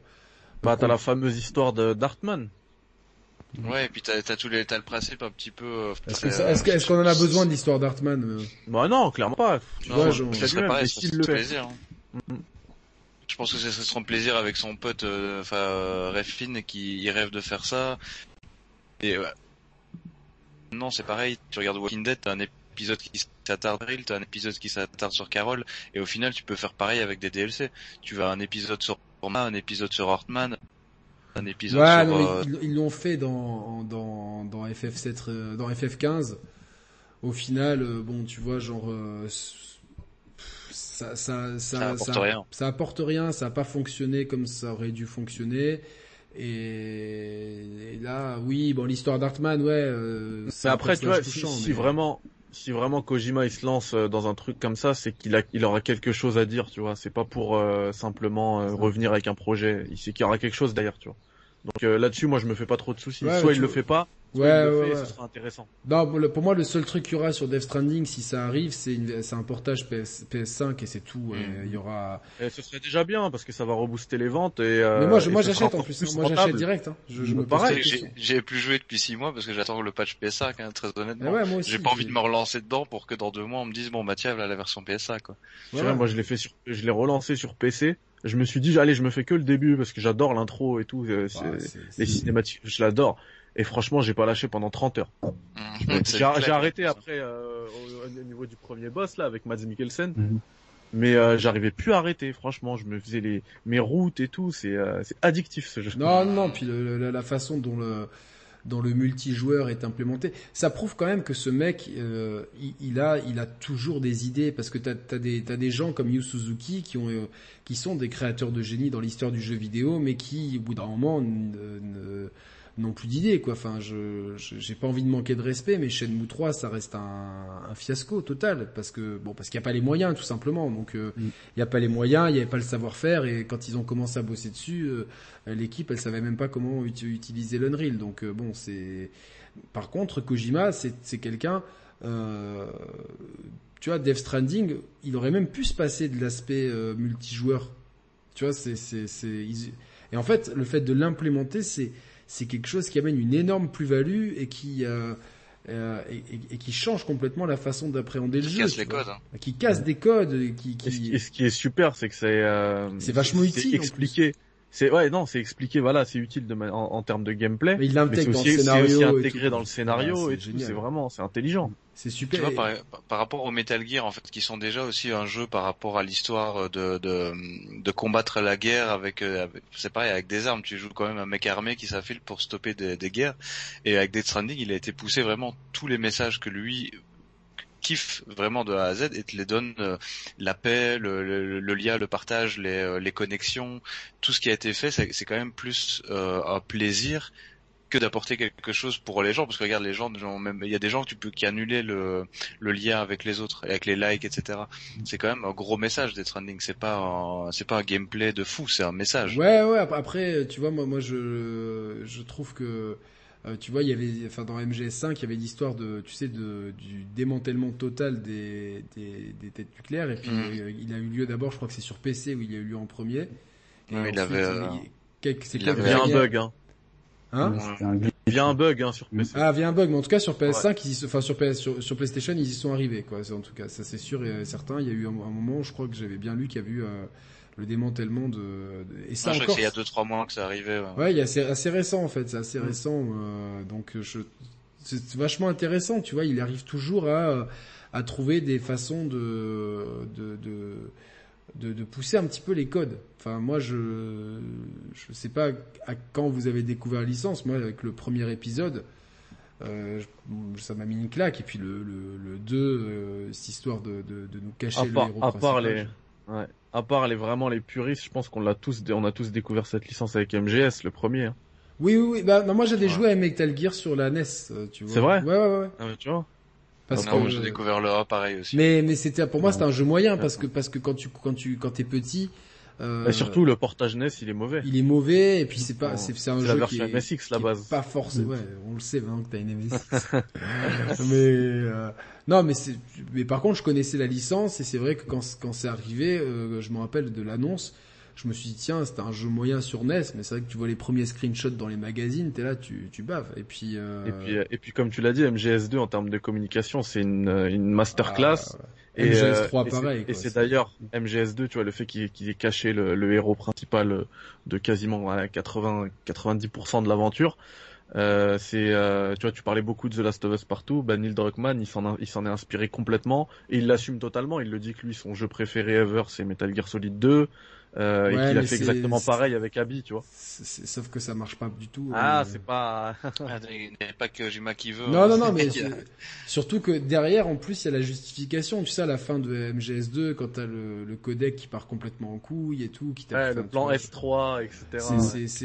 bah, t'as la fameuse histoire de d'Artman. Ouais, et puis t'as, t'as tous les, t'as le principe un petit peu. Euh, est-ce, qu'on en a besoin de l'histoire d'Artman euh Bah non, clairement pas. Tu non, vois, je, ça serait pareil, ça le plaisir. Hein. Mm. Je pense que ce serait son plaisir avec son pote, enfin, euh, Refin, qui il rêve de faire ça. Et non, c'est pareil. Tu regardes Walking Dead, t'as un épisode qui s'attarde sur t'as un épisode qui s'attarde sur Carol, et au final, tu peux faire pareil avec des DLC. Tu vas un épisode sur Roma, un épisode sur Hartman, un épisode ouais, sur. Euh, ils l'ont fait dans dans dans FF7, euh, dans FF15. Au final, euh, bon, tu vois, genre. Ça, ça, ça, ça, apporte rien. Ça apporte rien, ça a pas fonctionné comme ça aurait dû fonctionner. Et, là, oui, bon, l'histoire d'Artman, ouais. Euh, mais après, tu vois, si, vraiment, si vraiment Kojima il se lance euh, dans un truc comme ça, c'est qu'il a, il aura quelque chose à dire, tu vois. C'est pas pour euh, simplement euh, revenir avec un projet. Il sait qu'il y aura quelque chose derrière, tu vois. Donc là-dessus, moi, je me fais pas trop de soucis. soit il le fait pas, Ouais, ouais, ouais. sera intéressant. Non, pour moi, le seul truc qu'il y aura sur Death Stranding, si ça arrive, c'est un portage PS, PS5 et c'est tout. Mm. Il y aura. Et ce serait déjà bien parce que ça va rebooster les ventes et. Euh, Mais moi, moi, j'achète en plus. Hein. moi, j'achète direct. Hein. Je, je me pareil. J'ai plus joué depuis 6 mois parce que j'attends le patch PS5, hein, très honnêtement. Ouais, j'ai pas envie de me relancer dedans pour que dans deux mois on me dise bon bah tiens, là, la version PS5 quoi. moi, je l'ai fait sur, je l'ai relancé sur PC je me suis dit allez je me fais que le début parce que j'adore l'intro et tout euh, les cinématiques je l'adore et franchement, j'ai pas lâché pendant 30 heures. Mmh. j'ai arrêté après euh, au, niveau du premier boss là avec Mads Mikkelsen. Mmh. Mais euh, j'arrivais plus à arrêter, franchement, je me faisais les mes routes et tout, c'est euh, c'est addictif ce jeu. Non non, puis le, la, façon dont le dans le multijoueur est implémenté. Ça prouve quand même que ce mec, euh, il, a, il a toujours des idées parce que t'as as des, t'as des gens comme Yu Suzuki qui ont, euh, qui sont des créateurs de génie dans l'histoire du jeu vidéo, mais qui, au bout d'un moment, ne n'ont plus d'idées quoi. Enfin, je j'ai pas envie de manquer de respect, mais Shenmue 3 ça reste un, un fiasco total parce que bon parce qu'il y a pas les moyens tout simplement. Donc euh, mm. il y a pas les moyens, il y avait pas le savoir-faire et quand ils ont commencé à bosser dessus, euh, l'équipe elle savait même pas comment utiliser l'Unreal. Donc euh, bon c'est par contre Kojima c'est c'est quelqu'un tu vois Death Stranding, il aurait même pu se passer de l'aspect multijoueur. Tu vois c'est c'est c'est et en fait le fait de l'implémenter c'est c'est quelque chose qui amène une énorme plus-value et qui euh, euh, et, qui change complètement la façon d'appréhender le jeu. Casse les codes, hein. Qui casse des codes. Qui, qui... Et, ce qui, est super, c'est que c'est euh, c'est vachement utile. Expliqué. C'est ouais non c'est expliqué voilà c'est utile de en, en, termes de gameplay. Mais il l'intègre dans le scénario. C'est aussi intégré dans le scénario et C'est vraiment c'est intelligent. C'est super. Tu vois, par, rapport au Metal Gear, en fait, qui sont déjà aussi un jeu par rapport à l'histoire de, de, de combattre la guerre avec, euh, c'est pareil, avec des armes. Tu joues quand même un mec armé qui s'affile pour stopper des, des guerres. Et avec Death Stranding, il a été poussé vraiment tous les messages que lui kiffe vraiment de A à Z et te les donne euh, la paix, le, le, le, lien, le partage, les, euh, les connexions, tout ce qui a été fait, c'est quand même plus un plaisir que d'apporter quelque chose pour les gens. Parce que regarde les gens même il y a des gens tu peux qui annulaient le, le lien avec les autres avec les likes etc c'est quand même un gros message des trending c'est pas c'est pas un gameplay de fou c'est un message. Ouais ouais après tu vois moi moi je je trouve que euh, tu vois, il y avait, enfin dans MGS5, il y avait l'histoire de, tu sais, de, du démantèlement total des, des, des têtes nucléaires. Et puis mm. euh, il a eu lieu d'abord, je crois que c'est sur PC où il y a eu lieu en premier. Et il avait, euh, il, avait un bug. Hein. Hein il vient un bug hein, sur PC. Ah, vient un bug, mais en tout cas sur PS5, ils enfin sur, PS, sur, PlayStation, ils y sont arrivés, quoi. En tout cas, ça c'est sûr et certain. Il y a eu un, moment, je crois que j'avais bien lu qu'il y a eu euh, le démantèlement de, et ça encore. il y a deux trois mois que ça arrivait. Ouais, ouais il y a assez, assez récent en fait, c'est assez mm. récent. Euh, donc je, c'est vachement intéressant, tu vois. Il arrive toujours à à trouver des façons de de, de de, de, pousser un petit peu les codes. Enfin, moi, je je sais pas à quand vous avez découvert la licence. Moi, avec le premier épisode, euh, ça m'a mis une claque. Et puis le le, le 2, euh, cette histoire de, de, de nous cacher à le héros à part les ouais. À part les vraiment les puristes, je pense qu'on l'a tous on a tous découvert cette licence avec MGS, le premier. Hein. Oui, oui, oui. Bah, bah moi, j'avais joué à Metal Gear sur la NES, euh, tu vois. C'est vrai? Ouais, ouais, ouais. Ah, tu vois. Parce non, que j'ai découvert le A pareil aussi. Mais mais c'était pour moi c'était un jeu moyen parce que parce que quand tu quand tu quand t'es petit. Euh, et surtout le portage NES il est mauvais. Il est mauvais et puis c'est pas c'est c'est un jeu la version qui est, MSX la base. pas forcément ouais on le sait maintenant que t'as une MSX. mais euh, non mais c'est mais par contre je connaissais la licence et c'est vrai que quand quand c'est arrivé euh, je me rappelle de l'annonce je me suis dit tiens c'était un jeu moyen sur NES mais c'est vrai que tu vois les premiers screenshots dans les magazines t'es là tu tu baves et puis euh... et puis et puis comme tu l'as dit MGS2 en termes de communication c'est une une masterclass ah, et MGS3 euh, pareil et c'est d'ailleurs MGS2 tu vois le fait qu'il qu ait caché le, le, héros principal de quasiment 80 90% de l'aventure euh, c'est, euh, tu vois, tu parlais beaucoup de The Last of Us partout. Ben Neil Druckmann, il s'en, il s'en est inspiré complètement et il l'assume totalement. Il le dit que lui, son jeu préféré ever, c'est Metal Gear Solid 2. Euh, et qu'il a fait exactement pareil avec Abby, tu vois. Sauf que ça marche pas du tout. Ah, c'est pas. ah, il n'y a pas que Jima qui veut. Non, non, non, mais surtout que derrière, en plus, il y a la justification. Tu sais, à la fin de MGS2, quand t'as le, le codec qui part complètement en couille et tout, qui ouais, le plan S3, etc.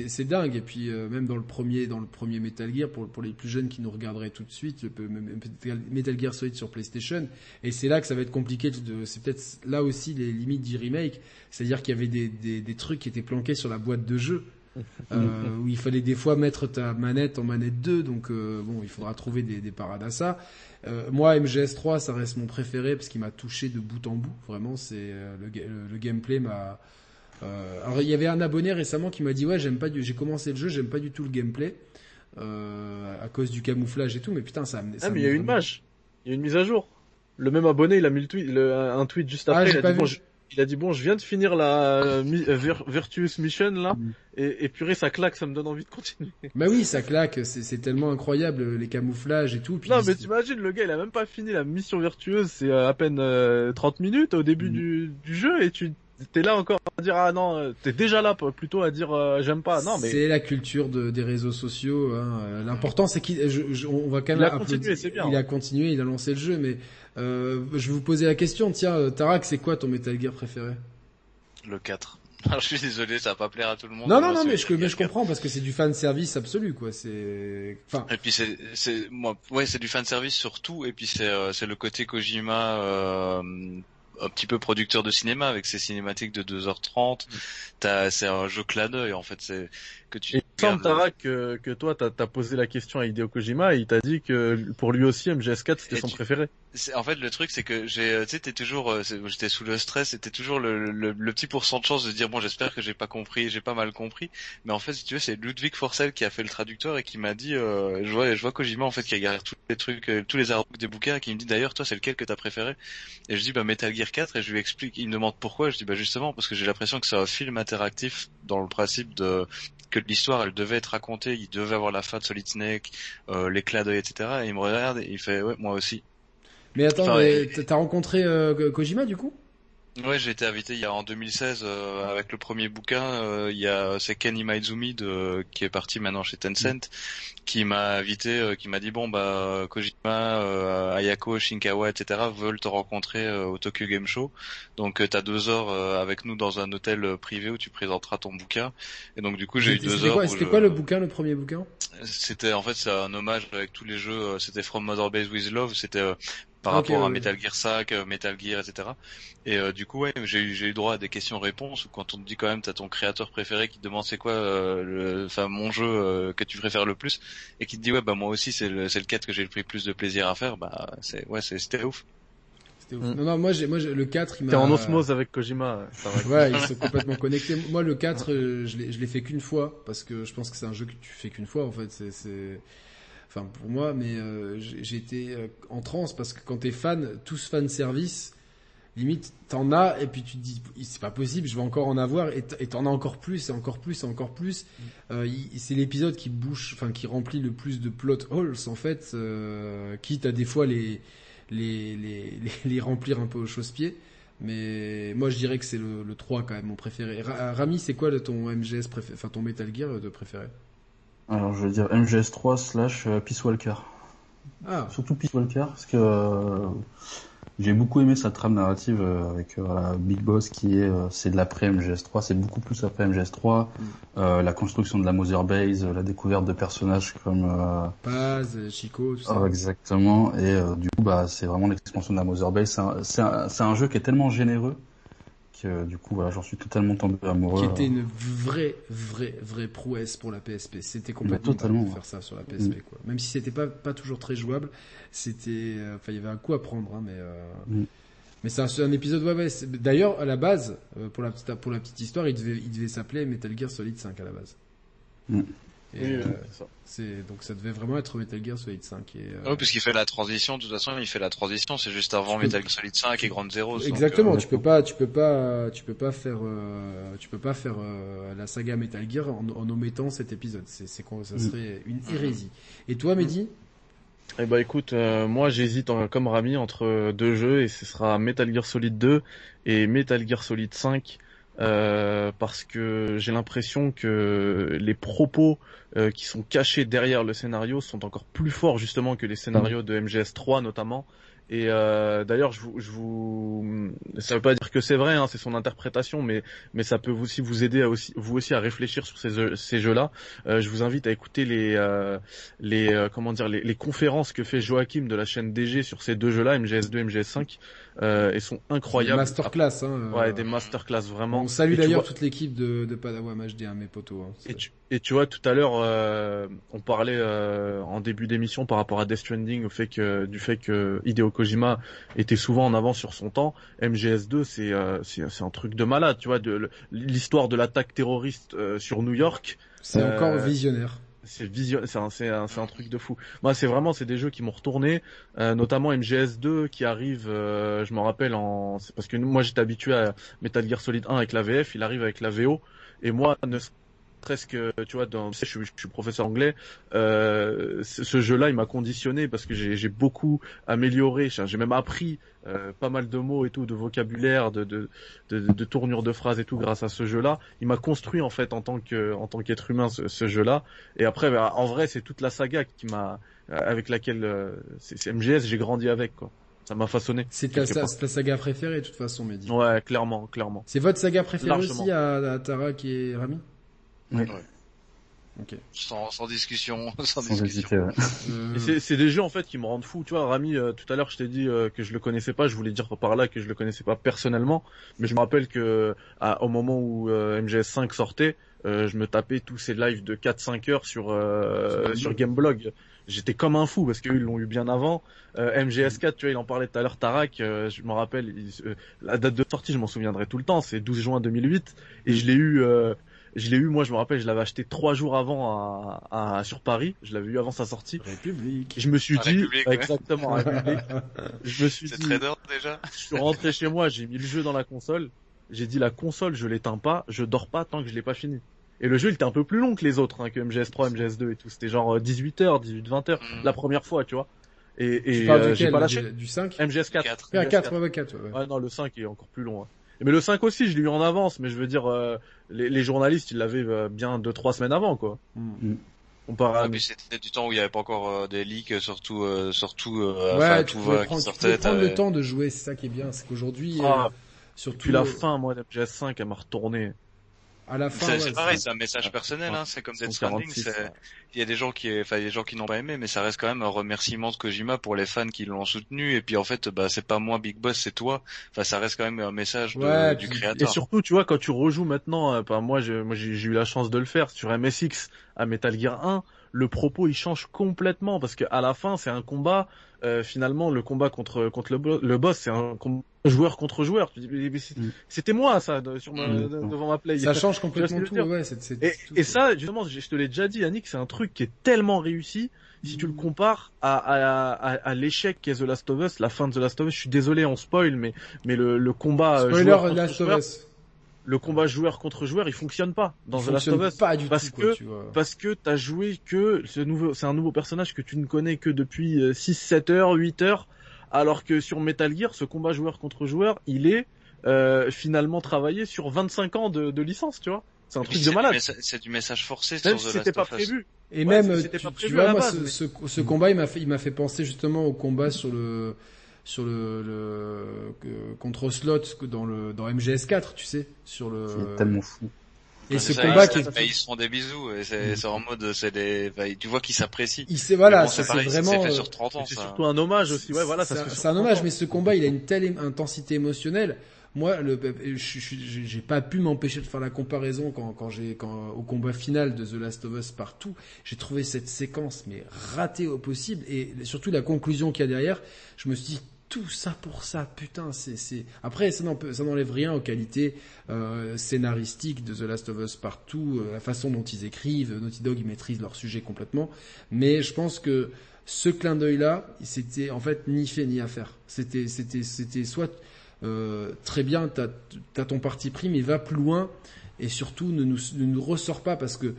C'est dingue. Et puis euh, même dans le premier, dans le premier Metal Gear, pour pour les plus jeunes qui nous regarderaient tout de suite, le Metal Gear Solid sur PlayStation. Et c'est là que ça va être compliqué. De, c'est peut-être là aussi les limites du remake, c'est-à-dire qu'il y avait des des, des, trucs qui étaient planqués sur la boîte de jeu. Euh, où il fallait des fois mettre ta manette en manette 2 donc euh, bon il faudra trouver des, des parades à ça. Euh, moi MGS3 ça reste mon préféré parce qu'il m'a touché de bout en bout vraiment c'est le, le, gameplay m'a alors il y avait un abonné récemment qui m'a dit ouais j'aime pas du... j'ai commencé le jeu j'aime pas du tout le gameplay à cause du camouflage et tout mais putain ça, ça ah mais il y a une mage il y a une mise à jour. Le même abonné il a mis le tweet, un tweet juste ah, après a il a dit bon, je viens de finir la euh, Virtuous Mission là, mm. et, et purée, ça claque, ça me donne envie de continuer. Bah oui, ça claque, c'est tellement incroyable les camouflages et tout. Puis non, mais t'imagines, le gars, il a même pas fini la mission virtueuse, c'est euh, à peine 30 euh, minutes au début mm. du, du jeu, et tu t'es là encore à dire ah non, t'es déjà là plutôt à dire euh, j'aime pas. Non mais c'est la culture de, des réseaux sociaux. Hein. Euh, l'important c'est qu'il, on va quand même. Il a continué, c'est bien. Il a continué, il a lancé le jeu, mais euh, je vais vous poser la question. Tiens, Tarak, c'est quoi ton Metal Gear préféré? Le 4. Alors, je suis désolé, ça va pas plaire à tout le monde. Non, non, non, mais je, mais je comprends parce que c'est du fan service absolu, quoi. C'est, enfin. Et puis c'est, c'est, moi, ouais, c'est du fan service surtout. Et puis c'est, euh, c'est le côté Kojima, euh, un petit peu producteur de cinéma avec ses cinématiques de 2h30. T'as, c'est un jeu clin d'œil en fait. C'est que tu. Et il semble Tara que, que toi t'as as posé la question à Hideo Kojima et il t'a dit que pour lui aussi MGS4 c'était son préféré. En fait le truc c'est que j'ai euh, tu sais toujours euh, j'étais sous le stress c'était toujours le, le, le, petit pourcent de chance de dire bon j'espère que j'ai pas compris j'ai pas mal compris. Mais en fait si tu veux c'est Ludwig Forcel qui a fait le traducteur et qui m'a dit euh, je vois je vois Kojima en fait qui a gardé tous les trucs euh, tous les artworks des bouquins et qui me dit d'ailleurs toi c'est lequel que t'as préféré? Et je dis bah Metal Gear 4 et je lui explique il me demande pourquoi. Je dis bah justement parce que j'ai l'impression que c'est un film interactif dans le principe de que l'histoire elle devait être racontée il devait avoir la fin de Solid Snake euh, l'éclat d'œil etc et il me regarde et il fait ouais moi aussi. Mais attends, t'as rencontré euh, Kojima du coup? Ouais, j'ai été invité il y a en 2016 euh, avec le premier bouquin. Euh, il y a c'est Ken Imaizumi de, qui est parti maintenant chez Tencent, qui m'a invité, qui m'a dit bon bah Kojima, Ayako, Shinkawa, etc. veulent te rencontrer au Tokyo Game Show. Donc t'as deux heures avec nous dans un hôtel privé où tu présenteras ton bouquin. Et donc du coup j'ai eu deux heures. C'était quoi le bouquin, le premier bouquin? C'était en fait c'est un hommage avec tous les jeux. C'était From Mother Base with Love. C'était par rapport à Metal Gear 5, euh, Metal Gear, etc. Et euh, du coup, ouais, j'ai eu, j'ai eu droit à des questions-réponses. Quand on te dit quand même, t'as ton créateur préféré qui te demande c'est quoi, euh, enfin mon jeu que tu préfères le plus, et qui te dit ouais bah moi aussi c'est le, c'est le 4 que j'ai le plus de plaisir à faire. Bah c'est ouais, c'était ouf. C'était ouf. Mm. Non non, moi j'ai moi le 4 il m'a. T'es en osmose avec Kojima. ouais, ils sont complètement connectés. Moi le 4 je l'ai je l'ai fait qu'une fois parce que je pense que c'est un jeu que tu fais qu'une fois en fait. C'est c'est enfin pour moi, mais euh, j'ai été euh, en transe parce que quand t'es fan, tous fan service, limite t'en as et puis tu te dis c'est pas possible, je vais encore en avoir et t'en as encore plus et encore plus et encore plus. Mm. Euh, c'est l'épisode qui bouche, enfin qui remplit le plus de plot holes en fait, euh, quitte à des fois les les, les, les, remplir un peu au chausse-pied. Mais moi je dirais que c'est le, le 3 quand même mon préféré. Rami, c'est quoi ton MGS préféré, enfin ton Metal Gear de préféré? Alors je vais dire MGS3 slash euh, Peace Walker. Ah. Surtout Peace Walker parce que euh, j'ai beaucoup aimé sa trame narrative euh, avec Big Boss qui est c'est de l'après MGS3, c'est beaucoup plus après MGS3, mm. la construction de la Mother Base, la découverte de personnages comme Paz, Chico, tout ça. Ah, exactement et du coup bah c'est vraiment l'expansion de la Mother Base, c'est un, un, jeu qui est tellement généreux du coup, voilà, j'en suis totalement tombé amoureux. Qui était une vraie, vraie, vraie prouesse pour la PSP. C'était complètement totalement de faire ça sur la PSP, mm. quoi. Même si c'était pas pas toujours très jouable, c'était, euh, enfin, il y avait un coup à prendre, hein, mais. Euh... Mm. Mais c'est un, un, épisode ouais, ouais D'ailleurs, à la base, euh, pour la petite pour la petite histoire, il devait il devait s'appeler Metal Gear Solid 5 à la base. Mm. Et euh, c'est donc ça devait vraiment être Metal Gear Solid 5. Et, euh... puisqu'il fait la transition. De toute façon, il fait la transition. C'est juste avant Metal Gear Solid 5 et Grand Zero. Exactement. Euh, tu peux pas, tu peux pas, tu peux pas faire, euh, tu peux pas faire euh, la saga Metal Gear en, en omettant cet épisode. C'est, c'est ça mm. serait une hérésie. Et toi, Mehdi? Eh ben écoute, moi j'hésite comme Rami entre deux jeux et ce sera Metal Gear Solid 2 et Metal Gear Solid 5 euh, parce que j'ai l'impression que les propos euh, qui sont cachés derrière le scénario sont encore plus forts justement que les scénarios de MGS3 notamment. Et euh, d'ailleurs, je vous, je vous, ça veut pas dire que c'est vrai, hein, c'est son interprétation, mais ça peut aussi vous aider à vous aussi à réfléchir sur ces, jeux-là. Je vous invite à écouter les comment dire les, conférences que fait Joachim de la chaîne DG sur ces deux jeux-là, MGS2, MGS5, euh, et sont incroyables. Des masterclass, hein. Ouais, des masterclass vraiment. On salue d'ailleurs toute l'équipe de, de Padawan HD, hein, mes potos. Hein, et, tu, et tu vois, tout à l'heure, on parlait en début d'émission par rapport à Death Stranding, au fait que du fait que Hideo Kojima était souvent en avance sur son temps. MGS2, c'est euh, c'est un truc de malade, tu vois, de l'histoire de l'attaque terroriste euh, sur New York. C'est encore euh, visionnaire c'est vision c'est un, un, un, truc de fou. Moi c'est vraiment c'est des jeux qui m'ont retourné notamment MGS2 qui arrive je me rappelle en c'est parce que moi j'étais habitué à Metal Gear Solid 1 avec la VF il arrive avec la VO et moi ne presque, tu vois, dans, je, suis, je suis professeur anglais. Euh, ce jeu-là, il m'a conditionné parce que j'ai beaucoup amélioré. J'ai même appris euh, pas mal de mots et tout, de vocabulaire, de, de, de, de tournure de phrases et tout grâce à ce jeu-là. Il m'a construit en fait en tant que en tant qu'être humain ce, ce jeu-là. Et après, bah, en vrai, c'est toute la saga qui m'a avec laquelle euh, c'est MGS, j'ai grandi avec quoi ça m'a façonné. C'est ta, ta, saga préférée de toute façon, Mehdi. Ouais, clairement, clairement. C'est votre saga préférée aussi à, à Tarak et Rami? Oui. Okay. Sans, sans, discussion, sans, discussion. Euh, c'est des jeux en fait qui me rendent fou. Tu vois, Rami, euh, tout à l'heure je t'ai dit euh, que je le connaissais pas. Je voulais dire par là que je le connaissais pas personnellement, mais je me rappelle que à, au moment où MGS5 sortait, je me tapais tous ces lives de 4-5 heures sur sur Gameblog j'étais comme un fou parce qu'ils l'ont eu bien avant. Euh, MGS4, tu vois, il en parlait tout à l'heure, Tarak, euh, je me rappelle, euh, la date de sortie, je m'en souviendrai tout le temps, c'est 12 juin 2008, et je l'ai eu, euh, je l'ai eu, moi je me rappelle, je l'avais acheté trois jours avant à, à, sur Paris, je l'avais eu avant sa sortie. République. Je me suis dit, exactement, République. je me suis dit, trader, déjà. je suis rentré chez moi, j'ai mis le jeu dans la console, j'ai dit la console, je l'éteins pas, je dors pas tant que je l'ai pas fini. Et le jeu, il était un peu plus long que les autres, hein, que MGS3, MGS2 et tout. C'était genre 18 h 18, 20 h la première fois, tu vois. Et, et euh, j'ai pas? lâché. Du 5 MGS4. 4. Ah, 4, ouais, 4, ouais. ouais. non, le 5 est encore plus long. Mais le 5 aussi, je l'ai eu en avance, mais je veux dire, euh, les, les, journalistes, ils l'avaient euh, bien 2-3 semaines avant, quoi. Mm. On part à... c'était du temps où il n'y avait pas encore euh, des leaks, surtout, euh, surtout, euh, ouais, tout va qui sortait. Tu peux prendre le temps de jouer, c'est ça qui est bien, c'est qu'aujourd'hui, ah, surtout. Puis la fin, moi, de MGS5, elle m'a retourné à la fin. C'est pareil, c'est un message personnel, hein, c'est comme Death Stranding, il y a des gens qui, enfin, des gens qui n'ont pas aimé, mais ça reste quand même un remerciement de Kojima pour les fans qui l'ont soutenu, et puis en fait, bah, c'est pas moi Big Boss, c'est toi. Enfin, ça reste quand même un message de, du créateur. Et surtout, tu vois, quand tu rejoues maintenant, euh, moi, j'ai, moi, j'ai eu la chance de le faire sur MSX à Metal Gear 1, le propos il change complètement parce qu'à la fin c'est un combat euh, finalement le combat contre contre le, boss c'est un combat joueur contre joueur. Tu dis mm. c'était moi ça sur mm. devant ma play. Ça change complètement tout ouais et, et ça justement je te l'ai déjà dit Yannick c'est un truc qui est tellement réussi. Si tu le compares à, à, à, à l'échec qu'est The Last of Us, la fin de The Last of Us, je suis désolé on spoil, mais mais le, le combat euh, Spoiler Last of Us le combat joueur contre joueur, il fonctionne pas dans The Last of Us pas du parce tout, que tu vois. parce que t'as joué que ce nouveau c'est un nouveau personnage que tu ne connais que depuis 6 7 heures, 8 heures alors que sur Metal Gear, ce combat joueur contre joueur, il est euh, finalement travaillé sur 25 ans de, de licence, tu vois. C'est un truc de malade. C'est du message forcé même sur si c'était pas prévu. Et même, tu, vois, moi, ce, ce, ce, combat, il m'a fait, il m'a fait penser justement au combat sur le, sur le, le contre Slot dans le dans MGS4, tu sais, sur le. C'est tellement fou. Et ce combat qui est... ils se font des bisous et c'est mm. en mode c'est des tu vois qu'ils s'appellent Il c'est voilà, c'est vraiment fait sur 30 ans C'est surtout un hommage aussi. Ouais, voilà, c'est un hommage mais ce combat, il a une telle intensité émotionnelle moi, le, j'ai pas pu m'empêcher de faire la comparaison quand, quand j'ai, quand au combat final de The Last of Us partout, j'ai trouvé cette séquence mais ratée au possible et surtout la conclusion qu'il y a derrière. Je me suis dit tout ça pour ça, putain, c'est. Après, ça, ça n'enlève rien aux qualités euh, scénaristiques de The Last of Us partout, euh, la façon dont ils écrivent, Naughty Dog, ils maîtrisent leur sujet complètement. Mais je pense que ce clin d'œil-là, c'était en fait ni fait ni à faire. C'était, c'était, c'était soit euh, très bien, t'as, as ton parti pris, mais va plus loin et surtout ne nous, ne nous ressort pas parce que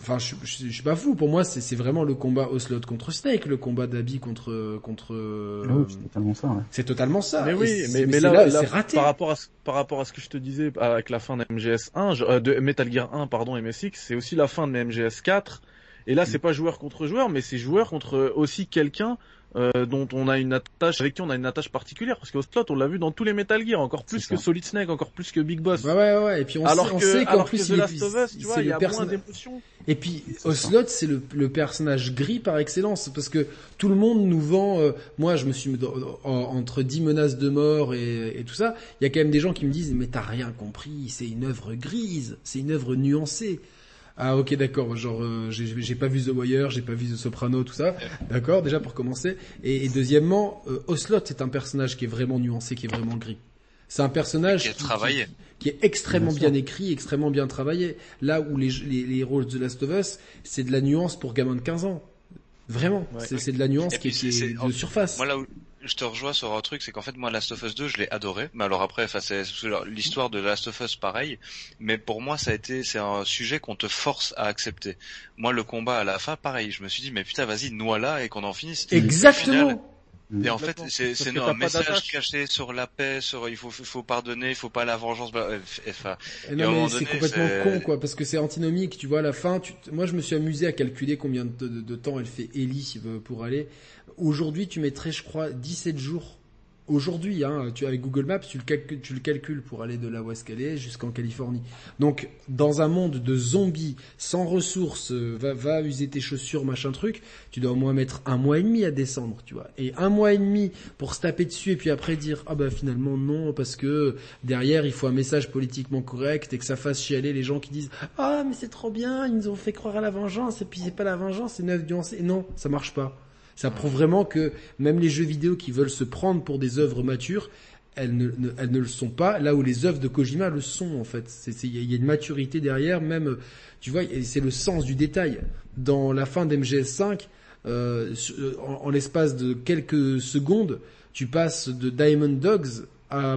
enfin je, je, suis pas fou pour moi c'est vraiment le combat Oslot contre Snake le combat d'Abby contre contre ah c'est totalement ça ouais. c'est totalement ça mais oui mais, mais, là, c'est raté par rapport à ce, par rapport à ce que je te disais avec la fin de MGS 1 euh, de Metal Gear 1 pardon MSX c'est aussi la fin de MGS 4 et là, c'est mm. pas joueur contre joueur, mais c'est joueur contre aussi quelqu'un euh, dont on a une attache avec qui on a une attache particulière parce qu'Oslot on l'a vu dans tous les Metal Gear encore plus que Solid Snake encore plus que Big Boss. Ouais ouais ouais et puis on alors sait, on sait qu'en plus que The Last of Us tu vois il y a moins et puis Oslot c'est le, le, personnage gris par excellence parce que tout le monde nous vend euh, moi je me suis entre dix menaces de mort et, et tout ça il y a quand même des gens qui me disent mais t'as rien compris c'est une œuvre grise c'est une œuvre nuancée ah ok d'accord, genre euh, j'ai pas vu The Wire, j'ai pas vu The Soprano, tout ça, d'accord déjà pour commencer. Et, deuxièmment, euh, Oslot c'est un personnage qui est vraiment nuancé, qui est vraiment gris. C'est un personnage qui, qui, qui, est extrêmement bien, écrit, extrêmement bien travaillé. Là où les, les, les héros de The Last of Us, c'est de la nuance pour gamin de 15 ans. Vraiment, c'est de la nuance qui, est, de surface. Moi là où je te rejoins sur un truc, c'est qu'en fait moi Last of Us 2 je l'ai adoré, mais alors après, enfin c'est l'histoire de Last of Us pareil, mais pour moi ça a été c'est un sujet qu'on te force à accepter. Moi le combat à la fin pareil, je me suis dit mais putain vas-y noie là et qu'on en finisse. Exactement. Et en fait, c'est un message caché sur la paix, sur il faut, il faut pardonner, il faut pas la vengeance. Bah, non, mais c'est complètement con, quoi, parce que c'est antinomique. Tu vois, à la fin, tu... moi, je me suis amusé à calculer combien de, de, de temps elle fait Ellie pour aller. Aujourd'hui, tu mettrais, je crois, 17 jours aujourd'hui, hein, tu avec Google Maps, tu le, calcules, pour aller de qu'elle est jusqu'en Californie. Donc, dans un monde de zombies, sans ressources, euh, va, va user tes chaussures, machin truc, tu dois au moins mettre un mois et demi à descendre, tu vois. Et un mois et demi pour se taper dessus et puis après dire ah bah finalement non parce que derrière il faut un message politiquement correct et que ça fasse chialer les gens qui disent ah mais c'est trop bien, ils nous ont fait croire à la vengeance et puis c'est pas la vengeance, c'est neuf nuancé. Non, ça marche pas. Ça prouve vraiment que même les jeux vidéo qui veulent se prendre pour des œuvres matures, elles ne, elles ne le sont pas, là où les œuvres de Kojima le sont en fait. Il y a une maturité derrière, même, tu vois, c'est le sens du détail. Dans la fin d'MGS5, euh, en, en l'espace de quelques secondes, tu passes de Diamond Dogs à,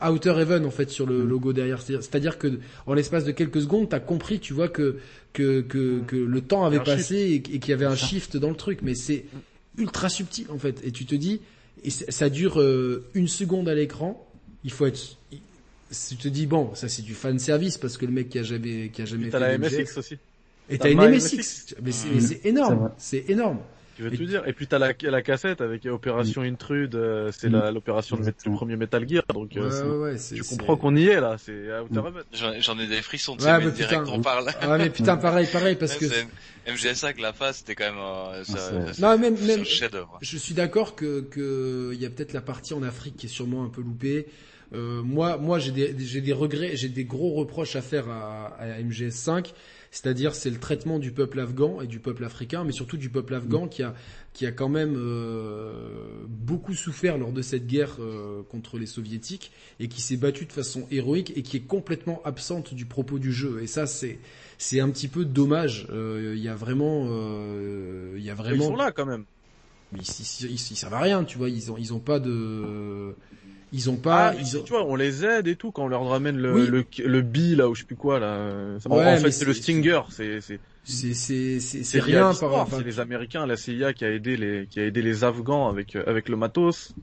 à, Outer Heaven en fait sur le mm. logo derrière. C'est-à-dire que en l'espace de quelques secondes, t'as compris, tu vois que que que, mm. que le temps avait passé et, qu'il y avait un shift dans le truc. Mais c'est ultra subtil en fait. Et tu te dis, et ça dure euh, une seconde à l'écran. Il faut être tu te dis bon, ça c'est du fan service parce que le mec qui a jamais qui a jamais fait la MSX aussi. Et t'as une MSX, mais c'est énorme, c'est énorme. Tu veux tout dire Et puis t'as la, la cassette avec Opération Intrude, euh, c'est mm. l'opération du premier Metal Gear, donc euh, ouais, ouais, tu comprends qu'on y est là, c'est Outer mm. J'en ai des frissons, tu sais, mais direct on parle. Ouais, mais putain, pareil, pareil, parce que MGS5 la face, c'était quand même euh, ça, ah, non, même, même, Je suis d'accord que que il y a peut-être la partie en Afrique qui est sûrement un peu loupée. Euh, moi, moi, j'ai des, j'ai des regrets, j'ai des gros reproches à faire à, à MGS5 c'est-à-dire c'est le traitement du peuple afghan et du peuple africain, mais surtout du peuple afghan qui a qui a quand même euh, beaucoup souffert lors de cette guerre euh, contre les soviétiques et qui s'est battu de façon héroïque et qui est complètement absente du propos du jeu. Et ça c'est c'est un petit peu dommage. Euh, il y a vraiment il y a vraiment ils sont là quand même. Ils, ils, ils, servent à rien, tu vois. Ils ont ils ont pas de ils ont pas. Ah, ils ont... Tu vois, on les aide et tout quand on leur ramène le le, le bi là ou je sais plus quoi là. en fait, c'est le Stinger. C'est c'est c'est c'est c'est rien par rapport. C'est les Américains, la CIA qui a aidé les qui a aidé les Afghans avec avec le matos.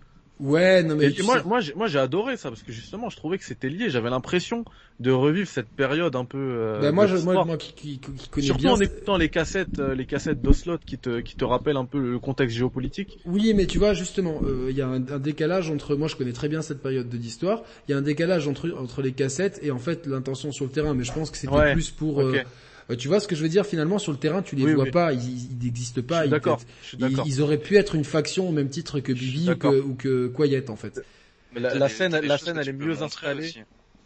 Ouais, non mais moi, moi, moi, j'ai adoré ça parce que justement, je trouvais que c'était lié. J'avais l'impression de revivre cette période un peu. Euh, bah moi, je, moi, moi, qui, qui, qui connais Surtout bien, en écoutant les cassettes, euh, les cassettes d'Oslot qui te, qui te rappellent un peu le contexte géopolitique. Oui, mais tu vois, justement, euh, il y a un, un, décalage entre. Moi, je connais très bien cette période de l'histoire. Il y a un décalage entre entre les cassettes et en fait l'intention sur le terrain. Mais je pense que c'était plus pour. Euh, tu vois ce que je veux dire finalement sur le terrain, tu les vois pas, ils n'existent pas. D'accord. Ils, ils, auraient pu être une faction au même titre que Bibi ou que, ou que Quiet en fait. Mais la, la scène, la scène, elle est mieux installée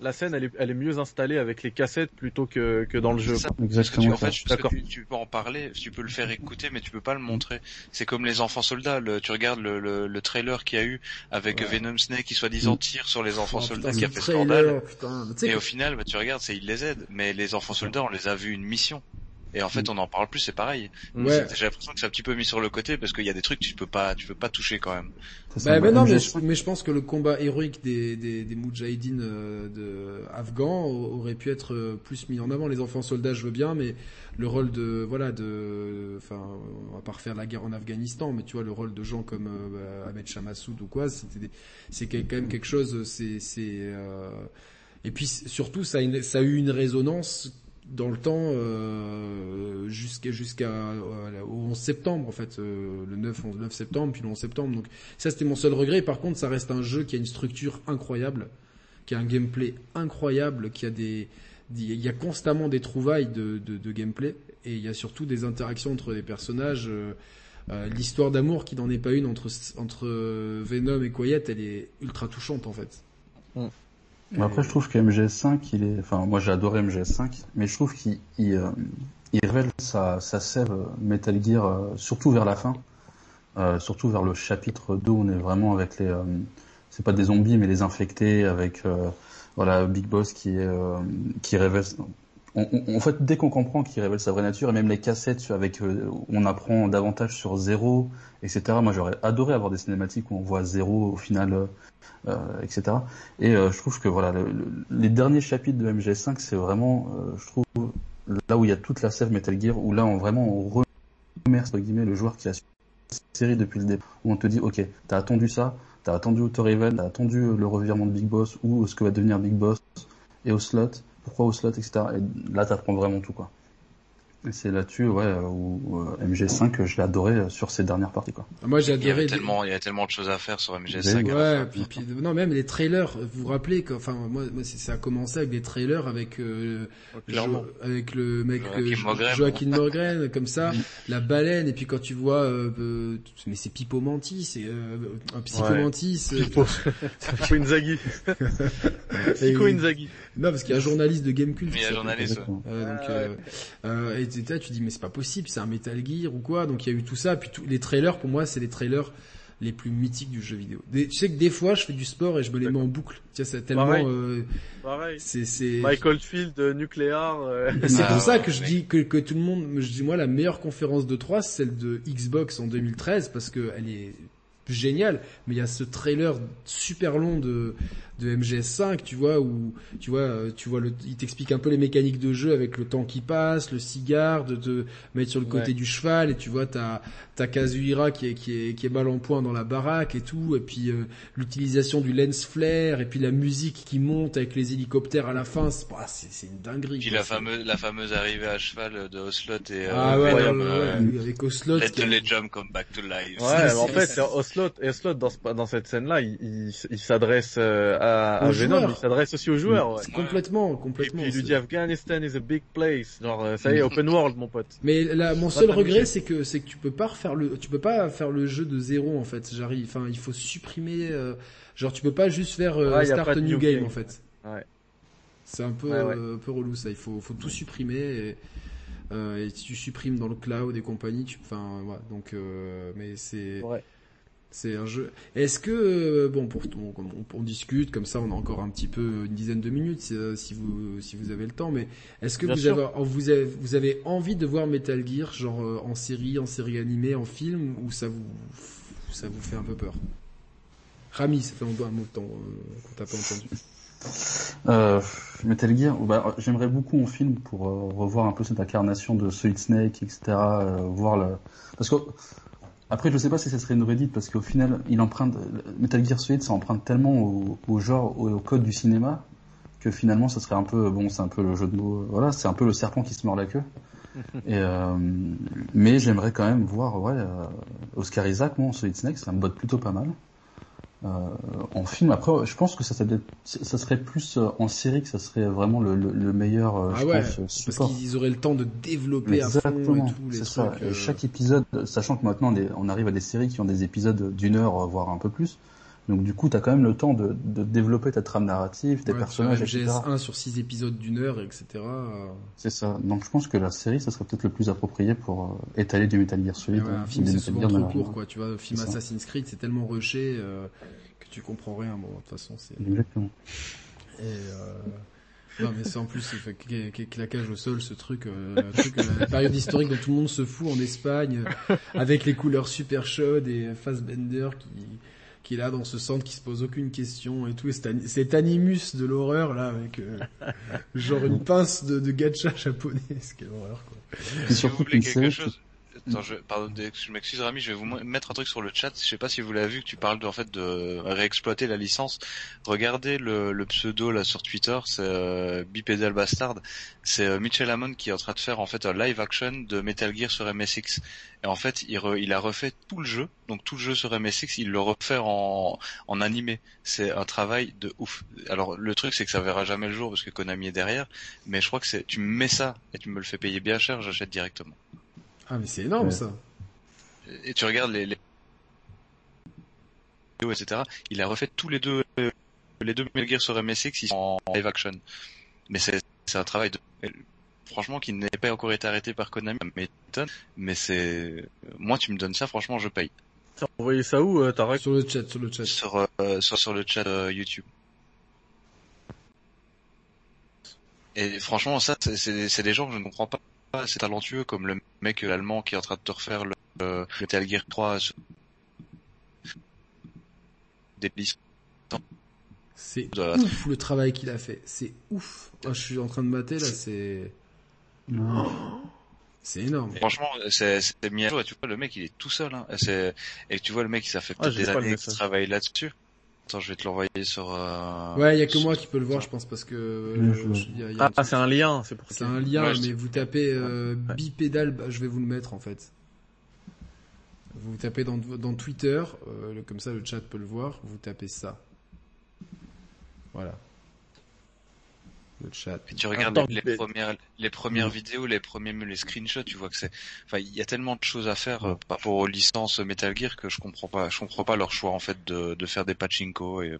la scène elle est, elle est mieux installée avec les cassettes plutôt que, que dans le jeu. Exactement. en fait, tu, tu, peux en parler, tu peux le faire écouter, mais tu peux pas le montrer. C'est comme les enfants soldats. Le, tu regardes le, le, le trailer qu'il y a eu avec Venom Snake qui soi-disant tire sur les enfants oh, soldats qui a fait scandale. et au final, bah, tu regardes, c'est il les aide, mais les enfants soldats, on les a vus une mission. Et en fait, mm. on en parle plus, c'est pareil. Ouais. J'ai l'impression que c'est un petit peu mis sur le côté parce qu'il y a des trucs que tu peux pas, tu peux pas toucher quand même. Bah, mais non, mais je, mais je, pense que le combat héroïque des des, des Moudjahidines euh, de afghans aurait pu être euh, plus mis en avant. Les enfants soldats, je veux bien, mais le rôle de voilà de, enfin, on va pas refaire la guerre en Afghanistan, mais tu vois le rôle de gens comme euh, Ahmed Chamassoud ou quoi, c'était c'est quand même quelque chose. C'est c'est euh... et puis surtout ça a, une, ça a eu une résonance dans le temps euh, jusqu'à jusqu'à euh, au 11 septembre en fait euh, le 9 9 septembre puis le 11 septembre. Donc ça c'était mon seul regret. Par contre ça reste un jeu qui a une structure incroyable qui a un gameplay incroyable qui a des il y a constamment des trouvailles de, gameplay et il y a surtout des interactions entre les personnages. Euh, l'histoire d'amour qui n'en est pas une entre entre Venom et Quiet elle est ultra touchante en fait. Mm après, je trouve que MGS5, il est, enfin, moi j'ai adoré MGS5, mais je trouve qu'il il, euh, il révèle sa, sa sève Metal Gear, euh, surtout vers la fin, euh, surtout vers le chapitre 2, on est vraiment avec les, c'est pas des zombies, mais les infectés, avec voilà Big Boss qui est, qui révèle en fait, dès qu'on comprend qu'il révèle sa vraie nature, et même les cassettes avec, euh, on apprend davantage sur Zéro, etc. Moi, j'aurais adoré avoir des cinématiques où on voit Zéro au final, euh, euh etc. Et je trouve que voilà, les derniers chapitres de MG5, c'est vraiment, je trouve, là où il y a toute la sève Metal Gear, où là, on vraiment on remercie entre guillemets le joueur qui a suivi la série depuis le début, où on te dit, ok, t'as attendu ça, t'as attendu Outer Event, t'as attendu le revirement de Big Boss ou ce que va devenir Big Boss et au slot pourquoi au slot, etc. Et là, t'apprends vraiment tout, quoi. Et c'est là-dessus, ouais, où, euh, MG5, je l'ai adoré euh, sur ces dernières parties, quoi. Moi, j'ai adoré. Il y, tellement, il y a tellement de choses à faire sur MG5. Ouais, puis, puis, non, même les trailers. Vous vous rappelez que, enfin, moi, moi, ça a commencé avec des trailers avec euh, avec le mec Joaquin Morgan, comme ça, la baleine, et puis quand tu vois, euh, mais c'est Pipo Mantis, c'est un Psycho Mantis. Pipo, Inzaghi. Pipo Inzaghi. Non, parce qu'il y a un journaliste de Gamecult. Il y a un journaliste. Euh, donc, euh, euh, et là, tu dis mais c'est pas possible, c'est un Metal Gear ou quoi. Donc il y a eu tout ça. Puis tous les trailers, pour moi, c'est les trailers les plus mythiques du jeu vidéo. tu sais que des fois, je fais du sport et je me les mets en boucle. Tiens, c'est tellement. Euh, Pareil. C'est c'est. Michael Field euh, nucléaire. Euh... C'est pour ah, ça que je dis que, que tout le monde, je dis moi la meilleure conférence de 3 c'est celle de Xbox en 2013 parce que elle est géniale. Mais il y a ce trailer super long de de MGS5, tu vois, où tu vois, euh, tu vois, le, il t'explique un peu les mécaniques de jeu avec le temps qui passe, le cigare, de te mettre sur le côté du cheval, et tu vois, t'as t'as Kazuhira qui est qui est qui est mal en point dans la baraque et tout, et puis euh, l'utilisation du lens flare, et puis la musique qui monte avec les hélicoptères à la fin, c'est bah, c'est une dinguerie. Puis la fameuse la fameuse arrivée à cheval de Oslot et ah ouais, ouais, avec Oslot. Let the jump come back to life. Ouais, en fait, Oslot, Oslot dans dans cette scène là, il, il, il s'adresse euh, à, Venom, il s'adresse aussi aux joueurs. Ouais. Complètement, complètement. Et puis il lui dit Afghanistan is a big place. Genre euh, ça y est, open world mon pote. Mais là, mon seul regret c'est que c'est que tu peux pas refaire le tu peux pas faire le jeu de zéro en fait. J'arrive enfin il faut supprimer euh, genre tu peux pas juste faire euh, start a new, game, en fait. Ouais. C'est un peu un peu relou ça, il faut faut tout supprimer et euh, et si tu supprimes dans le cloud et compagnie, tu enfin voilà, donc mais c'est ouais. C'est un jeu. Est-ce que euh, bon pour on, on, discute comme ça, on a encore un petit peu une dizaine de minutes si, euh, vous si vous avez le temps. Mais est-ce que vous avez, vous avez vous avez envie de voir Metal Gear genre euh, en série, en série animée, en film ou ça vous ça vous fait un peu peur? Rami, ça fait un, mot de temps qu'on t'a pas entendu. Euh, Metal Gear, bah, j'aimerais beaucoup en film pour revoir un peu cette incarnation de Solid Snake, etc. voir le parce que après, je sais pas si ça serait une redite parce qu'au final, il emprunte Metal Gear Solid, ça emprunte tellement au, au genre, au, code du cinéma que finalement, ça serait un peu bon, c'est un peu le jeu de mots. Voilà, c'est un peu le serpent qui se mord la queue. Et euh, mais j'aimerais quand même voir, ouais, euh, Oscar Isaac, moi, Solid Snake, ça me botte plutôt pas mal. Euh, en film, après, je pense que ça, ça serait plus euh, en série que ça serait vraiment le, le, meilleur. Euh, ah je ouais, pense, parce qu'ils auraient le temps de développer Exactement, à fond et tout Ça. Chaque épisode, sachant que maintenant on, arrive à des séries qui ont des épisodes d'une heure, voire un peu plus. Donc du coup, tu as quand même le temps de, de, développer ta trame narrative, tes personnages, etc. GS1 sur 6 épisodes d'une heure, etc. C'est ça. Donc je pense que la série, ça serait peut-être le plus approprié pour étaler du Metal Gear Solid. Ouais, un film, c'est souvent trop court, quoi. Tu vois, le film Assassin's Creed, c'est tellement rushé euh, que tu comprends rien. Bon, de toute façon, c'est... Exactement. Et euh... Non mais c'est en plus c'est claquage au sol ce truc, euh, truc euh, la période historique dont tout le monde se fout en Espagne avec les couleurs super chaudes et Fassbender qui qui est là dans ce centre qui se pose aucune question et tout. Et cet, animus de l'horreur là avec euh, genre une pince de, de gacha japonais, quelle horreur quoi. Si vous voulez quelque chose, Attends, je, pardon, je m'excuse Rami, je vais vous mettre un truc sur le chat. Je sais pas si vous l'avez vu, que tu parles de, en fait de réexploiter la licence. Regardez le, pseudo là sur Twitter, c'est euh, Bipedal Bastard. C'est euh, Mitchell Hammond qui est en train de faire en fait un live action de Metal Gear sur MSX. Et en fait, il, il a refait tout le jeu, donc tout le jeu sur MSX, il le refait en, en animé. C'est un travail de ouf. Alors le truc c'est que ça verra jamais le jour parce que Konami est derrière, mais je crois que c'est, tu me mets ça et tu me le fais payer bien cher, j'achète directement. Ah mais c'est énorme ça. Et tu regardes les, les etc. Il a refait tous les deux les deux Metal Gear sur MSX ils sont en live action. Mais c'est c'est un travail de franchement qui n'est pas encore été arrêté par Konami, mais mais c'est moi tu me donnes ça franchement je paye. T'as envoyé ça où euh, Tarek? Sur le chat, sur le chat. Sur euh, sur, sur le chat euh, YouTube. Et franchement, ça, c'est des gens que je ne comprends pas. C'est talentueux, comme le mec allemand qui est en train de te refaire le, le Metal Gear 3 des C'est ouf le travail qu'il a fait. C'est ouf. Oh, je suis en train de mater là, c'est... C'est énorme. franchement, c'est mis à jour. Et tu vois, le mec, il est tout seul. Hein. Et tu vois, le mec, ça fait peut-être des années qu'il travaille là-dessus. Attends, je vais te l'envoyer sur. Euh... Ouais, il y a que moi qui peux le voir, je pense, parce que. Euh, ah, c'est un lien, c'est pour ça. C'est un lien, mais vous tapez euh, bipédal, bah, je vais vous le mettre en fait. Vous tapez dans, dans Twitter, euh, comme ça le chat peut le voir. Vous tapez ça. Voilà le chat. Et tu regardes les, premières, les premières vidéos, les premiers les screenshots, tu vois que c'est, enfin, il y a tellement de choses à faire euh, par rapport aux licences Metal Gear que je comprends pas, je comprends pas leur choix en fait de, de faire des pachinko et.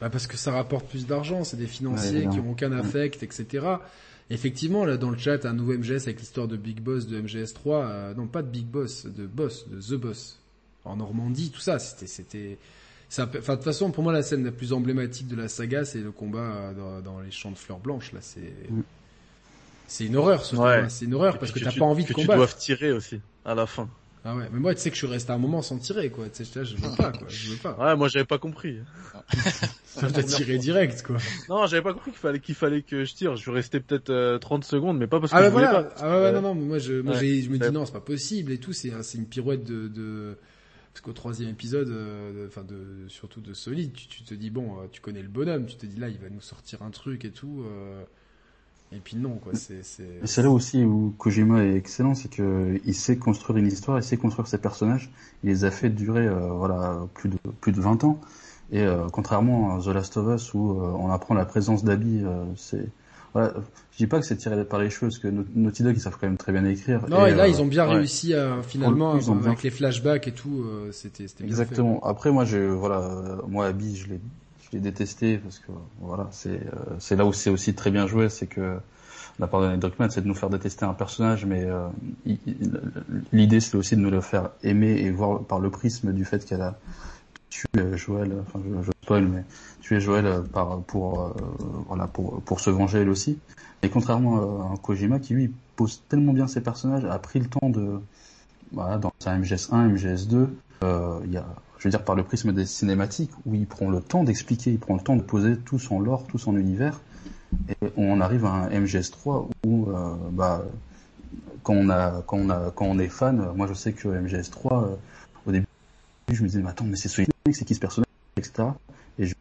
Bah parce que ça rapporte plus d'argent, c'est des financiers qui ont aucun affect, etc. Effectivement, là dans le chat, un nouveau MGS avec l'histoire de Big Boss de MGS3, euh, non pas de Big Boss, de Boss, de The Boss, en Normandie, tout ça, c'était, c'était, Enfin, de toute façon, pour moi, la scène la plus emblématique de la saga, c'est le combat dans, les champs de fleurs blanches. Là, c'est mm. c'est une horreur, ce ouais. C'est une horreur parce que t'as pas envie de que combattre. Tu dois tirer aussi à la fin. Ah ouais, mais moi, tu sais que je suis resté un moment sans tirer, quoi. Tu sais, je veux pas, quoi. Je veux pas. Ouais, moi, j'avais pas compris. T'as tiré direct, quoi. Non, j'avais pas compris qu'il fallait qu'il fallait que je tire. Je suis resté peut-être 30 euh, secondes, mais pas parce que ah je voulais pas. Ah ouais, non, non, mais moi, je, moi, je me dis non, c'est pas possible et tout. C'est, c'est une pirouette de, de parce qu'au troisième épisode, euh, enfin de, surtout de Solid, tu, te dis bon, euh, tu connais le bonhomme, tu te dis là, il va nous sortir un truc et tout. Euh, et puis non, quoi. C'est c'est là aussi où Kojima est excellent, c'est que il sait construire une histoire, il sait construire ses personnages. Il les a fait durer voilà plus de plus de 20 ans. Et contrairement à The Last of Us où on apprend la présence d'Abby, c'est voilà, je dis pas que c'est tiré par les cheveux, parce que Naughty Dog ils savent quand même très bien écrire. Non, et, là ils euh, ont bien réussi à finalement avec les flashbacks et tout, euh, c'était c'était bien Exactement. Après moi je voilà, moi Abby je l'ai je l'ai détesté parce que voilà c'est euh, c'est là où c'est aussi très bien joué, c'est que la part de Druckmann c'est de nous faire détester un personnage, mais l'idée c'est aussi de nous le faire aimer et voir par le prisme du fait qu'elle a tué Joël. Enfin je, je spoil mais tuer Joël euh, par, pour, euh, pour, pour se venger elle aussi. Et contrairement à Kojima qui lui pose tellement bien ses personnages, a pris le temps de, voilà, dans sa MGS1, MGS2, euh, il y a, je veux dire par le prisme des cinématiques, où il prend le temps d'expliquer, il prend le temps de poser tout son lore, tout son univers, et on arrive à un MGS3 où, euh, bah, quand on a, quand on a, quand on est fan, moi je sais que MGS3, au début, je me disais, mais attends, mais c'est ce c'est qui ce personnage, etc. Et je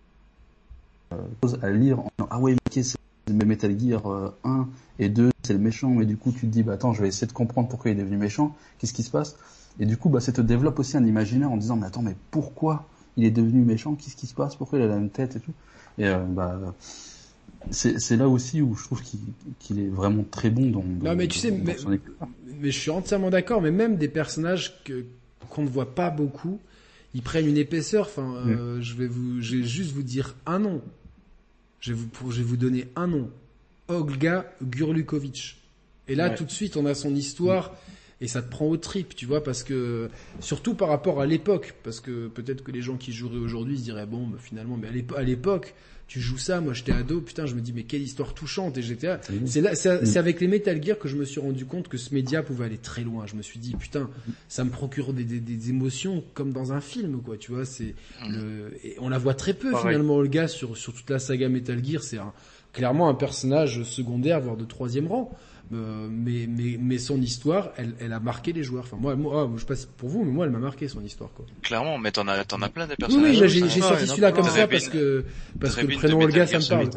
à lire en ah ouais ok c'est Metal Gear 1 euh, et 2 c'est le méchant. Et du coup tu te dis bah attends je vais essayer de comprendre pourquoi il est devenu méchant. Qu'est-ce qui se passe? Et du coup bah ça te développe aussi un imaginaire en disant mais attends mais pourquoi il est devenu méchant? Qu'est-ce qui se passe? Pourquoi il a la même tête et tout? Et euh, bah c'est là aussi où je trouve qu'il est vraiment très bon dans, non mais tu sais mais, mais, je suis entièrement d'accord mais même des personnages que qu'on ne voit pas beaucoup ils prennent une épaisseur enfin euh, mm. je vais vous je vais juste vous dire un nom je vais vous, je vais vous donner un nom. Olga Gurlukovic. Et là, tout de suite, on a son histoire et ça te prend au trip, tu vois, parce que surtout par rapport à l'époque, parce que peut-être que les gens qui joueraient aujourd'hui se diraient bon, bah, finalement, mais à l'époque, tu joues ça, moi j'étais ado, putain, je me dis mais quelle histoire touchante et j'étais c'est là, c'est avec les Metal Gear que je me suis rendu compte que ce média pouvait aller très loin. Je me suis dit putain, ça me procure des, des, des émotions comme dans un film, quoi, tu vois, c'est mm. le, et on la voit très peu finalement, le gars sur sur toute la saga Metal Gear, c'est clairement un personnage secondaire voire de troisième rang. Euh, mais, mais, mais son histoire, elle, elle a marqué les joueurs. Enfin, moi, moi je sais pas pour vous, mais moi, elle m'a marqué son histoire, quoi. Clairement, mais t'en as, t'en as plein des personnages. Oui, oui j'ai sorti celui-là comme ça parce que, parce que le prénom Olga, ça me parle.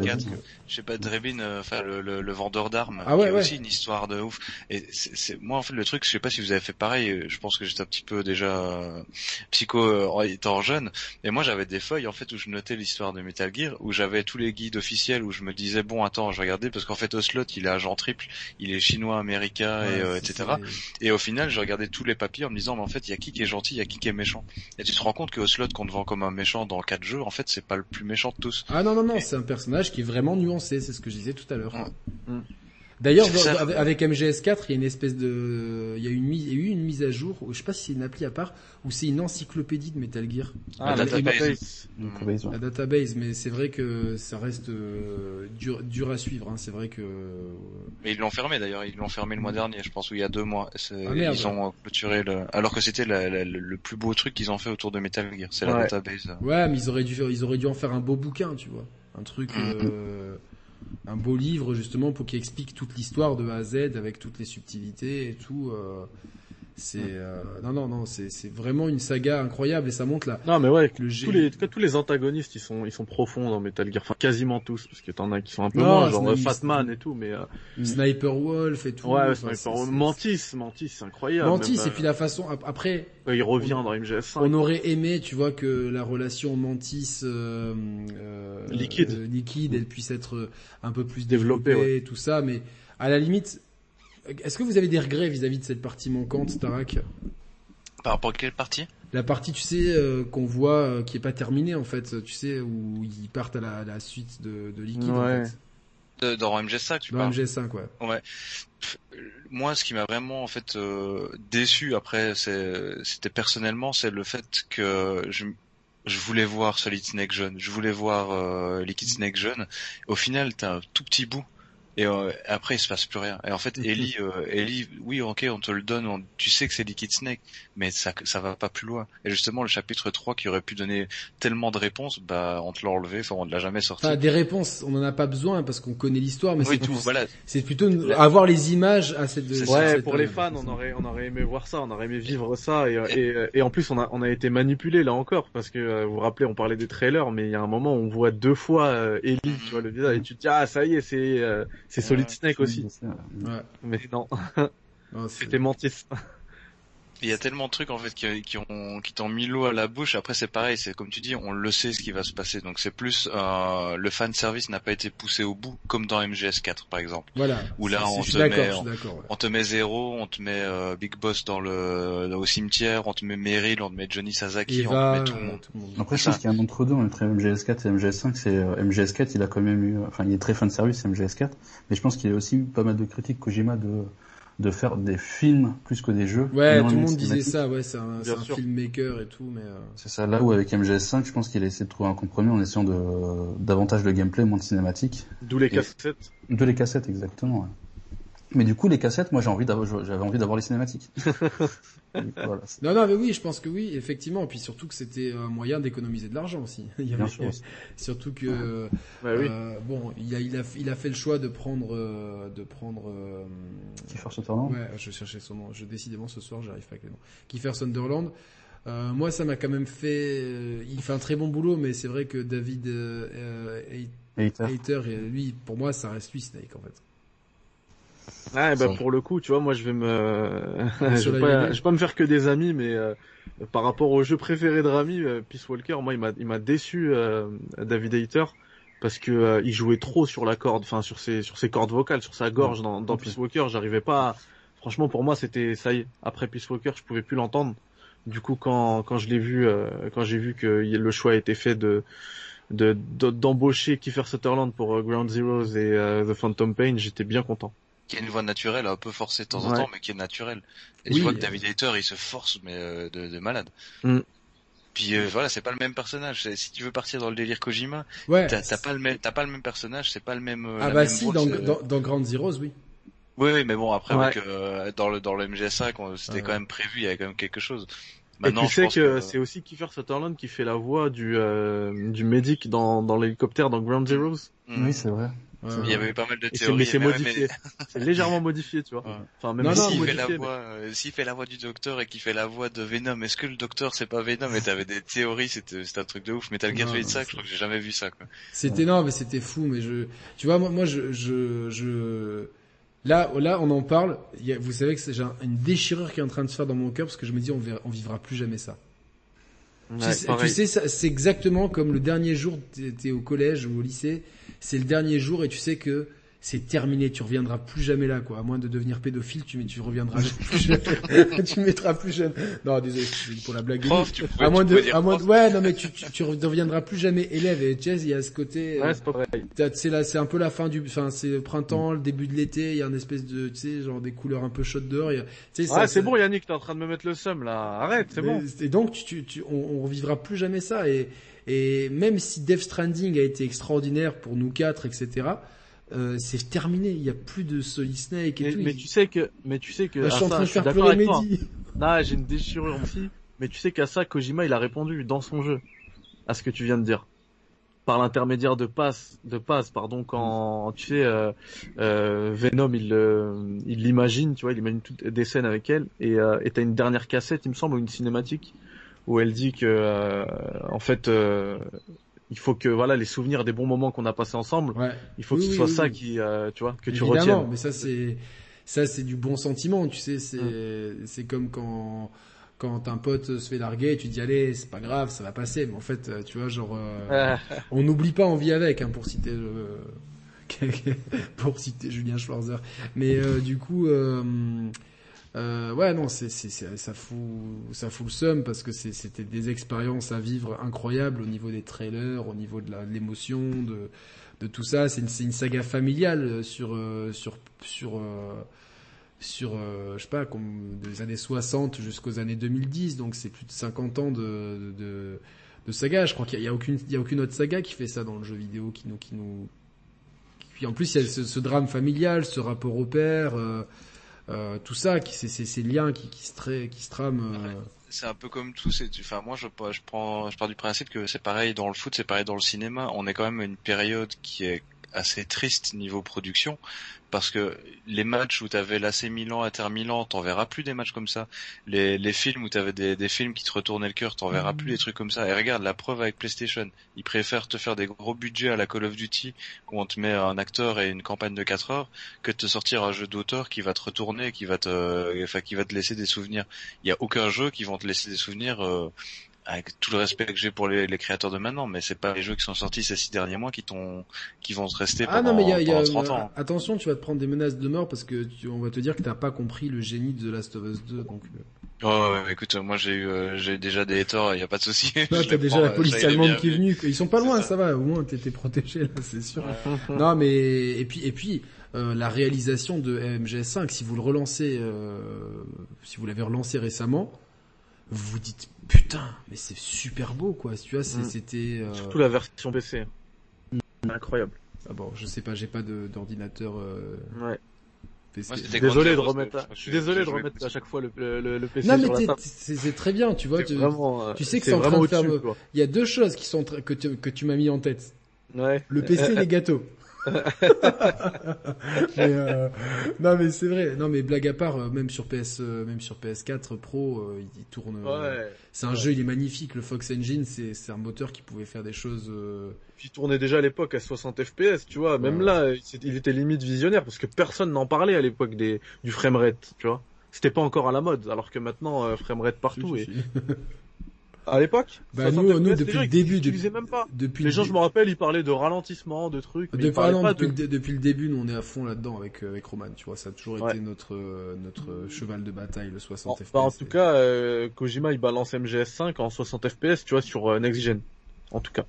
Je sais pas, Drebin, euh, enfin, le, le, le, vendeur d'armes. Ah ouais, qui ouais. aussi une histoire de ouf. Et c'est, moi, en fait, le truc, je sais pas si vous avez fait pareil, je pense que j'étais un petit peu déjà euh, psycho étant jeune. Et moi, j'avais des feuilles, en fait, où je notais l'histoire de Metal Gear, où j'avais tous les guides officiels, où je me disais, bon, attends, je regardais, parce qu'en fait, Oslot, il est agent triple, il est chinois, américain, et euh, etc. Et au final, je regardais tous les papiers en me disant, mais en fait, il y a qui qui est gentil, il y a qui qui est méchant. Et tu te rends compte que Ocelot qu'on te vend comme un méchant dans quatre jeux, en fait, c'est pas le plus méchant de tous. Ah non non non, c'est un personnage qui est vraiment nuancé, c'est ce que je disais tout à l'heure. Mm. D'ailleurs, avec MGS4, il y a une espèce de, il y a une mise, il y a eu une mise à jour. Je sais pas si c'est une appli à part ou c'est une encyclopédie de Metal Gear. Ah, la database. La database, mais c'est vrai que ça reste euh, dur, dur à suivre. Hein. C'est vrai que. Mais ils l'ont fermé d'ailleurs. Ils l'ont fermé le mois dernier, je pense, ou il y a deux mois. Ah, ils ont clôturé le, alors que c'était le plus beau truc qu'ils ont fait autour de Metal Gear, c'est la database. Ouais, mais ils auraient dû, ils auraient dû en faire un beau bouquin, tu vois, un truc. Mm. Euh un beau livre justement pour qu'il explique toute l'histoire de A à Z avec toutes les subtilités et tout. Euh, c'est euh, non non non c'est c'est vraiment une saga incroyable et ça montre là. Non mais ouais le tous les tous les antagonistes ils sont ils sont profonds dans Metal Gear enfin quasiment tous parce que t'en as qui sont un peu moins genre Fatman et tout mais euh... Sniper Wolf et tout. Ouais Sniper Mantis Mantis c'est incroyable. Mantis et puis la façon après il revient dans MGS5. On aurait aimé tu vois que la relation Mantis euh, euh liquide liquide elle puisse être un peu plus développée et tout ça mais à la limite est-ce que vous avez des regrets vis-à-vis de cette partie manquante, Tarak Par rapport à quelle partie? La partie, tu sais, euh, qu'on voit, euh, qui est pas terminée en fait, tu sais, où ils partent à la, suite de, de Liquid. En fait. dans MGS5, tu dans MGS5, ouais. Ouais. Moi, ce qui m'a vraiment en fait euh, déçu après, c'était personnellement, c'est le fait que je, je voulais voir Solid Snake jeune, je voulais voir Liquid Snake jeune. Au final, t'as un tout petit bout et euh, après il se passe plus rien. Et en fait Ellie, euh, Ellie, oui ok on te le donne, tu sais que c'est Liquid Snake, mais ça ça va pas plus loin. Et justement le chapitre 3 qui aurait pu donner tellement de réponses, bah on te l'a enlevé, enfin on ne l'a jamais sorti. Enfin, des réponses, on en a pas besoin parce qu'on connaît l'histoire, mais c'est tout. Voilà. C'est plutôt avoir les images à cette. Ouais, pour les fans, on aurait on aurait aimé voir ça, on aurait aimé vivre ça, et, et, et en plus on a on a été manipulé là encore parce que euh, vous vous rappelez, on parlait des trailers, mais il y a un moment où on voit deux fois Ellie, tu vois le visage, et tu te dis ah ça y est c'est c'est Solid Snake aussi. Ouais. Mais non. C'était Mantis. Il y a tellement de trucs en fait qui, qui ont qui t'ont mis l'eau à la bouche. Après c'est pareil, c'est comme tu dis, on le sait ce qui va se passer. Donc c'est plus euh, le fan service n'a pas été poussé au bout comme dans MGS4 par exemple. Voilà. Où là on te met on, te met Zero, on te met euh, Big Boss dans le au cimetière, on te met Meryl, on te met Johnny Sasaki, on te met tout le monde. Après je pense qu'il y a un entre-deux entre MGS4 et MGS5. C'est euh, MGS4, il a quand même eu, enfin il est très fan service MGS4, mais je pense qu'il y a aussi pas mal de critiques Kojima de de faire des films plus que des jeux. Ouais, tout le monde disait ça, ouais, c'est un, un filmmaker et tout, mais. Euh... C'est ça. Là où avec MGS5, je pense qu'il a essayé de trouver un compromis en essayant de davantage de gameplay, moins de cinématique. D'où les cassettes. D'où les cassettes, exactement. Ouais. Mais du coup, les cassettes, moi, j'ai envie d'avoir, j'avais envie d'avoir les cinématiques. voilà, non, non, mais oui, je pense que oui, effectivement. Et puis surtout que c'était un moyen d'économiser de l'argent aussi. il y avait. Surtout que, bah, oui. euh, bon, il a, il a, il a fait le choix de prendre, euh, de prendre. Euh, Kiefer Sutherland. Ouais, je cherchais son nom. Je décidément ce soir, j'arrive pas avec les noms. Kiefer Sunderland. Euh, moi, ça m'a quand même fait. Euh, il fait un très bon boulot, mais c'est vrai que David euh, Hater, Hater, lui, pour moi, ça reste lui Snake en fait. Ouais, bah pour le coup, tu vois, moi je vais me, je, vais pas, je vais pas me faire que des amis, mais euh, par rapport au jeu préféré de Rami, euh, Peace Walker, moi il m'a, il m'a déçu euh, David Hater parce que il jouait trop sur la corde, enfin sur ses, sur ses cordes vocales, sur sa gorge dans, dans Peace Walker, j'arrivais pas. Franchement, pour moi, c'était ça y est. Après Peace Walker, je pouvais plus l'entendre. Du coup, quand quand je l'ai vu, quand j'ai vu que le choix a été fait de de d'embaucher Kiefer Sutherland pour Ground Zeroes et The Phantom Pain, j'étais bien content qui a une voix naturelle, un peu forcée de temps en temps, mais qui est naturelle. Et tu vois que David Hayter, il se force, mais euh, de, de, malade. Mm. Puis euh, voilà, c'est pas le même personnage. Si tu veux partir dans le délire Kojima, ouais, t'as pas le même, t'as pas le même personnage, c'est pas le même. Euh, ah bah si, dans, dans, dans Grand Zeroes, oui. Oui, oui, mais bon après avec, dans le dans le MGS5, c'était quand même prévu, il y avait quand même quelque chose. Maintenant, Et tu sais que, c'est aussi Kiefer Sutherland qui fait la voix du du médic dans dans l'hélicoptère dans Ground Zeroes. Mm. Oui, c'est vrai. Il y avait pas mal de théories. c'est modifié. c'est légèrement modifié, tu vois. Enfin, même s'il fait la voix, euh, s'il fait la voix du docteur et qu'il fait la voix de Venom, est-ce que le docteur c'est pas Venom? Et t'avais des théories, c'était, c'était un truc de ouf. Metal Gear Solid 5, je crois que j'ai jamais vu ça, quoi. C'était, non, mais c'était fou, mais je, tu vois, moi, moi, je, je, je, Là, là, on en parle. Il y a, vous savez que c'est une déchirure qui est en train de se faire dans mon cœur parce que je me dis, on, verra, on vivra plus jamais ça. tu, sais, tu sais, c'est exactement comme le dernier jour, t'es au collège ou au lycée c'est le dernier jour et tu sais que c'est terminé, tu reviendras plus jamais là, quoi. À moins de devenir pédophile, tu, tu reviendras plus jamais. tu mettras plus jamais. Non, désolé, pour la blague. à moins de, à moins ouais, non, mais tu, tu, tu reviendras plus jamais élève. Et Jazz, il y a ce côté. Ouais, c'est pas vrai. C'est là, c'est un peu la fin du, enfin, c'est le printemps, le début de l'été. Il y a une espèce de, tu sais, genre des couleurs un peu chaudes dehors. Il y a, ouais, c'est bon, Yannick, t'es en train de me mettre le seum là. Arrête, c'est bon. Et donc, tu, tu, on, on revivra plus jamais ça. Et, et même si Death Stranding a été extraordinaire pour nous quatre, etc euh, c'est terminé. Il n'y a plus de Solid Snake et mais, tout. Mais tu sais que, mais tu sais que. je suis en train de faire pleurer Mehdi. Non, j'ai une déchirure aussi. Mais tu sais qu'à ça, Kojima, il a répondu dans son jeu à ce que tu viens de dire. Par l'intermédiaire de passe, de passe, pardon, quand tu sais euh, euh, Venom, il il l'imagine, tu vois, il imagine toutes des scènes avec elle, et euh, et t'as une dernière cassette, il me semble, ou une cinématique où elle dit que euh, en fait euh, il faut que voilà les souvenirs des bons moments qu'on a passés ensemble. Il faut que ce soit ça qui, euh, tu vois, que tu retiennes. mais ça c'est ça c'est du bon sentiment, tu sais. C'est hum. c'est comme quand quand un pote se fait larguer, tu dis allez c'est pas grave, ça va passer. Mais en fait, euh, tu vois, genre euh, on n'oublie pas, on vit avec, hein, pour citer pour citer Julien Schwarzer. Mais du coup. Euh, ouais, non, c'est, c'est, ça fout, ça fout le seum parce que c'était des expériences à vivre incroyables au niveau des trailers, au niveau de, la, de l'émotion, de, de tout ça. C'est une, une saga familiale sur, euh, sur, sur, euh, sur, euh, je sais pas, comme des années 60 jusqu'aux années 2010. Donc c'est plus de 50 ans de, de, de saga. Je crois qu'il y a, aucune, il y a aucune autre saga qui fait ça dans le jeu vidéo, qui nous, qui nous, puis en plus il y a ce, ce drame familial, ce rapport au père. Euh, euh, tout ça, qui c'est ces liens qui, qui se qui se trament. Euh. C'est un peu comme tout. C'est, enfin, moi, je, je prends, je pars du principe que c'est pareil dans le foot, c'est pareil dans le cinéma. On est quand même une période qui est assez triste niveau production parce que les matchs où t'avais l'AC Milan, Inter Milan, t'en verras plus des matchs comme ça. Les, les films où t'avais des, des films qui te retournaient le cœur, t'en verras plus des trucs comme ça. Et regarde la preuve avec PlayStation, ils préfèrent te faire des gros budgets à la Call of Duty où on te met un acteur et une campagne de 4 heures que de te sortir un jeu d'auteur qui va te retourner, qui va te, enfin qui va te laisser des souvenirs. Il y a aucun jeu qui vont te laisser des souvenirs euh, avec tout le respect que j'ai pour les, les, créateurs de maintenant, mais c'est pas les jeux qui sont sortis ces six derniers mois qui t'ont, qui vont se rester pendant, ah non, mais y a, y a, 30 ans. Attention, tu vas te prendre des menaces de mort parce que tu, on va te dire que t'as pas compris le génie de The Last of Us 2, donc. Euh. Oh, ouais, écoute, moi j'ai eu, euh, j'ai déjà des haters, y a pas de souci. t'as déjà la police allemande qui est venue. Ils sont pas loin, ça. va. Au moins t'étais protégé là, c'est sûr. non, mais et puis et puis euh, la réalisation de MGS5, si vous le relancez, euh, si vous l'avez relancé récemment, vous vous dites putain, mais c'est super beau quoi. Tu vois, mm. c'était euh... surtout la version PC, incroyable. Ah bon, je sais pas, j'ai pas d'ordinateur. Euh... Ouais. désolé de remettre, je suis désolé de remettre à chaque fois le, le, le PC non, mais c'est très bien, tu vois. Tu, vraiment, tu sais que c'est en train de faire. Il y a deux choses qui sont que tu, que tu m'as mis en tête. Ouais. Le PC et les gâteaux. euh, non mais c'est vrai. Non mais blague à part, euh, même sur PS, euh, même sur PS4 Pro, il tourne. c'est un jeu, il est magnifique. Le Fox Engine, c'est c'est un moteur qui pouvait faire des choses. Puis il tournait déjà à l'époque à 60 FPS, tu vois. Même là, il était limite visionnaire parce que personne n'en parlait à l'époque des du framerate, tu vois. C'était pas encore à la mode, alors que maintenant framerate partout et À l'époque Bah nous, nous depuis le début, depuis, même pas. Depuis les gens, je me rappelle, ils parlaient de ralentissement, de trucs. Depuis, ah non, depuis, le, depuis, le, début, nous on est à fond là-dedans avec euh, avec Roman, tu vois, ça a toujours été notre euh, notre cheval de bataille, le 60 FPS. Bah, en tout cas, euh, Kojima il balance MGS5 en 60 FPS, tu vois, sur Next Gen, en tout cas.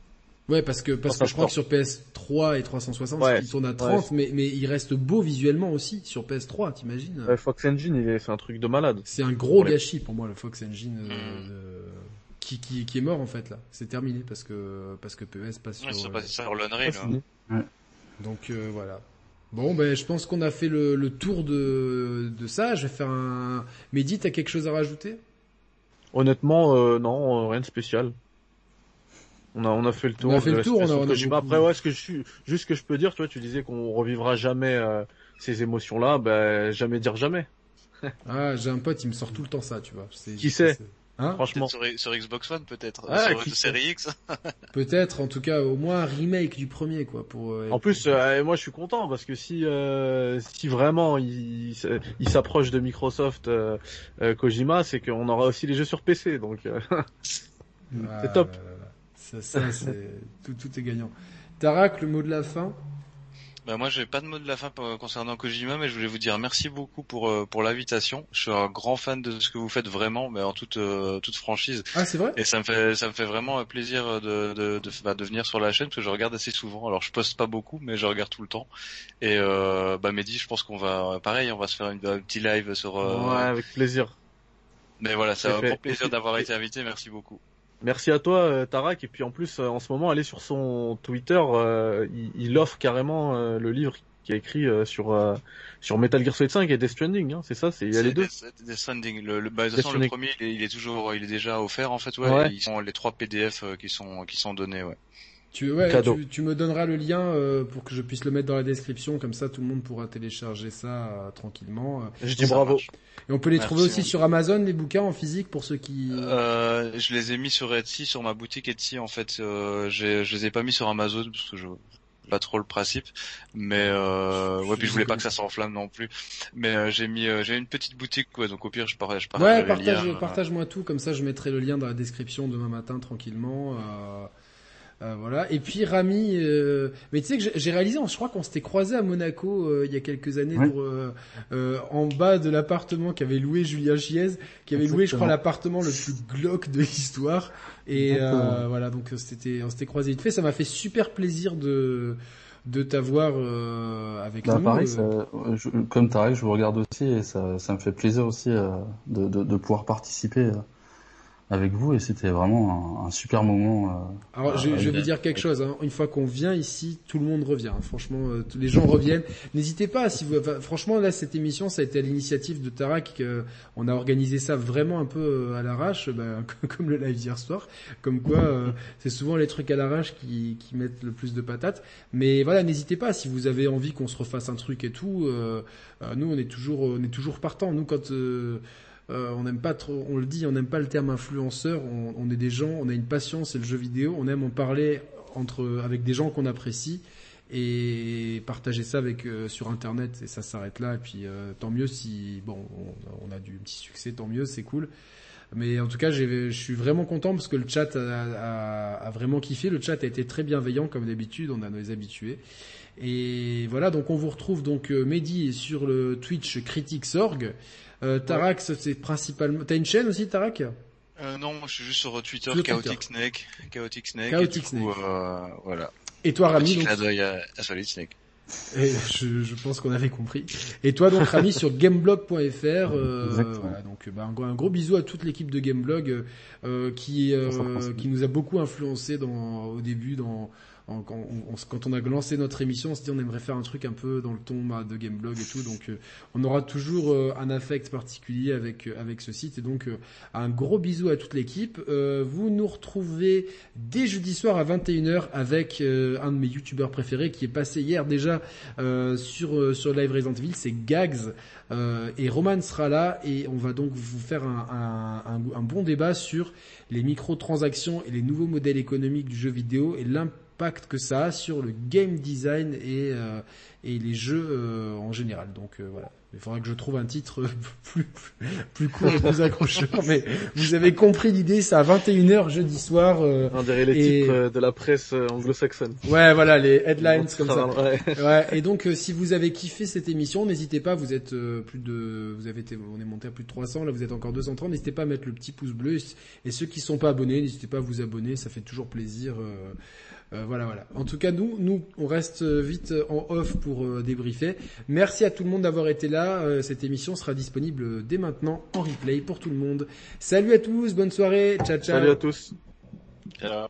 Ouais, parce que parce que je crois que sur PS3 et 360, ils sont à 30, mais mais il reste beau visuellement aussi sur PS3, t'imagines? Fox Engine, c'est un truc de malade. C'est un gros gâchis pour moi le Fox Engine. Euh, qui, qui, qui, est mort en fait là. C'est terminé parce que parce que PES passe sur. Passe sur l'Unreal. Ouais. Donc euh, voilà. Bon ben je pense qu'on a fait le, le, tour de de ça. Je vais faire un. Mehdi, t'as quelque chose à rajouter? Honnêtement, euh, non, rien de spécial. On a on a fait le tour. On a fait le tour. On a, on a Après ouais, ce que je suis, juste ce que je peux dire, toi, tu disais qu'on revivra jamais euh, ces émotions-là. Ben jamais dire jamais. ah, j'ai un pote, il me sort tout le temps ça, tu vois. Qui sait? Hein Franchement. Sur, sur, Xbox One peut-être, ah, sur la série X. peut-être, en tout cas, au moins un remake du premier, quoi. Pour. Euh, en plus, euh, moi, je suis content parce que si euh, si vraiment il, il s'approche de Microsoft euh, Kojima, c'est qu'on aura aussi les jeux sur PC, donc c'est top. Ça, ça c'est tout, tout est gagnant. Tarak, le mot de la fin? Bah moi j'ai pas de mot de la fin concernant Kojima mais je voulais vous dire merci beaucoup pour euh, pour l'invitation. Je suis un grand fan de ce que vous faites vraiment mais en toute euh, toute franchise. Ah c'est vrai? Et ça me fait ça me fait vraiment plaisir de de de, bah, de venir sur la chaîne parce que je regarde assez souvent. Alors je poste pas beaucoup mais je regarde tout le temps. Et euh, bah Mehdi, je pense qu'on va pareil, on va se faire une, un petit live sur euh, Ouais, avec plaisir. Mais voilà, ça un grand plaisir d'avoir été invité, merci beaucoup. Merci à toi, euh, Tarak. Et puis en plus, euh, en ce moment, allez sur son Twitter, euh, il, offre carrément le livre qui a écrit sur sur Metal Gear Solid 5 et Death Stranding. Hein, c'est ça, c'est il y a les deux. Death Stranding. Le, le, bah, le premier, il est, toujours, il est déjà offert en fait. Ouais. Ils sont les trois PDF qui sont qui sont donnés. Ouais. Tu, ouais, tu, me donneras le lien euh, pour que je puisse le mettre dans la description, comme ça tout le monde pourra télécharger ça euh, tranquillement. Euh. Je dis bravo. Et on peut les trouver aussi sur Amazon, les bouquins en physique pour ceux qui. je les ai mis sur Etsy, sur ma boutique Etsy en fait. je les ai pas mis sur Amazon parce que je pas trop le principe, mais ouais puis je voulais pas que ça s'enflamme non plus. Mais j'ai mis j'ai une petite boutique quoi, donc au pire je partage. ouais, partage, partage-moi tout, comme ça je mettrai le lien dans la description demain matin tranquillement. Euh, voilà. Et puis Rami, euh... mais tu sais que j'ai réalisé, je crois qu'on s'était croisé à Monaco euh, il y a quelques années pour, euh, en bas de l'appartement qu'avait loué Julien Chiez, qui avait loué, je crois, l'appartement le plus glauque de l'histoire. Et voilà, donc c'était, on s'était croisé vite fait. Ça m'a fait super plaisir de de t'avoir avec bah, nous. Pareil, ça, je, comme Tarek, je vous regarde aussi et ça, ça me fait plaisir aussi de, de, de, pouvoir participer avec vous et c'était vraiment un, super moment. Euh, Alors je, je, vais dire quelque chose. Hein. Une fois qu'on vient ici, tout le monde revient. Hein. Franchement, euh, les gens reviennent. N'hésitez pas. Si vous, franchement, là, cette émission, ça a été à l'initiative de Tarak. Euh, on a organisé ça vraiment un peu euh, à l'arrache, bah, comme le live d'hier soir. Comme quoi, c'est souvent les trucs à l'arrache qui, qui mettent le plus de patates. Mais voilà, n'hésitez pas. Si vous avez envie qu'on se refasse un truc et tout, nous, on est toujours, on est toujours partant. Nous, quand euh, on n'aime pas trop, on le dit, on n'aime pas le terme influenceur. On, est des gens, on a une passion, c'est le jeu vidéo. On aime en parler entre avec des gens qu'on apprécie et partager ça avec euh, sur internet et ça s'arrête là. Et puis euh, tant mieux si bon, on, a du petit succès, tant mieux, c'est cool. Mais en tout cas, je suis vraiment content parce que le chat a, vraiment kiffé. Le chat a été très bienveillant comme d'habitude. On a nos habitués. Et voilà, donc on vous retrouve donc Mehdi sur le Twitch Critics.org. Euh, Tarak, c'est principalement. T'as une chaîne aussi, Tarak? Euh, Non, moi je suis juste sur Twitter, Chaotic Snake, Chaotic Snake. Chaotic Snake. Euh, voilà. Et toi, Rami donc... à, à Solid Snake. Et je, je, pense qu'on avait compris. Et toi donc Rami sur gameblog.fr. Euh, voilà, donc bah, un, un, gros bisou à toute l'équipe de Gameblog euh, qui euh, qui nous a beaucoup influencé dans au début dans quand on a lancé notre émission, on s'est dit on aimerait faire un truc un peu dans le ton bah, de Gameblog et tout. Donc euh, on aura toujours euh, un affect particulier avec euh, avec ce site. Et donc un gros bisou à toute l'équipe. vous nous retrouvez dès jeudi soir à 21h avec un de mes youtubeurs préférés qui est passé hier déjà sur sur Live Resident Evil, c'est Gags. et Roman sera là et on va donc vous faire un, un, bon débat sur les microtransactions et les nouveaux modèles économiques du jeu vidéo et l'impact que ça a sur le game design et, euh, et les jeux euh, en général. Donc euh, voilà. Il faudra que je trouve un titre plus, plus court et plus accrocheur, mais vous avez compris l'idée, c'est à 21h jeudi soir. On dirait les titres de la presse anglo-saxonne. Ouais, voilà, les headlines comme ça. Ouais. ouais. Et donc, si vous avez kiffé cette émission, n'hésitez pas, vous êtes plus de, vous avez été, on est monté à plus de 300, là vous êtes encore 230, n'hésitez pas à mettre le petit pouce bleu. Et ceux qui sont pas abonnés, n'hésitez pas à vous abonner, ça fait toujours plaisir. Euh, voilà, voilà. En tout cas, nous, nous, on reste euh, vite euh, en off pour débriefer. Merci à tout le monde d'avoir été là. cette émission sera disponible dès maintenant en replay pour tout le monde. Salut à tous, bonne soirée, ciao, ciao. Salut à tous. Ciao.